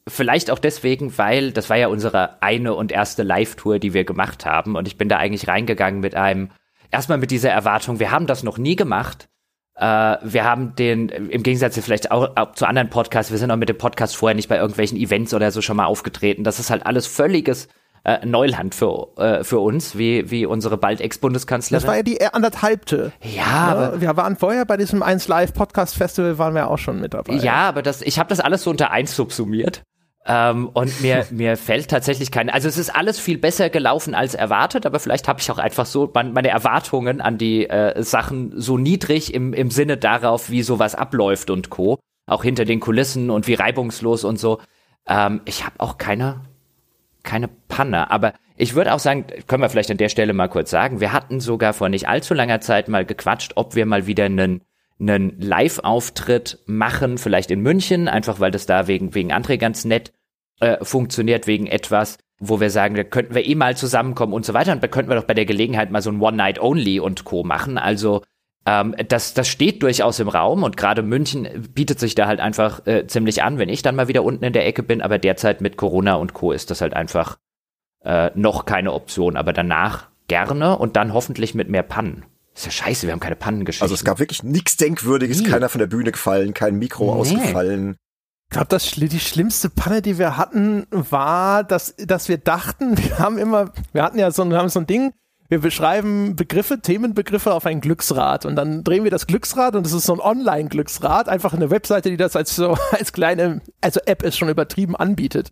S3: Vielleicht auch deswegen, weil das war ja unsere eine und erste Live-Tour, die wir gemacht haben. Und ich bin da eigentlich reingegangen mit einem, erstmal mit dieser Erwartung, wir haben das noch nie gemacht äh, wir haben den, im Gegensatz vielleicht auch, auch, zu anderen Podcasts, wir sind auch mit dem Podcast vorher nicht bei irgendwelchen Events oder so schon mal aufgetreten. Das ist halt alles völliges äh, Neuland für, äh, für uns, wie, wie unsere bald Ex-Bundeskanzlerin.
S2: Das war ja die anderthalbte.
S3: Ja, ja, aber
S2: wir waren vorher bei diesem 1 Live Podcast Festival waren wir auch schon mit dabei.
S3: Ja, aber das, ich habe das alles so unter eins subsumiert. Ähm, und mir, mir fällt tatsächlich keine. Also es ist alles viel besser gelaufen als erwartet, aber vielleicht habe ich auch einfach so mein, meine Erwartungen an die äh, Sachen so niedrig im, im Sinne darauf, wie sowas abläuft und Co. Auch hinter den Kulissen und wie reibungslos und so. Ähm, ich habe auch keine, keine Panne. Aber ich würde auch sagen, können wir vielleicht an der Stelle mal kurz sagen, wir hatten sogar vor nicht allzu langer Zeit mal gequatscht, ob wir mal wieder einen einen Live-Auftritt machen, vielleicht in München, einfach weil das da wegen, wegen André ganz nett äh, funktioniert, wegen etwas, wo wir sagen, da könnten wir eh mal zusammenkommen und so weiter. Und da könnten wir doch bei der Gelegenheit mal so ein One-Night-Only und Co. machen. Also ähm, das, das steht durchaus im Raum und gerade München bietet sich da halt einfach äh, ziemlich an, wenn ich dann mal wieder unten in der Ecke bin. Aber derzeit mit Corona und Co. ist das halt einfach äh, noch keine Option. Aber danach gerne und dann hoffentlich mit mehr Pannen. Ist ja scheiße, wir haben keine Pannengeschichten.
S1: Also es gab wirklich nichts Denkwürdiges, nee. keiner von der Bühne gefallen, kein Mikro nee. ausgefallen.
S2: Ich glaube, das die schlimmste Panne, die wir hatten, war, dass, dass wir dachten, wir haben immer, wir hatten ja so, wir haben so ein Ding, wir beschreiben Begriffe, Themenbegriffe auf ein Glücksrad und dann drehen wir das Glücksrad und es ist so ein Online-Glücksrad, einfach eine Webseite, die das als so als kleine, also App ist schon übertrieben anbietet.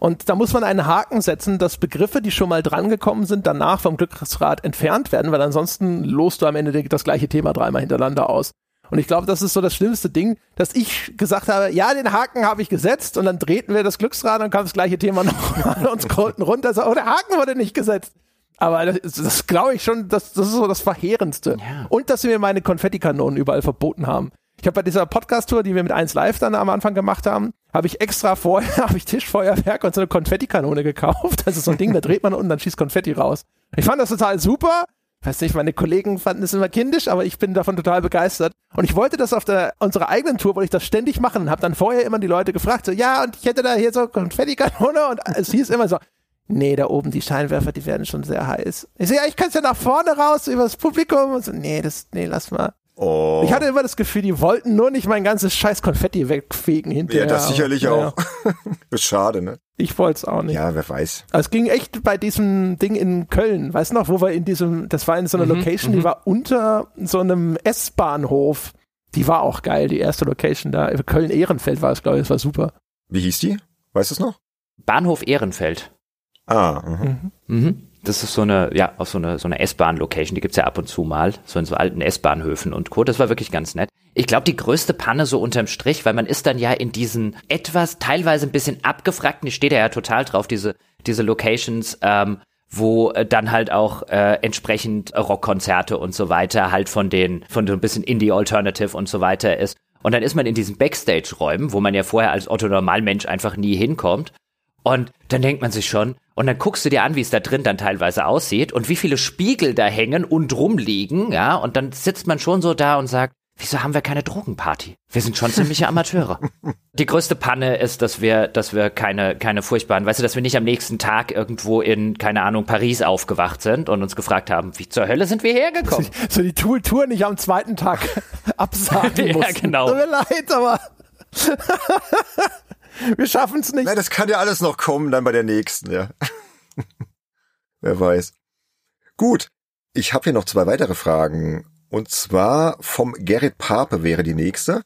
S2: Und da muss man einen Haken setzen, dass Begriffe, die schon mal drangekommen sind, danach vom Glücksrad entfernt werden, weil ansonsten lost du am Ende das gleiche Thema dreimal hintereinander aus. Und ich glaube, das ist so das schlimmste Ding, dass ich gesagt habe, ja, den Haken habe ich gesetzt und dann drehten wir das Glücksrad und kam das gleiche Thema nochmal und scrollten runter. So, oh, der Haken wurde nicht gesetzt. Aber das, das glaube ich schon, das, das ist so das Verheerendste. Ja. Und dass sie mir meine Konfettikanonen überall verboten haben. Ich habe bei dieser Podcast-Tour, die wir mit 1 Live dann am Anfang gemacht haben, habe ich extra vorher habe ich Tischfeuerwerk und so eine Konfettikanone gekauft. Das ist so ein Ding, da dreht man und dann schießt Konfetti raus. Ich fand das total super. Weiß nicht, meine Kollegen fanden es immer kindisch, aber ich bin davon total begeistert. Und ich wollte das auf der unserer eigenen Tour, wollte ich das ständig machen und habe dann vorher immer die Leute gefragt, so, ja, und ich hätte da hier so Konfettikanone und es hieß immer so, nee, da oben die Scheinwerfer, die werden schon sehr heiß. Ich so, ja, ich kann es ja nach vorne raus über das Publikum und so, nee, das, nee, lass mal. Oh. Ich hatte immer das Gefühl, die wollten nur nicht mein ganzes scheiß Konfetti wegfegen hinterher.
S1: Ja, das sicherlich ja. auch. ist schade, ne?
S2: Ich wollte es auch nicht.
S1: Ja, wer weiß.
S2: Aber es ging echt bei diesem Ding in Köln, weißt du noch, wo wir in diesem, das war in so einer mhm, Location, die mhm. war unter so einem S-Bahnhof. Die war auch geil, die erste Location da. Köln-Ehrenfeld war es, glaube ich, das war super.
S1: Wie hieß die? Weißt du es noch?
S3: Bahnhof Ehrenfeld.
S1: Ah, mhm.
S3: mhm. Das ist so eine, ja, auch so eine, so eine S-Bahn-Location, die gibt's ja ab und zu mal, so in so alten S-Bahnhöfen und Co. Das war wirklich ganz nett. Ich glaube, die größte Panne so unterm Strich, weil man ist dann ja in diesen etwas, teilweise ein bisschen abgefragten, die steht ja, ja total drauf, diese, diese Locations, ähm, wo äh, dann halt auch äh, entsprechend Rockkonzerte und so weiter halt von den, von so ein bisschen Indie-Alternative und so weiter ist. Und dann ist man in diesen Backstage-Räumen, wo man ja vorher als Otto Normalmensch einfach nie hinkommt. Und dann denkt man sich schon, und dann guckst du dir an, wie es da drin dann teilweise aussieht und wie viele Spiegel da hängen und rumliegen, ja, und dann sitzt man schon so da und sagt, wieso haben wir keine Drogenparty? Wir sind schon ziemliche Amateure. Die größte Panne ist, dass wir, dass wir keine, keine furchtbaren, weißt du, dass wir nicht am nächsten Tag irgendwo in, keine Ahnung, Paris aufgewacht sind und uns gefragt haben, wie zur Hölle sind wir hergekommen?
S2: So die Tour, Tour nicht am zweiten Tag absagen mussten. ja, genau. Tut mir leid, aber Wir schaffen es nicht.
S1: Nein, das kann ja alles noch kommen, dann bei der nächsten, ja. Wer weiß. Gut, ich habe hier noch zwei weitere Fragen. Und zwar vom Gerrit Pape wäre die nächste.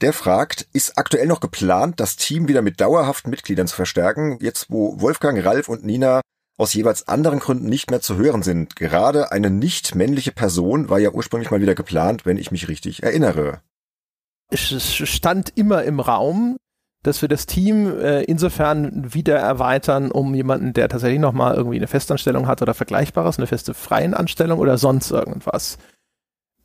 S1: Der fragt, ist aktuell noch geplant, das Team wieder mit dauerhaften Mitgliedern zu verstärken, jetzt wo Wolfgang, Ralf und Nina aus jeweils anderen Gründen nicht mehr zu hören sind. Gerade eine nicht männliche Person war ja ursprünglich mal wieder geplant, wenn ich mich richtig erinnere.
S2: Es stand immer im Raum, dass wir das Team äh, insofern wieder erweitern, um jemanden, der tatsächlich nochmal irgendwie eine Festanstellung hat oder Vergleichbares, eine feste freien Anstellung oder sonst irgendwas.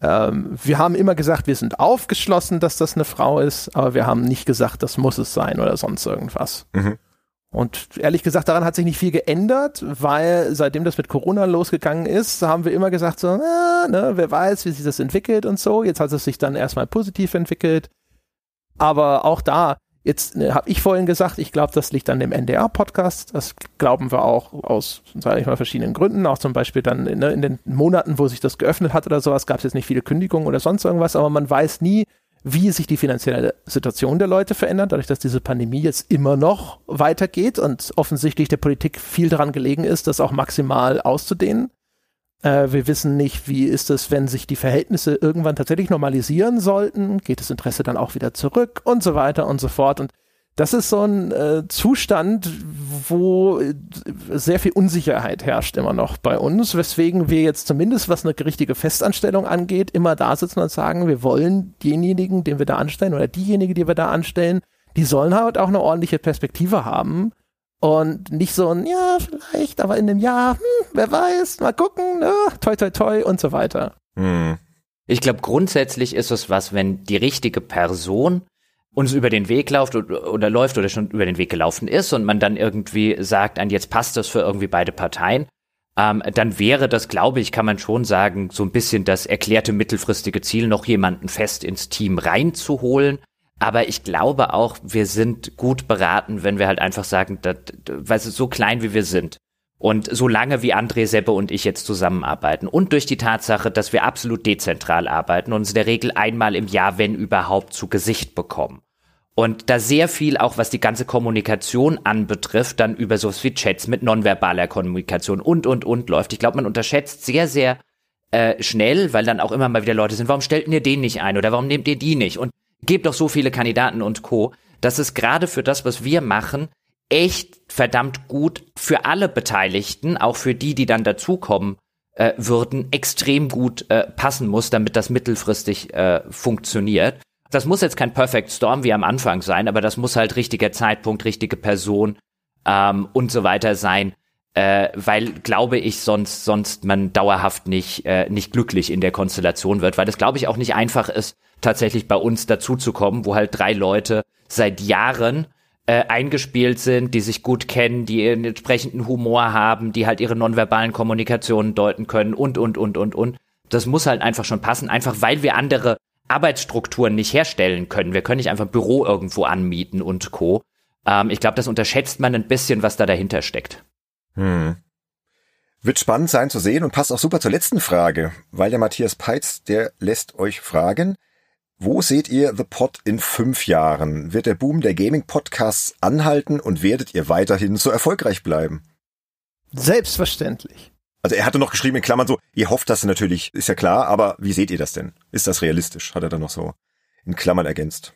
S2: Ähm, wir haben immer gesagt, wir sind aufgeschlossen, dass das eine Frau ist, aber wir haben nicht gesagt, das muss es sein oder sonst irgendwas. Mhm. Und ehrlich gesagt, daran hat sich nicht viel geändert, weil seitdem das mit Corona losgegangen ist, haben wir immer gesagt, so, na, ne, wer weiß, wie sich das entwickelt und so. Jetzt hat es sich dann erstmal positiv entwickelt. Aber auch da, Jetzt ne, habe ich vorhin gesagt, ich glaube, das liegt an dem NDR-Podcast. Das glauben wir auch aus, sage ich mal, verschiedenen Gründen. Auch zum Beispiel dann ne, in den Monaten, wo sich das geöffnet hat oder sowas, gab es jetzt nicht viele Kündigungen oder sonst irgendwas, aber man weiß nie, wie sich die finanzielle Situation der Leute verändert, dadurch, dass diese Pandemie jetzt immer noch weitergeht und offensichtlich der Politik viel daran gelegen ist, das auch maximal auszudehnen. Äh, wir wissen nicht, wie ist es, wenn sich die Verhältnisse irgendwann tatsächlich normalisieren sollten. Geht das Interesse dann auch wieder zurück und so weiter und so fort. Und das ist so ein äh, Zustand, wo äh, sehr viel Unsicherheit herrscht immer noch bei uns, weswegen wir jetzt zumindest, was eine richtige Festanstellung angeht, immer da sitzen und sagen, wir wollen denjenigen, den wir da anstellen oder diejenige, die wir da anstellen, die sollen halt auch eine ordentliche Perspektive haben und nicht so ein, ja, vielleicht, aber in einem Jahr, hm, wer weiß, mal gucken, ne, toi, toi, toi und so weiter. Hm.
S3: Ich glaube, grundsätzlich ist es was, wenn die richtige Person uns über den Weg läuft oder, oder, läuft oder schon über den Weg gelaufen ist und man dann irgendwie sagt, an jetzt passt das für irgendwie beide Parteien, ähm, dann wäre das, glaube ich, kann man schon sagen, so ein bisschen das erklärte mittelfristige Ziel, noch jemanden fest ins Team reinzuholen aber ich glaube auch, wir sind gut beraten, wenn wir halt einfach sagen, dass, weißt du, so klein wie wir sind. Und so lange wie André Seppe und ich jetzt zusammenarbeiten und durch die Tatsache, dass wir absolut dezentral arbeiten und uns in der Regel einmal im Jahr, wenn überhaupt, zu Gesicht bekommen. Und da sehr viel auch, was die ganze Kommunikation anbetrifft, dann über sowas wie Chats mit nonverbaler Kommunikation und, und, und läuft. Ich glaube, man unterschätzt sehr, sehr äh, schnell, weil dann auch immer mal wieder Leute sind, warum stellt ihr den nicht ein oder warum nehmt ihr die nicht? Und gibt doch so viele Kandidaten und Co., dass es gerade für das, was wir machen, echt verdammt gut für alle Beteiligten, auch für die, die dann dazukommen äh, würden, extrem gut äh, passen muss, damit das mittelfristig äh, funktioniert. Das muss jetzt kein Perfect Storm wie am Anfang sein, aber das muss halt richtiger Zeitpunkt, richtige Person ähm, und so weiter sein, äh, weil glaube ich sonst sonst man dauerhaft nicht äh, nicht glücklich in der Konstellation wird, weil das glaube ich auch nicht einfach ist tatsächlich bei uns dazuzukommen, wo halt drei Leute seit Jahren äh, eingespielt sind, die sich gut kennen, die ihren entsprechenden Humor haben, die halt ihre nonverbalen Kommunikationen deuten können und und und und und. Das muss halt einfach schon passen, einfach weil wir andere Arbeitsstrukturen nicht herstellen können. Wir können nicht einfach ein Büro irgendwo anmieten und co. Ähm, ich glaube, das unterschätzt man ein bisschen, was da dahinter steckt.
S1: Hm. Wird spannend sein zu sehen und passt auch super zur letzten Frage, weil der Matthias Peitz, der lässt euch fragen, wo seht ihr The Pod in fünf Jahren? Wird der Boom der Gaming-Podcasts anhalten und werdet ihr weiterhin so erfolgreich bleiben?
S2: Selbstverständlich.
S1: Also er hatte noch geschrieben in Klammern so, ihr hofft das natürlich, ist ja klar, aber wie seht ihr das denn? Ist das realistisch? Hat er dann noch so in Klammern ergänzt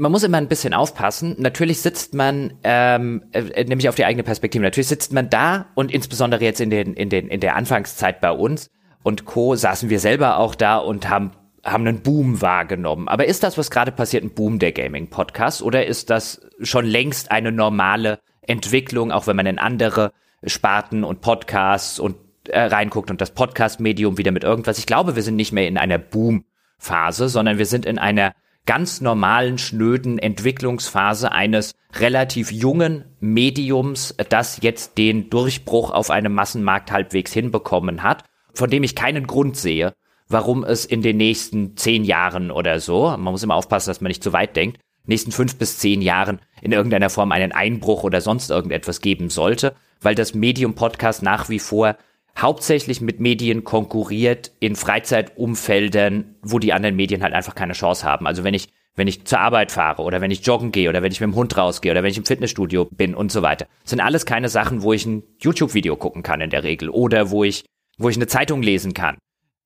S3: man muss immer ein bisschen aufpassen. Natürlich sitzt man, ähm, äh, nämlich auf die eigene Perspektive, natürlich sitzt man da und insbesondere jetzt in, den, in, den, in der Anfangszeit bei uns und Co. saßen wir selber auch da und haben haben einen Boom wahrgenommen. Aber ist das, was gerade passiert, ein Boom der Gaming-Podcasts oder ist das schon längst eine normale Entwicklung, auch wenn man in andere Sparten und Podcasts und äh, reinguckt und das Podcast-Medium wieder mit irgendwas? Ich glaube, wir sind nicht mehr in einer Boom-Phase, sondern wir sind in einer ganz normalen, schnöden Entwicklungsphase eines relativ jungen Mediums, das jetzt den Durchbruch auf einem Massenmarkt halbwegs hinbekommen hat, von dem ich keinen Grund sehe, warum es in den nächsten zehn Jahren oder so, man muss immer aufpassen, dass man nicht zu weit denkt, nächsten fünf bis zehn Jahren in irgendeiner Form einen Einbruch oder sonst irgendetwas geben sollte, weil das Medium Podcast nach wie vor hauptsächlich mit Medien konkurriert in Freizeitumfeldern, wo die anderen Medien halt einfach keine Chance haben. Also wenn ich wenn ich zur Arbeit fahre oder wenn ich joggen gehe oder wenn ich mit dem Hund rausgehe oder wenn ich im Fitnessstudio bin und so weiter. Das sind alles keine Sachen, wo ich ein YouTube-Video gucken kann in der Regel oder wo ich, wo ich eine Zeitung lesen kann.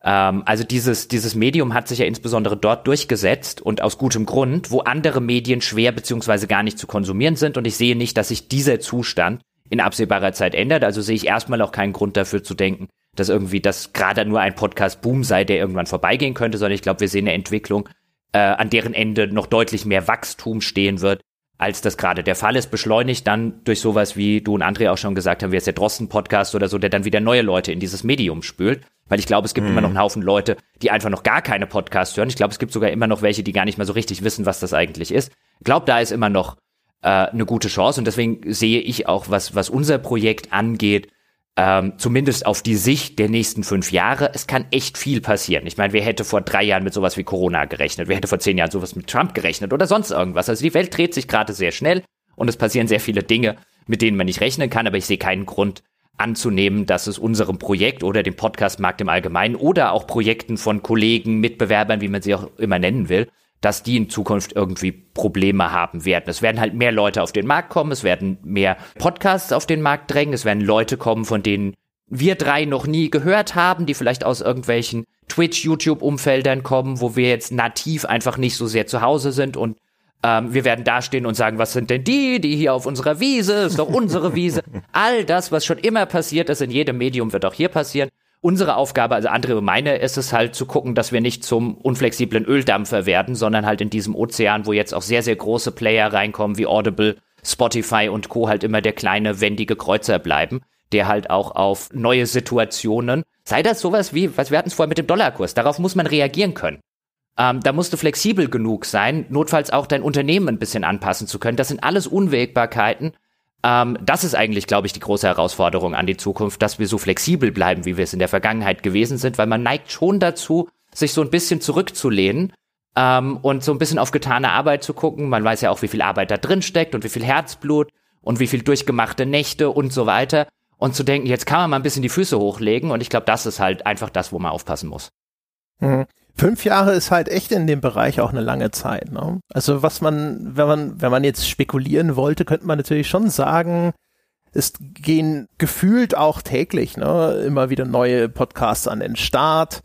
S3: Ähm, also dieses, dieses Medium hat sich ja insbesondere dort durchgesetzt und aus gutem Grund, wo andere Medien schwer beziehungsweise gar nicht zu konsumieren sind und ich sehe nicht, dass sich dieser Zustand in absehbarer Zeit ändert. Also sehe ich erstmal auch keinen Grund dafür zu denken, dass irgendwie das gerade nur ein Podcast-Boom sei, der irgendwann vorbeigehen könnte, sondern ich glaube, wir sehen eine Entwicklung, äh, an deren Ende noch deutlich mehr Wachstum stehen wird, als das gerade der Fall ist. Beschleunigt dann durch sowas, wie du und André auch schon gesagt haben, wie jetzt der Drosten-Podcast oder so, der dann wieder neue Leute in dieses Medium spült. Weil ich glaube, es gibt mhm. immer noch einen Haufen Leute, die einfach noch gar keine Podcasts hören. Ich glaube, es gibt sogar immer noch welche, die gar nicht mehr so richtig wissen, was das eigentlich ist. Ich glaube, da ist immer noch äh, eine gute Chance und deswegen sehe ich auch, was, was unser Projekt angeht, ähm, zumindest auf die Sicht der nächsten fünf Jahre, es kann echt viel passieren. Ich meine, wer hätte vor drei Jahren mit sowas wie Corona gerechnet? Wer hätte vor zehn Jahren sowas mit Trump gerechnet oder sonst irgendwas? Also die Welt dreht sich gerade sehr schnell und es passieren sehr viele Dinge, mit denen man nicht rechnen kann, aber ich sehe keinen Grund anzunehmen, dass es unserem Projekt oder dem Podcastmarkt im Allgemeinen oder auch Projekten von Kollegen, Mitbewerbern, wie man sie auch immer nennen will, dass die in Zukunft irgendwie Probleme haben werden. Es werden halt mehr Leute auf den Markt kommen, es werden mehr Podcasts auf den Markt drängen, es werden Leute kommen, von denen wir drei noch nie gehört haben, die vielleicht aus irgendwelchen Twitch, YouTube-Umfeldern kommen, wo wir jetzt nativ einfach nicht so sehr zu Hause sind und ähm, wir werden dastehen und sagen, was sind denn die, die hier auf unserer Wiese, ist doch unsere Wiese. All das, was schon immer passiert ist in jedem Medium, wird auch hier passieren unsere Aufgabe, also andere meine, ist es halt zu gucken, dass wir nicht zum unflexiblen Öldampfer werden, sondern halt in diesem Ozean, wo jetzt auch sehr, sehr große Player reinkommen, wie Audible, Spotify und Co. halt immer der kleine, wendige Kreuzer bleiben, der halt auch auf neue Situationen, sei das sowas wie, was wir hatten es vorher mit dem Dollarkurs, darauf muss man reagieren können. Ähm, da musst du flexibel genug sein, notfalls auch dein Unternehmen ein bisschen anpassen zu können. Das sind alles Unwägbarkeiten, ähm, das ist eigentlich, glaube ich, die große Herausforderung an die Zukunft, dass wir so flexibel bleiben, wie wir es in der Vergangenheit gewesen sind, weil man neigt schon dazu, sich so ein bisschen zurückzulehnen ähm, und so ein bisschen auf getane Arbeit zu gucken. Man weiß ja auch, wie viel Arbeit da drin steckt und wie viel Herzblut und wie viel durchgemachte Nächte und so weiter. Und zu denken, jetzt kann man mal ein bisschen die Füße hochlegen. Und ich glaube, das ist halt einfach das, wo man aufpassen muss.
S2: Mhm. Fünf Jahre ist halt echt in dem Bereich auch eine lange Zeit. Ne? Also was man, wenn man, wenn man jetzt spekulieren wollte, könnte man natürlich schon sagen, es gehen gefühlt auch täglich ne, immer wieder neue Podcasts an den Start.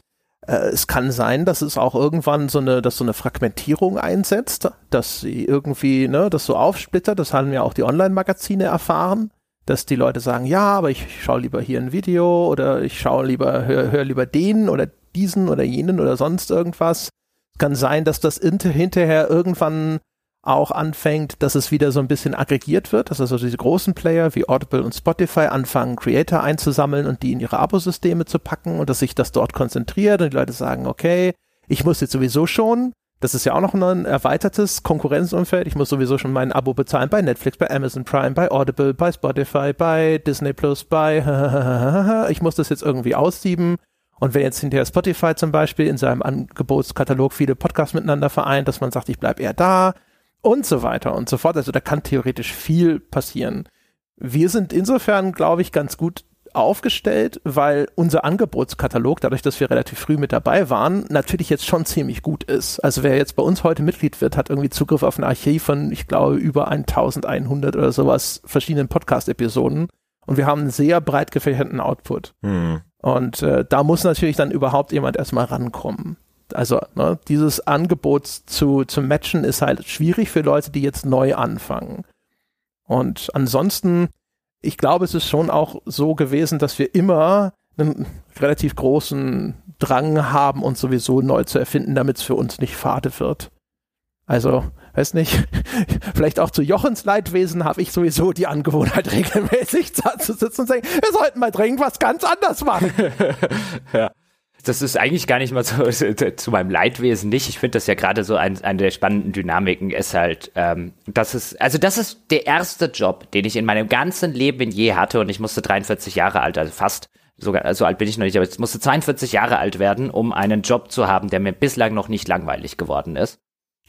S2: Äh, es kann sein, dass es auch irgendwann so eine, dass so eine Fragmentierung einsetzt, dass sie irgendwie, ne, das so aufsplittert. Das haben ja auch die Online-Magazine erfahren, dass die Leute sagen, ja, aber ich schaue lieber hier ein Video oder ich schaue lieber, höre hör lieber den oder diesen oder jenen oder sonst irgendwas. Es kann sein, dass das hinterher irgendwann auch anfängt, dass es wieder so ein bisschen aggregiert wird, dass also diese großen Player wie Audible und Spotify anfangen, Creator einzusammeln und die in ihre Abosysteme zu packen und dass sich das dort konzentriert und die Leute sagen, okay, ich muss jetzt sowieso schon, das ist ja auch noch ein erweitertes Konkurrenzumfeld, ich muss sowieso schon mein Abo bezahlen bei Netflix, bei Amazon Prime, bei Audible, bei Spotify, bei Disney Plus, bei ich muss das jetzt irgendwie aussieben und wenn jetzt hinterher Spotify zum Beispiel in seinem Angebotskatalog viele Podcasts miteinander vereint, dass man sagt, ich bleib eher da, und so weiter und so fort. Also da kann theoretisch viel passieren. Wir sind insofern, glaube ich, ganz gut aufgestellt, weil unser Angebotskatalog, dadurch, dass wir relativ früh mit dabei waren, natürlich jetzt schon ziemlich gut ist. Also wer jetzt bei uns heute Mitglied wird, hat irgendwie Zugriff auf ein Archiv von, ich glaube, über 1100 oder sowas verschiedenen Podcast-Episoden. Und wir haben einen sehr breit gefächerten Output. Hm. Und äh, da muss natürlich dann überhaupt jemand erstmal rankommen also ne, dieses Angebot zu, zu matchen ist halt schwierig für Leute, die jetzt neu anfangen. Und ansonsten, ich glaube, es ist schon auch so gewesen, dass wir immer einen relativ großen Drang haben, uns sowieso neu zu erfinden, damit es für uns nicht fade wird. Also, weiß nicht, vielleicht auch zu Jochens Leidwesen habe ich sowieso die Angewohnheit, regelmäßig da zu sitzen und zu sagen, wir sollten mal dringend was ganz anderes machen.
S3: ja das ist eigentlich gar nicht mal so zu meinem Leidwesen nicht. Ich finde das ja gerade so ein, eine der spannenden Dynamiken ist halt, ähm, das ist, also das ist der erste Job, den ich in meinem ganzen Leben je hatte und ich musste 43 Jahre alt, also fast, sogar, so alt bin ich noch nicht, aber ich musste 42 Jahre alt werden, um einen Job zu haben, der mir bislang noch nicht langweilig geworden ist.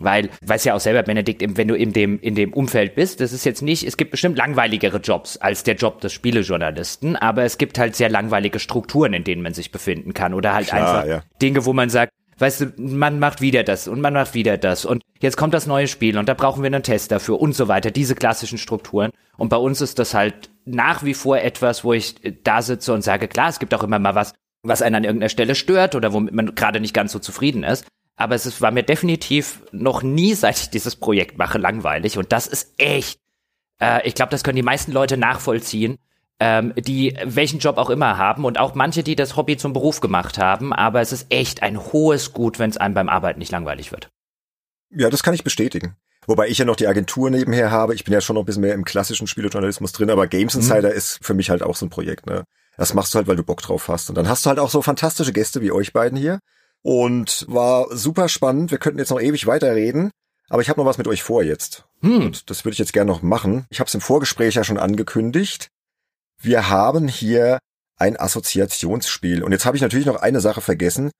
S3: Weil, weiß ja auch selber, Benedikt, wenn du in dem, in dem Umfeld bist, das ist jetzt nicht, es gibt bestimmt langweiligere Jobs als der Job des Spielejournalisten, aber es gibt halt sehr langweilige Strukturen, in denen man sich befinden kann oder halt Klar, einfach ja. Dinge, wo man sagt, weißt du, man macht wieder das und man macht wieder das und jetzt kommt das neue Spiel und da brauchen wir einen Test dafür und so weiter, diese klassischen Strukturen. Und bei uns ist das halt nach wie vor etwas, wo ich da sitze und sage, klar, es gibt auch immer mal was, was einen an irgendeiner Stelle stört oder womit man gerade nicht ganz so zufrieden ist aber es ist, war mir definitiv noch nie, seit ich dieses Projekt mache, langweilig. Und das ist echt, äh, ich glaube, das können die meisten Leute nachvollziehen, ähm, die welchen Job auch immer haben und auch manche, die das Hobby zum Beruf gemacht haben. Aber es ist echt ein hohes Gut, wenn es einem beim Arbeiten nicht langweilig wird.
S1: Ja, das kann ich bestätigen. Wobei ich ja noch die Agentur nebenher habe. Ich bin ja schon noch ein bisschen mehr im klassischen Spielejournalismus drin, aber Games mhm. Insider mhm. ist für mich halt auch so ein Projekt. Ne? Das machst du halt, weil du Bock drauf hast. Und dann hast du halt auch so fantastische Gäste wie euch beiden hier, und war super spannend. Wir könnten jetzt noch ewig weiterreden, aber ich habe noch was mit euch vor jetzt. Hm. Und das würde ich jetzt gerne noch machen. Ich habe es im Vorgespräch ja schon angekündigt. Wir haben hier ein Assoziationsspiel. Und jetzt habe ich natürlich noch eine Sache vergessen.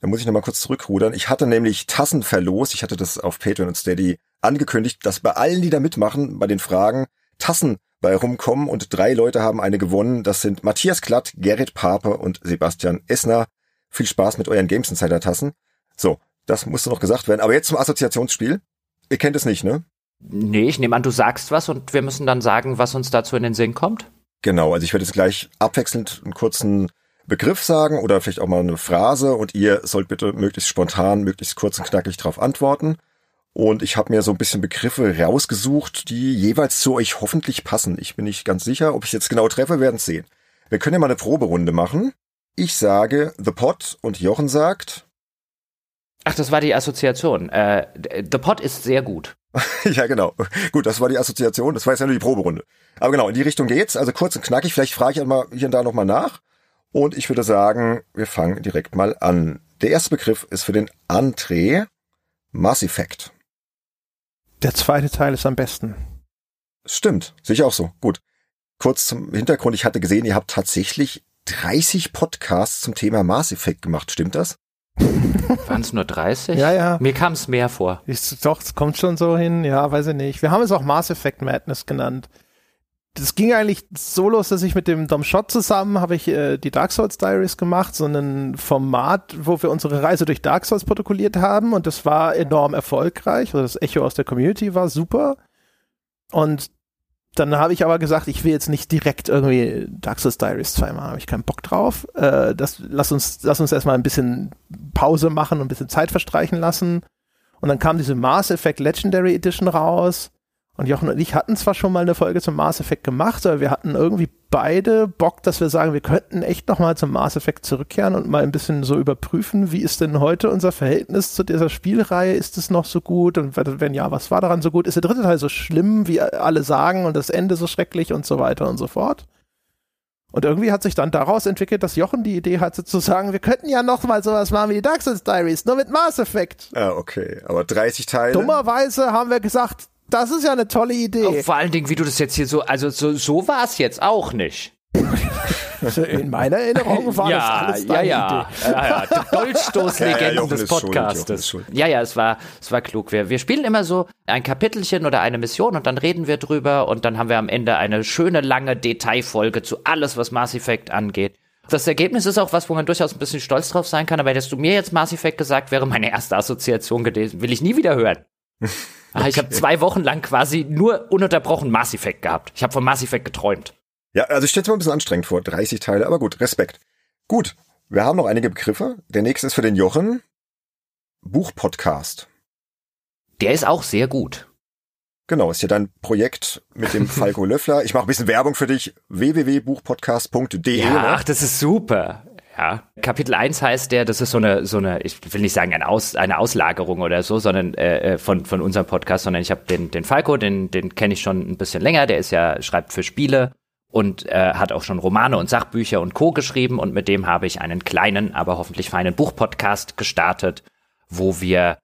S1: Da muss ich noch mal kurz zurückrudern. Ich hatte nämlich Tassen verlost. Ich hatte das auf Patreon und Steady angekündigt, dass bei allen, die da mitmachen, bei den Fragen Tassen bei rumkommen und drei Leute haben eine gewonnen. Das sind Matthias Glatt, Gerrit Pape und Sebastian Essner. Viel Spaß mit euren Games Insider Tassen. So, das musste noch gesagt werden. Aber jetzt zum Assoziationsspiel. Ihr kennt es nicht, ne?
S3: Nee, ich nehme an, du sagst was und wir müssen dann sagen, was uns dazu in den Sinn kommt.
S1: Genau, also ich werde jetzt gleich abwechselnd einen kurzen Begriff sagen oder vielleicht auch mal eine Phrase und ihr sollt bitte möglichst spontan, möglichst kurz und knackig darauf antworten. Und ich habe mir so ein bisschen Begriffe rausgesucht, die jeweils zu euch hoffentlich passen. Ich bin nicht ganz sicher, ob ich jetzt genau treffe, werden sehen. Wir können ja mal eine Proberunde machen. Ich sage The Pot und Jochen sagt.
S3: Ach, das war die Assoziation. Äh, The Pot ist sehr gut.
S1: ja, genau. Gut, das war die Assoziation. Das war jetzt ja nur die Proberunde. Aber genau, in die Richtung geht's. Also kurz und knackig. Vielleicht frage ich einmal hier und da nochmal nach. Und ich würde sagen, wir fangen direkt mal an. Der erste Begriff ist für den André Mass Effect.
S2: Der zweite Teil ist am besten.
S1: Stimmt, sehe ich auch so. Gut. Kurz zum Hintergrund. Ich hatte gesehen, ihr habt tatsächlich 30 Podcasts zum Thema Mass Effect gemacht, stimmt das?
S3: Waren es nur 30?
S2: Ja, ja.
S3: Mir kam es mehr vor.
S2: Ich, doch, es kommt schon so hin, ja, weiß ich nicht. Wir haben es auch Mass Effect Madness genannt. Das ging eigentlich so los, dass ich mit dem Dom Schott zusammen habe ich äh, die Dark Souls Diaries gemacht, so ein Format, wo wir unsere Reise durch Dark Souls protokolliert haben und das war enorm erfolgreich. Also das Echo aus der Community war super. Und dann habe ich aber gesagt, ich will jetzt nicht direkt irgendwie Dark Souls Diaries zweimal, habe ich keinen Bock drauf. Äh, das, lass uns, lass uns erstmal ein bisschen Pause machen und ein bisschen Zeit verstreichen lassen. Und dann kam diese Mass Effect Legendary Edition raus. Und Jochen und ich hatten zwar schon mal eine Folge zum Mass Effect gemacht, aber wir hatten irgendwie beide Bock, dass wir sagen, wir könnten echt nochmal zum Mass Effect zurückkehren und mal ein bisschen so überprüfen, wie ist denn heute unser Verhältnis zu dieser Spielreihe? Ist es noch so gut? Und wenn ja, was war daran so gut? Ist der dritte Teil so schlimm, wie alle sagen und das Ende so schrecklich und so weiter und so fort? Und irgendwie hat sich dann daraus entwickelt, dass Jochen die Idee hatte zu sagen, wir könnten ja noch mal sowas machen wie die Dark Souls Diaries, nur mit Mass Effect.
S1: Ah, okay. Aber 30 Teile?
S2: Dummerweise haben wir gesagt, das ist ja eine tolle Idee. Oh,
S3: vor allen Dingen, wie du das jetzt hier so, also so, so war es jetzt auch nicht.
S2: In meiner Erinnerung war
S3: ja,
S2: das alles
S3: ja, ja. Idee. ja, ja. Dolchstoßlegenden ja, ja, des Podcastes. Schuld, ja, ja, es war, es war klug. Wir, wir spielen immer so ein Kapitelchen oder eine Mission und dann reden wir drüber und dann haben wir am Ende eine schöne lange Detailfolge zu alles, was Mass Effect angeht. Das Ergebnis ist auch was, wo man durchaus ein bisschen stolz drauf sein kann, aber hättest du mir jetzt Mass Effect gesagt, wäre meine erste Assoziation gewesen. Will ich nie wieder hören. Okay. Ich habe zwei Wochen lang quasi nur ununterbrochen Mass Effect gehabt. Ich habe von Mass Effect geträumt.
S1: Ja, also ich stelle es mir ein bisschen anstrengend vor, 30 Teile, aber gut, Respekt. Gut, wir haben noch einige Begriffe. Der nächste ist für den Jochen. Buchpodcast.
S3: Der ist auch sehr gut.
S1: Genau, ist ja dein Projekt mit dem Falco Löffler. Ich mache ein bisschen Werbung für dich. www.buchpodcast.de.
S3: Ja, ne? ach, das ist super. Ja, Kapitel 1 heißt der, das ist so eine, so eine, ich will nicht sagen eine, Aus, eine Auslagerung oder so, sondern äh, äh von, von unserem Podcast, sondern ich habe den, den Falco, den, den kenne ich schon ein bisschen länger, der ist ja, schreibt für Spiele und äh, hat auch schon Romane und Sachbücher und Co. geschrieben und mit dem habe ich einen kleinen, aber hoffentlich feinen Buchpodcast gestartet, wo wir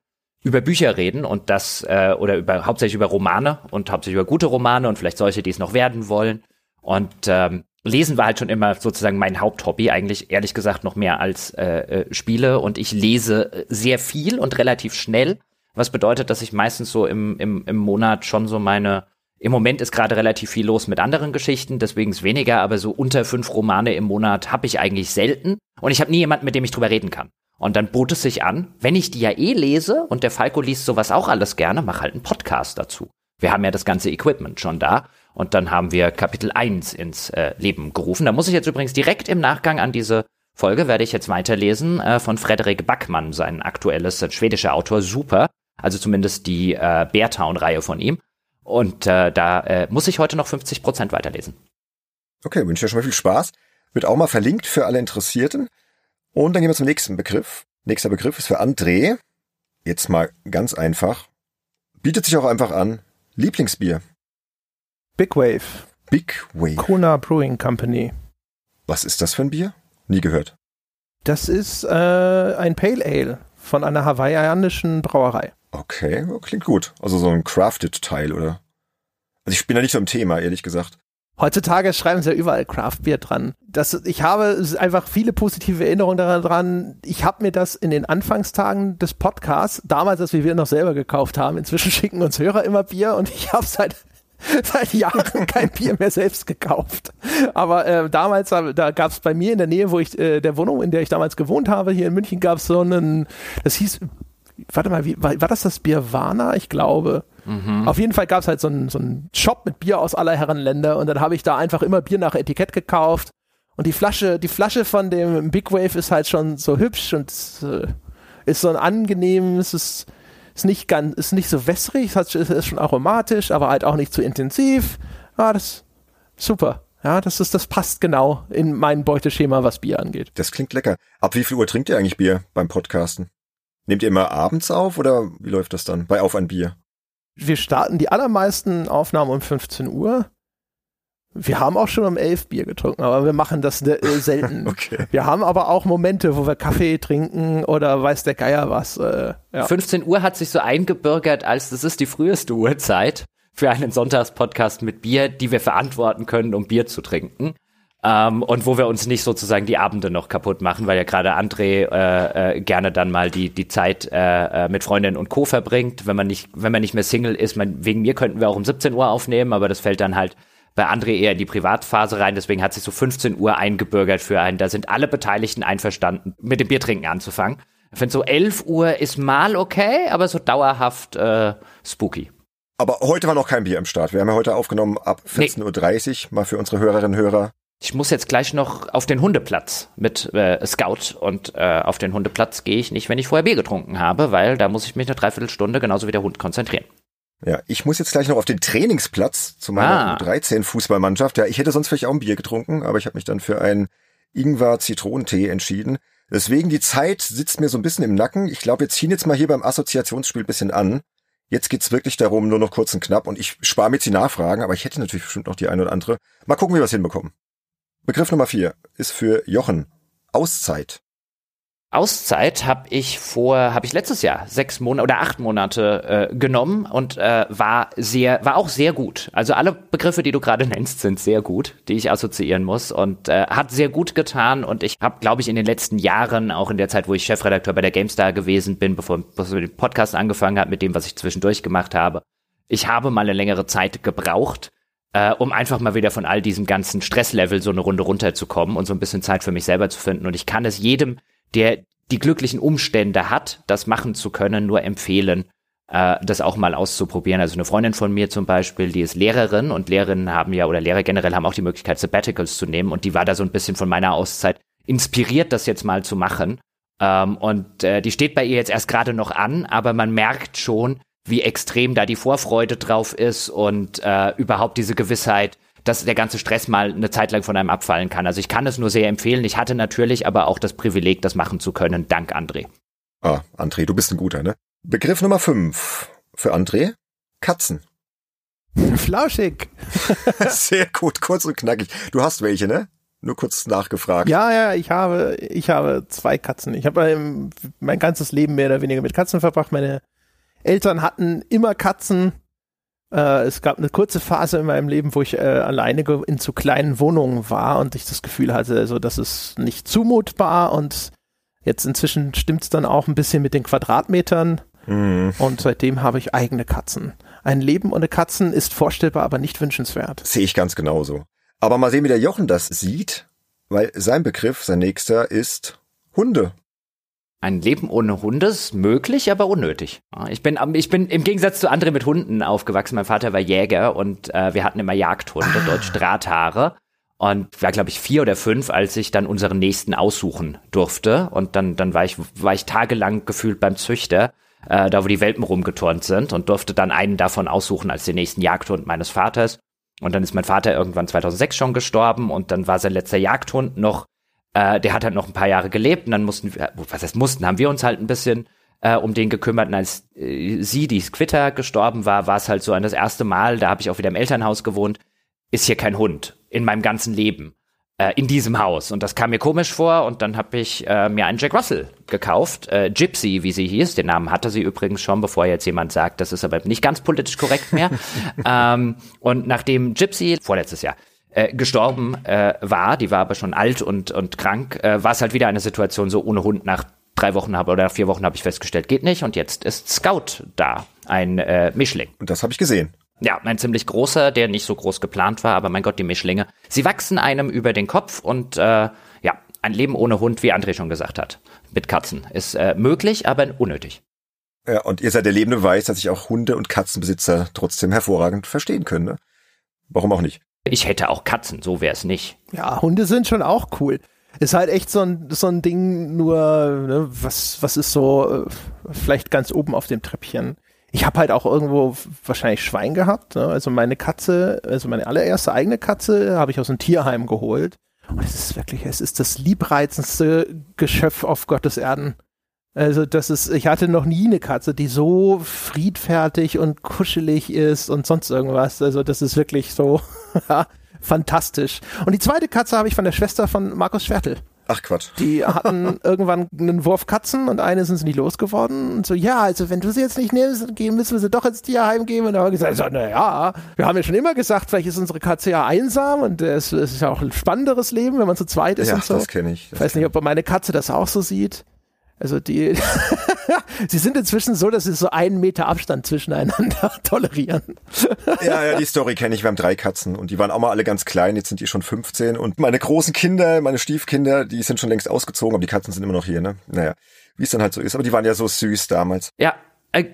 S3: über Bücher reden und das, äh, oder über hauptsächlich über Romane und hauptsächlich über gute Romane und vielleicht solche, die es noch werden wollen. Und ähm, Lesen war halt schon immer sozusagen mein Haupthobby, eigentlich ehrlich gesagt noch mehr als äh, äh, Spiele. Und ich lese sehr viel und relativ schnell, was bedeutet, dass ich meistens so im, im, im Monat schon so meine, im Moment ist gerade relativ viel los mit anderen Geschichten, deswegen ist weniger, aber so unter fünf Romane im Monat habe ich eigentlich selten. Und ich habe nie jemanden, mit dem ich drüber reden kann. Und dann bot es sich an, wenn ich die ja eh lese und der Falco liest sowas auch alles gerne, mach halt einen Podcast dazu. Wir haben ja das ganze Equipment schon da. Und dann haben wir Kapitel 1 ins äh, Leben gerufen. Da muss ich jetzt übrigens direkt im Nachgang an diese Folge, werde ich jetzt weiterlesen, äh, von Frederik Backmann, sein aktuelles, ein schwedischer Autor, super. Also zumindest die äh, Beartown-Reihe von ihm. Und äh, da äh, muss ich heute noch 50 Prozent weiterlesen.
S1: Okay, wünsche dir schon mal viel Spaß. Wird auch mal verlinkt für alle Interessierten. Und dann gehen wir zum nächsten Begriff. Nächster Begriff ist für André. Jetzt mal ganz einfach. Bietet sich auch einfach an. Lieblingsbier.
S2: Big Wave.
S1: Big Wave.
S2: Kona Brewing Company.
S1: Was ist das für ein Bier? Nie gehört.
S2: Das ist äh, ein Pale Ale von einer hawaiianischen Brauerei.
S1: Okay, klingt gut. Also so ein Crafted-Teil, oder? Also ich bin da nicht so im Thema, ehrlich gesagt.
S2: Heutzutage schreiben sie ja überall Craft Beer dran. Das, ich habe einfach viele positive Erinnerungen daran. Ich habe mir das in den Anfangstagen des Podcasts, damals, als wir noch selber gekauft haben, inzwischen schicken uns Hörer immer Bier und ich habe seit seit Jahren kein Bier mehr selbst gekauft. Aber äh, damals, da gab es bei mir in der Nähe, wo ich, äh, der Wohnung, in der ich damals gewohnt habe, hier in München, gab es so einen, das hieß, warte mal, wie, war, war das das Bier Warna? Ich glaube. Mhm. Auf jeden Fall gab es halt so einen, so einen Shop mit Bier aus aller Herren Länder und dann habe ich da einfach immer Bier nach Etikett gekauft. Und die Flasche, die Flasche von dem Big Wave ist halt schon so hübsch und äh, ist so ein angenehmes, ist, ist nicht ganz, ist nicht so wässrig, ist, ist schon aromatisch, aber halt auch nicht zu intensiv. Ah, das super. Ja, das ist, das passt genau in mein Beuteschema, was Bier angeht.
S1: Das klingt lecker. Ab wie viel Uhr trinkt ihr eigentlich Bier beim Podcasten? Nehmt ihr immer abends auf oder wie läuft das dann bei Auf ein Bier?
S2: Wir starten die allermeisten Aufnahmen um 15 Uhr. Wir haben auch schon um 11 Bier getrunken, aber wir machen das äh, selten. okay. Wir haben aber auch Momente, wo wir Kaffee trinken oder weiß der Geier was. Äh,
S3: ja. 15 Uhr hat sich so eingebürgert, als das ist die früheste Uhrzeit für einen Sonntagspodcast mit Bier, die wir verantworten können, um Bier zu trinken. Ähm, und wo wir uns nicht sozusagen die Abende noch kaputt machen, weil ja gerade André äh, äh, gerne dann mal die, die Zeit äh, äh, mit Freundinnen und Co. verbringt. Wenn man nicht, wenn man nicht mehr Single ist, man, wegen mir könnten wir auch um 17 Uhr aufnehmen, aber das fällt dann halt bei André eher in die Privatphase rein, deswegen hat sich so 15 Uhr eingebürgert für einen. Da sind alle Beteiligten einverstanden, mit dem Biertrinken anzufangen. Ich finde so 11 Uhr ist mal okay, aber so dauerhaft äh, spooky.
S1: Aber heute war noch kein Bier im Start. Wir haben ja heute aufgenommen ab 14.30 Uhr, mal für unsere Hörerinnen und Hörer
S3: ich muss jetzt gleich noch auf den Hundeplatz mit äh, Scout und äh, auf den Hundeplatz gehe ich nicht, wenn ich vorher Bier getrunken habe, weil da muss ich mich eine Dreiviertelstunde genauso wie der Hund konzentrieren.
S1: Ja, ich muss jetzt gleich noch auf den Trainingsplatz zu meiner ah. 13 Fußballmannschaft. Ja, ich hätte sonst vielleicht auch ein Bier getrunken, aber ich habe mich dann für einen Ingwer-Zitronentee entschieden. Deswegen die Zeit sitzt mir so ein bisschen im Nacken. Ich glaube, wir ziehen jetzt mal hier beim Assoziationsspiel ein bisschen an. Jetzt geht's wirklich darum, nur noch kurz und knapp. Und ich spare mir jetzt die Nachfragen, aber ich hätte natürlich bestimmt noch die eine oder andere. Mal gucken, wie wir es hinbekommen. Begriff Nummer vier ist für Jochen. Auszeit.
S3: Auszeit habe ich vor, habe ich letztes Jahr sechs Monate oder acht Monate äh, genommen und äh, war sehr, war auch sehr gut. Also alle Begriffe, die du gerade nennst, sind sehr gut, die ich assoziieren muss und äh, hat sehr gut getan. Und ich habe, glaube ich, in den letzten Jahren, auch in der Zeit, wo ich Chefredakteur bei der GameStar gewesen bin, bevor, bevor wir den Podcast angefangen hat, mit dem, was ich zwischendurch gemacht habe, ich habe mal eine längere Zeit gebraucht, äh, um einfach mal wieder von all diesem ganzen Stresslevel so eine Runde runterzukommen und so ein bisschen Zeit für mich selber zu finden. Und ich kann es jedem der die glücklichen Umstände hat, das machen zu können, nur empfehlen, äh, das auch mal auszuprobieren. Also eine Freundin von mir zum Beispiel, die ist Lehrerin und Lehrerinnen haben ja, oder Lehrer generell haben auch die Möglichkeit, Sabbaticals zu nehmen und die war da so ein bisschen von meiner Auszeit inspiriert, das jetzt mal zu machen. Ähm, und äh, die steht bei ihr jetzt erst gerade noch an, aber man merkt schon, wie extrem da die Vorfreude drauf ist und äh, überhaupt diese Gewissheit, dass der ganze Stress mal eine Zeit lang von einem abfallen kann. Also ich kann es nur sehr empfehlen. Ich hatte natürlich aber auch das Privileg, das machen zu können, dank André.
S1: Ah, André, du bist ein guter, ne? Begriff Nummer fünf für André. Katzen.
S2: Flauschig.
S1: sehr gut, kurz und knackig. Du hast welche, ne? Nur kurz nachgefragt.
S2: Ja, ja, ich habe, ich habe zwei Katzen. Ich habe ähm, mein ganzes Leben mehr oder weniger mit Katzen verbracht. Meine Eltern hatten immer Katzen äh, es gab eine kurze Phase in meinem Leben, wo ich äh, alleine in zu kleinen Wohnungen war und ich das Gefühl hatte, also das ist nicht zumutbar und jetzt inzwischen stimmt es dann auch ein bisschen mit den Quadratmetern mhm. und seitdem habe ich eigene Katzen. Ein Leben ohne Katzen ist vorstellbar, aber nicht wünschenswert.
S1: Sehe ich ganz genauso. Aber mal sehen, wie der Jochen das sieht, weil sein Begriff, sein nächster ist Hunde.
S3: Ein Leben ohne Hunde ist möglich, aber unnötig. Ich bin, ich bin im Gegensatz zu anderen mit Hunden aufgewachsen. Mein Vater war Jäger und äh, wir hatten immer Jagdhunde, ah. Deutsch Drahthaare. Und war, glaube ich, vier oder fünf, als ich dann unseren nächsten aussuchen durfte. Und dann, dann war ich, war ich tagelang gefühlt beim Züchter, äh, da wo die Welpen rumgeturnt sind und durfte dann einen davon aussuchen als den nächsten Jagdhund meines Vaters. Und dann ist mein Vater irgendwann 2006 schon gestorben und dann war sein letzter Jagdhund noch äh, der hat halt noch ein paar Jahre gelebt und dann mussten wir, was heißt mussten, haben wir uns halt ein bisschen äh, um den gekümmert. Und als äh, sie, die Squitter, gestorben war, war es halt so ein das erste Mal, da habe ich auch wieder im Elternhaus gewohnt, ist hier kein Hund in meinem ganzen Leben äh, in diesem Haus. Und das kam mir komisch vor und dann habe ich äh, mir einen Jack Russell gekauft. Äh, Gypsy, wie sie hieß. Den Namen hatte sie übrigens schon, bevor jetzt jemand sagt, das ist aber nicht ganz politisch korrekt mehr. ähm, und nachdem Gypsy, vorletztes Jahr, äh, gestorben äh, war, die war aber schon alt und, und krank, äh, war es halt wieder eine Situation so ohne Hund nach drei Wochen habe oder nach vier Wochen habe ich festgestellt, geht nicht. Und jetzt ist Scout da, ein äh, Mischling.
S1: Und das habe ich gesehen.
S3: Ja, ein ziemlich großer, der nicht so groß geplant war, aber mein Gott, die Mischlinge. Sie wachsen einem über den Kopf und äh, ja, ein Leben ohne Hund, wie André schon gesagt hat, mit Katzen, ist äh, möglich, aber unnötig.
S1: Ja, und ihr seid der lebende Beweis, dass sich auch Hunde- und Katzenbesitzer trotzdem hervorragend verstehen können. Ne? Warum auch nicht?
S3: Ich hätte auch Katzen, so wäre es nicht.
S2: Ja, Hunde sind schon auch cool. Ist halt echt so ein, so ein Ding, nur, ne, was, was ist so, äh, vielleicht ganz oben auf dem Treppchen. Ich habe halt auch irgendwo wahrscheinlich Schwein gehabt. Ne? Also meine Katze, also meine allererste eigene Katze, habe ich aus dem Tierheim geholt. Und es ist wirklich, es ist das liebreizendste Geschöpf auf Gottes Erden. Also das ist, ich hatte noch nie eine Katze, die so friedfertig und kuschelig ist und sonst irgendwas. Also das ist wirklich so fantastisch. Und die zweite Katze habe ich von der Schwester von Markus Schwertel.
S1: Ach Quatsch.
S2: Die hatten irgendwann einen Wurf Katzen und eine sind sie nicht losgeworden. Und so, ja, also wenn du sie jetzt nicht nimmst, müssen wir sie doch ins Tierheim geben. Und da haben wir gesagt, so, na ja, wir haben ja schon immer gesagt, vielleicht ist unsere Katze ja einsam und es, ist ja auch ein spannenderes Leben, wenn man zu zweit ist
S1: ja,
S2: und so.
S1: das kenne ich.
S2: Ich weiß nicht, ob meine Katze das auch so sieht. Also die, sie sind inzwischen so, dass sie so einen Meter Abstand zwischeneinander tolerieren.
S1: ja, ja, die Story kenne ich. Wir haben drei Katzen und die waren auch mal alle ganz klein. Jetzt sind die schon 15 und meine großen Kinder, meine Stiefkinder, die sind schon längst ausgezogen, aber die Katzen sind immer noch hier, ne? Naja, wie es dann halt so ist. Aber die waren ja so süß damals.
S3: Ja,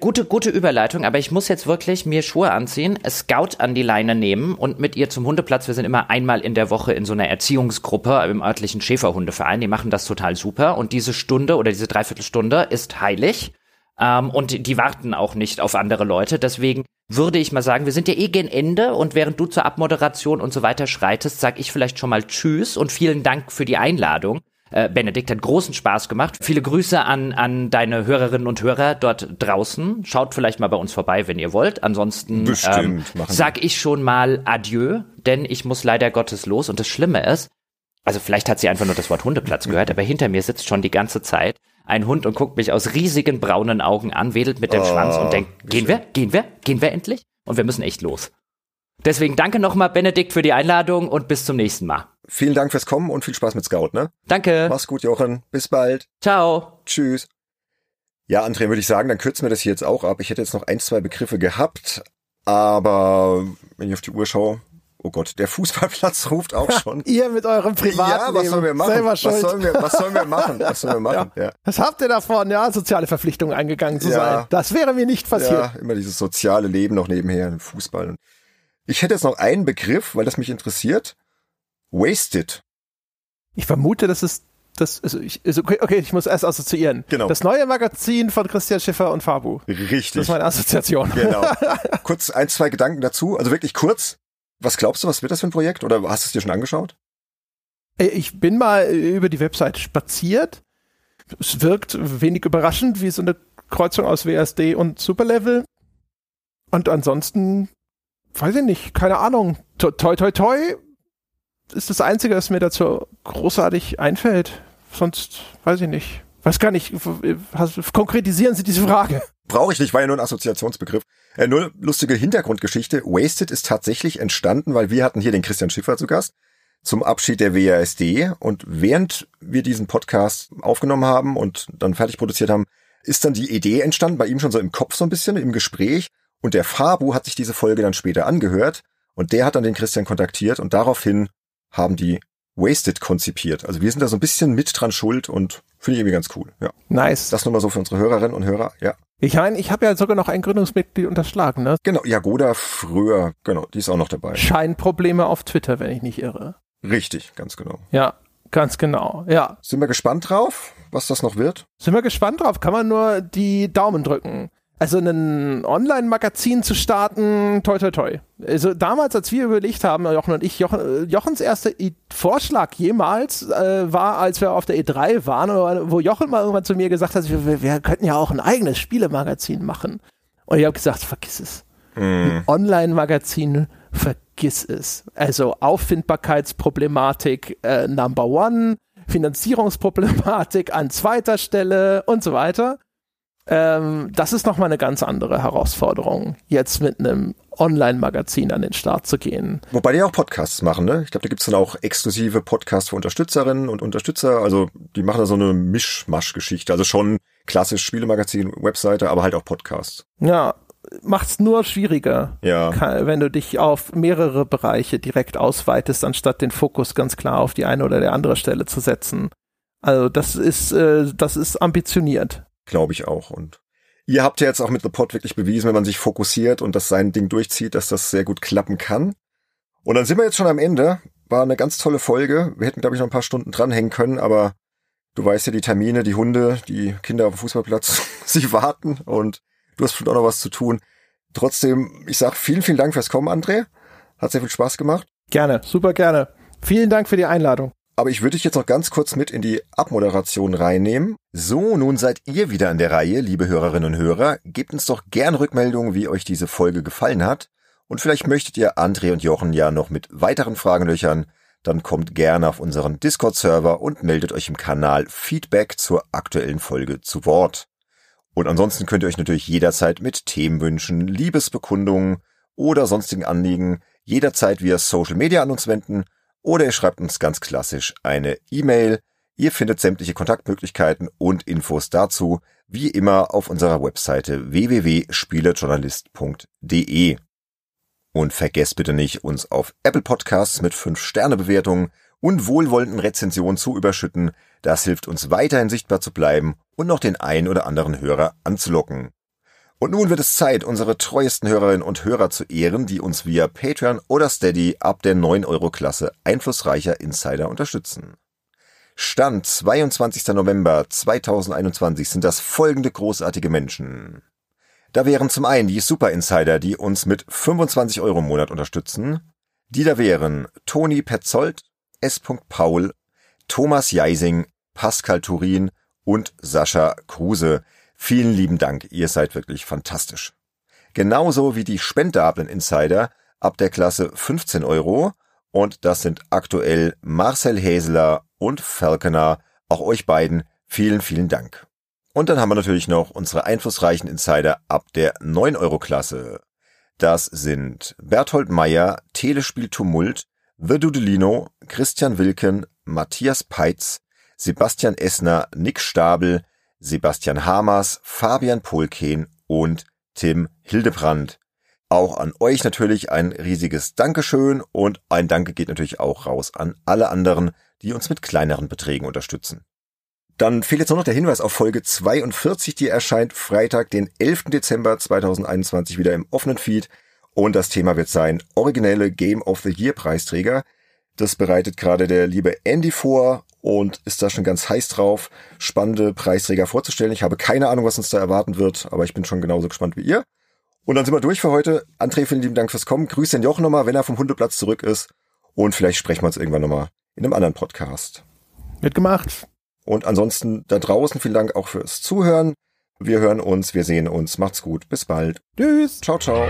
S3: gute, gute Überleitung, aber ich muss jetzt wirklich mir Schuhe anziehen, Scout an die Leine nehmen und mit ihr zum Hundeplatz. Wir sind immer einmal in der Woche in so einer Erziehungsgruppe im örtlichen Schäferhundeverein. Die machen das total super. Und diese Stunde oder diese Dreiviertelstunde ist heilig. Ähm, und die warten auch nicht auf andere Leute. Deswegen würde ich mal sagen, wir sind ja eh gen Ende und während du zur Abmoderation und so weiter schreitest, sag ich vielleicht schon mal Tschüss und vielen Dank für die Einladung. Äh, Benedikt hat großen Spaß gemacht. Viele Grüße an, an deine Hörerinnen und Hörer dort draußen. Schaut vielleicht mal bei uns vorbei, wenn ihr wollt. Ansonsten ähm, sag ich schon mal Adieu, denn ich muss leider Gottes los. Und das Schlimme ist, also vielleicht hat sie einfach nur das Wort Hundeplatz gehört, aber hinter mir sitzt schon die ganze Zeit ein Hund und guckt mich aus riesigen braunen Augen an, wedelt mit dem oh, Schwanz und denkt, gehen wir, gehen wir, gehen wir endlich? Und wir müssen echt los. Deswegen danke nochmal, Benedikt, für die Einladung und bis zum nächsten Mal.
S1: Vielen Dank fürs Kommen und viel Spaß mit Scout, ne?
S3: Danke.
S1: Mach's gut, Jochen. Bis bald.
S3: Ciao.
S1: Tschüss. Ja, André, würde ich sagen, dann kürzen wir das hier jetzt auch ab. Ich hätte jetzt noch ein, zwei Begriffe gehabt, aber wenn ich auf die Uhr schaue, Oh Gott, der Fußballplatz ruft auch schon.
S2: ihr mit eurem Privatleben.
S1: Ja, was sollen wir machen? Was sollen wir, was sollen wir machen? Was sollen wir machen?
S2: Ja. ja. Was habt ihr davon, ja, soziale Verpflichtungen eingegangen zu ja. sein? Das wäre mir nicht passiert. Ja,
S1: immer dieses soziale Leben noch nebenher, Fußball. Ich hätte jetzt noch einen Begriff, weil das mich interessiert. Wasted.
S2: Ich vermute, das ist das, also ich, also okay, ich muss erst assoziieren.
S1: Genau.
S2: Das neue Magazin von Christian Schiffer und Fabu.
S1: Richtig.
S2: Das ist meine Assoziation.
S1: Genau. kurz ein, zwei Gedanken dazu. Also wirklich kurz. Was glaubst du, was wird das für ein Projekt? Oder hast du es dir schon angeschaut?
S2: Äh, ich bin mal über die Website spaziert. Es wirkt wenig überraschend, wie so eine Kreuzung aus WSD und Superlevel. Und ansonsten, weiß ich nicht, keine Ahnung. Toi, toi, toi ist das Einzige, was mir dazu großartig einfällt. Sonst weiß ich nicht. Weiß gar nicht. Konkretisieren Sie diese Frage.
S1: Brauche ich nicht, war ja nur ein Assoziationsbegriff. Äh, nur lustige Hintergrundgeschichte. Wasted ist tatsächlich entstanden, weil wir hatten hier den Christian Schiffer zu Gast zum Abschied der WASD und während wir diesen Podcast aufgenommen haben und dann fertig produziert haben, ist dann die Idee entstanden, bei ihm schon so im Kopf so ein bisschen, im Gespräch und der Fabu hat sich diese Folge dann später angehört und der hat dann den Christian kontaktiert und daraufhin haben die Wasted konzipiert. Also wir sind da so ein bisschen mit dran schuld und finde ich irgendwie ganz cool. Ja.
S2: Nice.
S1: Das nur mal so für unsere Hörerinnen und Hörer. Ja.
S2: Ich meine, ich habe ja sogar noch ein Gründungsmitglied unterschlagen, ne?
S1: Genau, Jagoda früher, genau, die ist auch noch dabei.
S2: Scheinprobleme auf Twitter, wenn ich nicht irre.
S1: Richtig, ganz genau.
S2: Ja, ganz genau, ja.
S1: Sind wir gespannt drauf, was das noch wird?
S2: Sind wir gespannt drauf, kann man nur die Daumen drücken. Also ein Online-Magazin zu starten, toi toi toi. Also damals, als wir überlegt haben, Jochen und ich, Jochen, Jochens erster Vorschlag jemals äh, war, als wir auf der E3 waren, wo Jochen mal irgendwann zu mir gesagt hat, wir, wir könnten ja auch ein eigenes Spielemagazin machen. Und ich habe gesagt, vergiss es. Ein Online-Magazin, vergiss es. Also Auffindbarkeitsproblematik äh, Number One, Finanzierungsproblematik an zweiter Stelle und so weiter. Ähm, das ist nochmal eine ganz andere Herausforderung, jetzt mit einem Online-Magazin an den Start zu gehen.
S1: Wobei die auch Podcasts machen, ne? Ich glaube, da gibt's dann auch exklusive Podcasts für Unterstützerinnen und Unterstützer. Also die machen da so eine Mischmasch-Geschichte. Also schon klassisch Spielemagazin, Webseite, aber halt auch Podcasts.
S2: Ja, macht's nur schwieriger,
S1: ja.
S2: wenn du dich auf mehrere Bereiche direkt ausweitest, anstatt den Fokus ganz klar auf die eine oder der andere Stelle zu setzen. Also das ist, äh, das ist ambitioniert.
S1: Glaube ich auch. Und ihr habt ja jetzt auch mit The Pod wirklich bewiesen, wenn man sich fokussiert und das sein Ding durchzieht, dass das sehr gut klappen kann. Und dann sind wir jetzt schon am Ende. War eine ganz tolle Folge. Wir hätten, glaube ich, noch ein paar Stunden dranhängen können, aber du weißt ja, die Termine, die Hunde, die Kinder auf dem Fußballplatz, sie warten und du hast bestimmt auch noch was zu tun. Trotzdem, ich sag vielen, vielen Dank fürs Kommen, André. Hat sehr viel Spaß gemacht.
S2: Gerne, super gerne. Vielen Dank für die Einladung.
S1: Aber ich würde dich jetzt noch ganz kurz mit in die Abmoderation reinnehmen. So, nun seid ihr wieder an der Reihe, liebe Hörerinnen und Hörer. Gebt uns doch gern Rückmeldungen, wie euch diese Folge gefallen hat. Und vielleicht möchtet ihr André und Jochen ja noch mit weiteren Fragen löchern. Dann kommt gerne auf unseren Discord-Server und meldet euch im Kanal Feedback zur aktuellen Folge zu Wort. Und ansonsten könnt ihr euch natürlich jederzeit mit Themenwünschen, Liebesbekundungen oder sonstigen Anliegen jederzeit via Social Media an uns wenden – oder ihr schreibt uns ganz klassisch eine E-Mail. Ihr findet sämtliche Kontaktmöglichkeiten und Infos dazu wie immer auf unserer Webseite www.spielejournalist.de. Und vergesst bitte nicht, uns auf Apple Podcasts mit 5-Sterne-Bewertungen und wohlwollenden Rezensionen zu überschütten. Das hilft uns weiterhin sichtbar zu bleiben und noch den ein oder anderen Hörer anzulocken. Und nun wird es Zeit, unsere treuesten Hörerinnen und Hörer zu ehren, die uns via Patreon oder Steady ab der 9-Euro-Klasse einflussreicher Insider unterstützen. Stand 22. November 2021 sind das folgende großartige Menschen. Da wären zum einen die Super Insider, die uns mit 25 Euro im Monat unterstützen. Die da wären Toni Petzold, S. Paul, Thomas Jeising, Pascal Turin und Sascha Kruse. Vielen lieben Dank, ihr seid wirklich fantastisch. Genauso wie die spendablen Insider ab der Klasse 15 Euro. Und das sind aktuell Marcel Häseler und Falconer. Auch euch beiden vielen, vielen Dank. Und dann haben wir natürlich noch unsere einflussreichen Insider ab der 9 Euro Klasse. Das sind Berthold Meyer, Telespiel Tumult, Virdudelino, Christian Wilken, Matthias Peitz, Sebastian Essner, Nick Stabel, Sebastian Hamers, Fabian Polken und Tim Hildebrand. Auch an euch natürlich ein riesiges Dankeschön und ein Danke geht natürlich auch raus an alle anderen, die uns mit kleineren Beträgen unterstützen. Dann fehlt jetzt nur noch der Hinweis auf Folge 42, die erscheint Freitag, den 11. Dezember 2021 wieder im offenen Feed. Und das Thema wird sein originelle Game of the Year Preisträger. Das bereitet gerade der liebe Andy vor und ist da schon ganz heiß drauf, spannende Preisträger vorzustellen. Ich habe keine Ahnung, was uns da erwarten wird, aber ich bin schon genauso gespannt wie ihr. Und dann sind wir durch für heute. André, vielen lieben Dank fürs Kommen. Grüß den Jochen nochmal, wenn er vom Hundeplatz zurück ist. Und vielleicht sprechen wir uns irgendwann nochmal in einem anderen Podcast.
S2: Wird gemacht.
S1: Und ansonsten da draußen vielen Dank auch fürs Zuhören. Wir hören uns, wir sehen uns. Macht's gut. Bis bald.
S2: Tschüss.
S1: Ciao, ciao.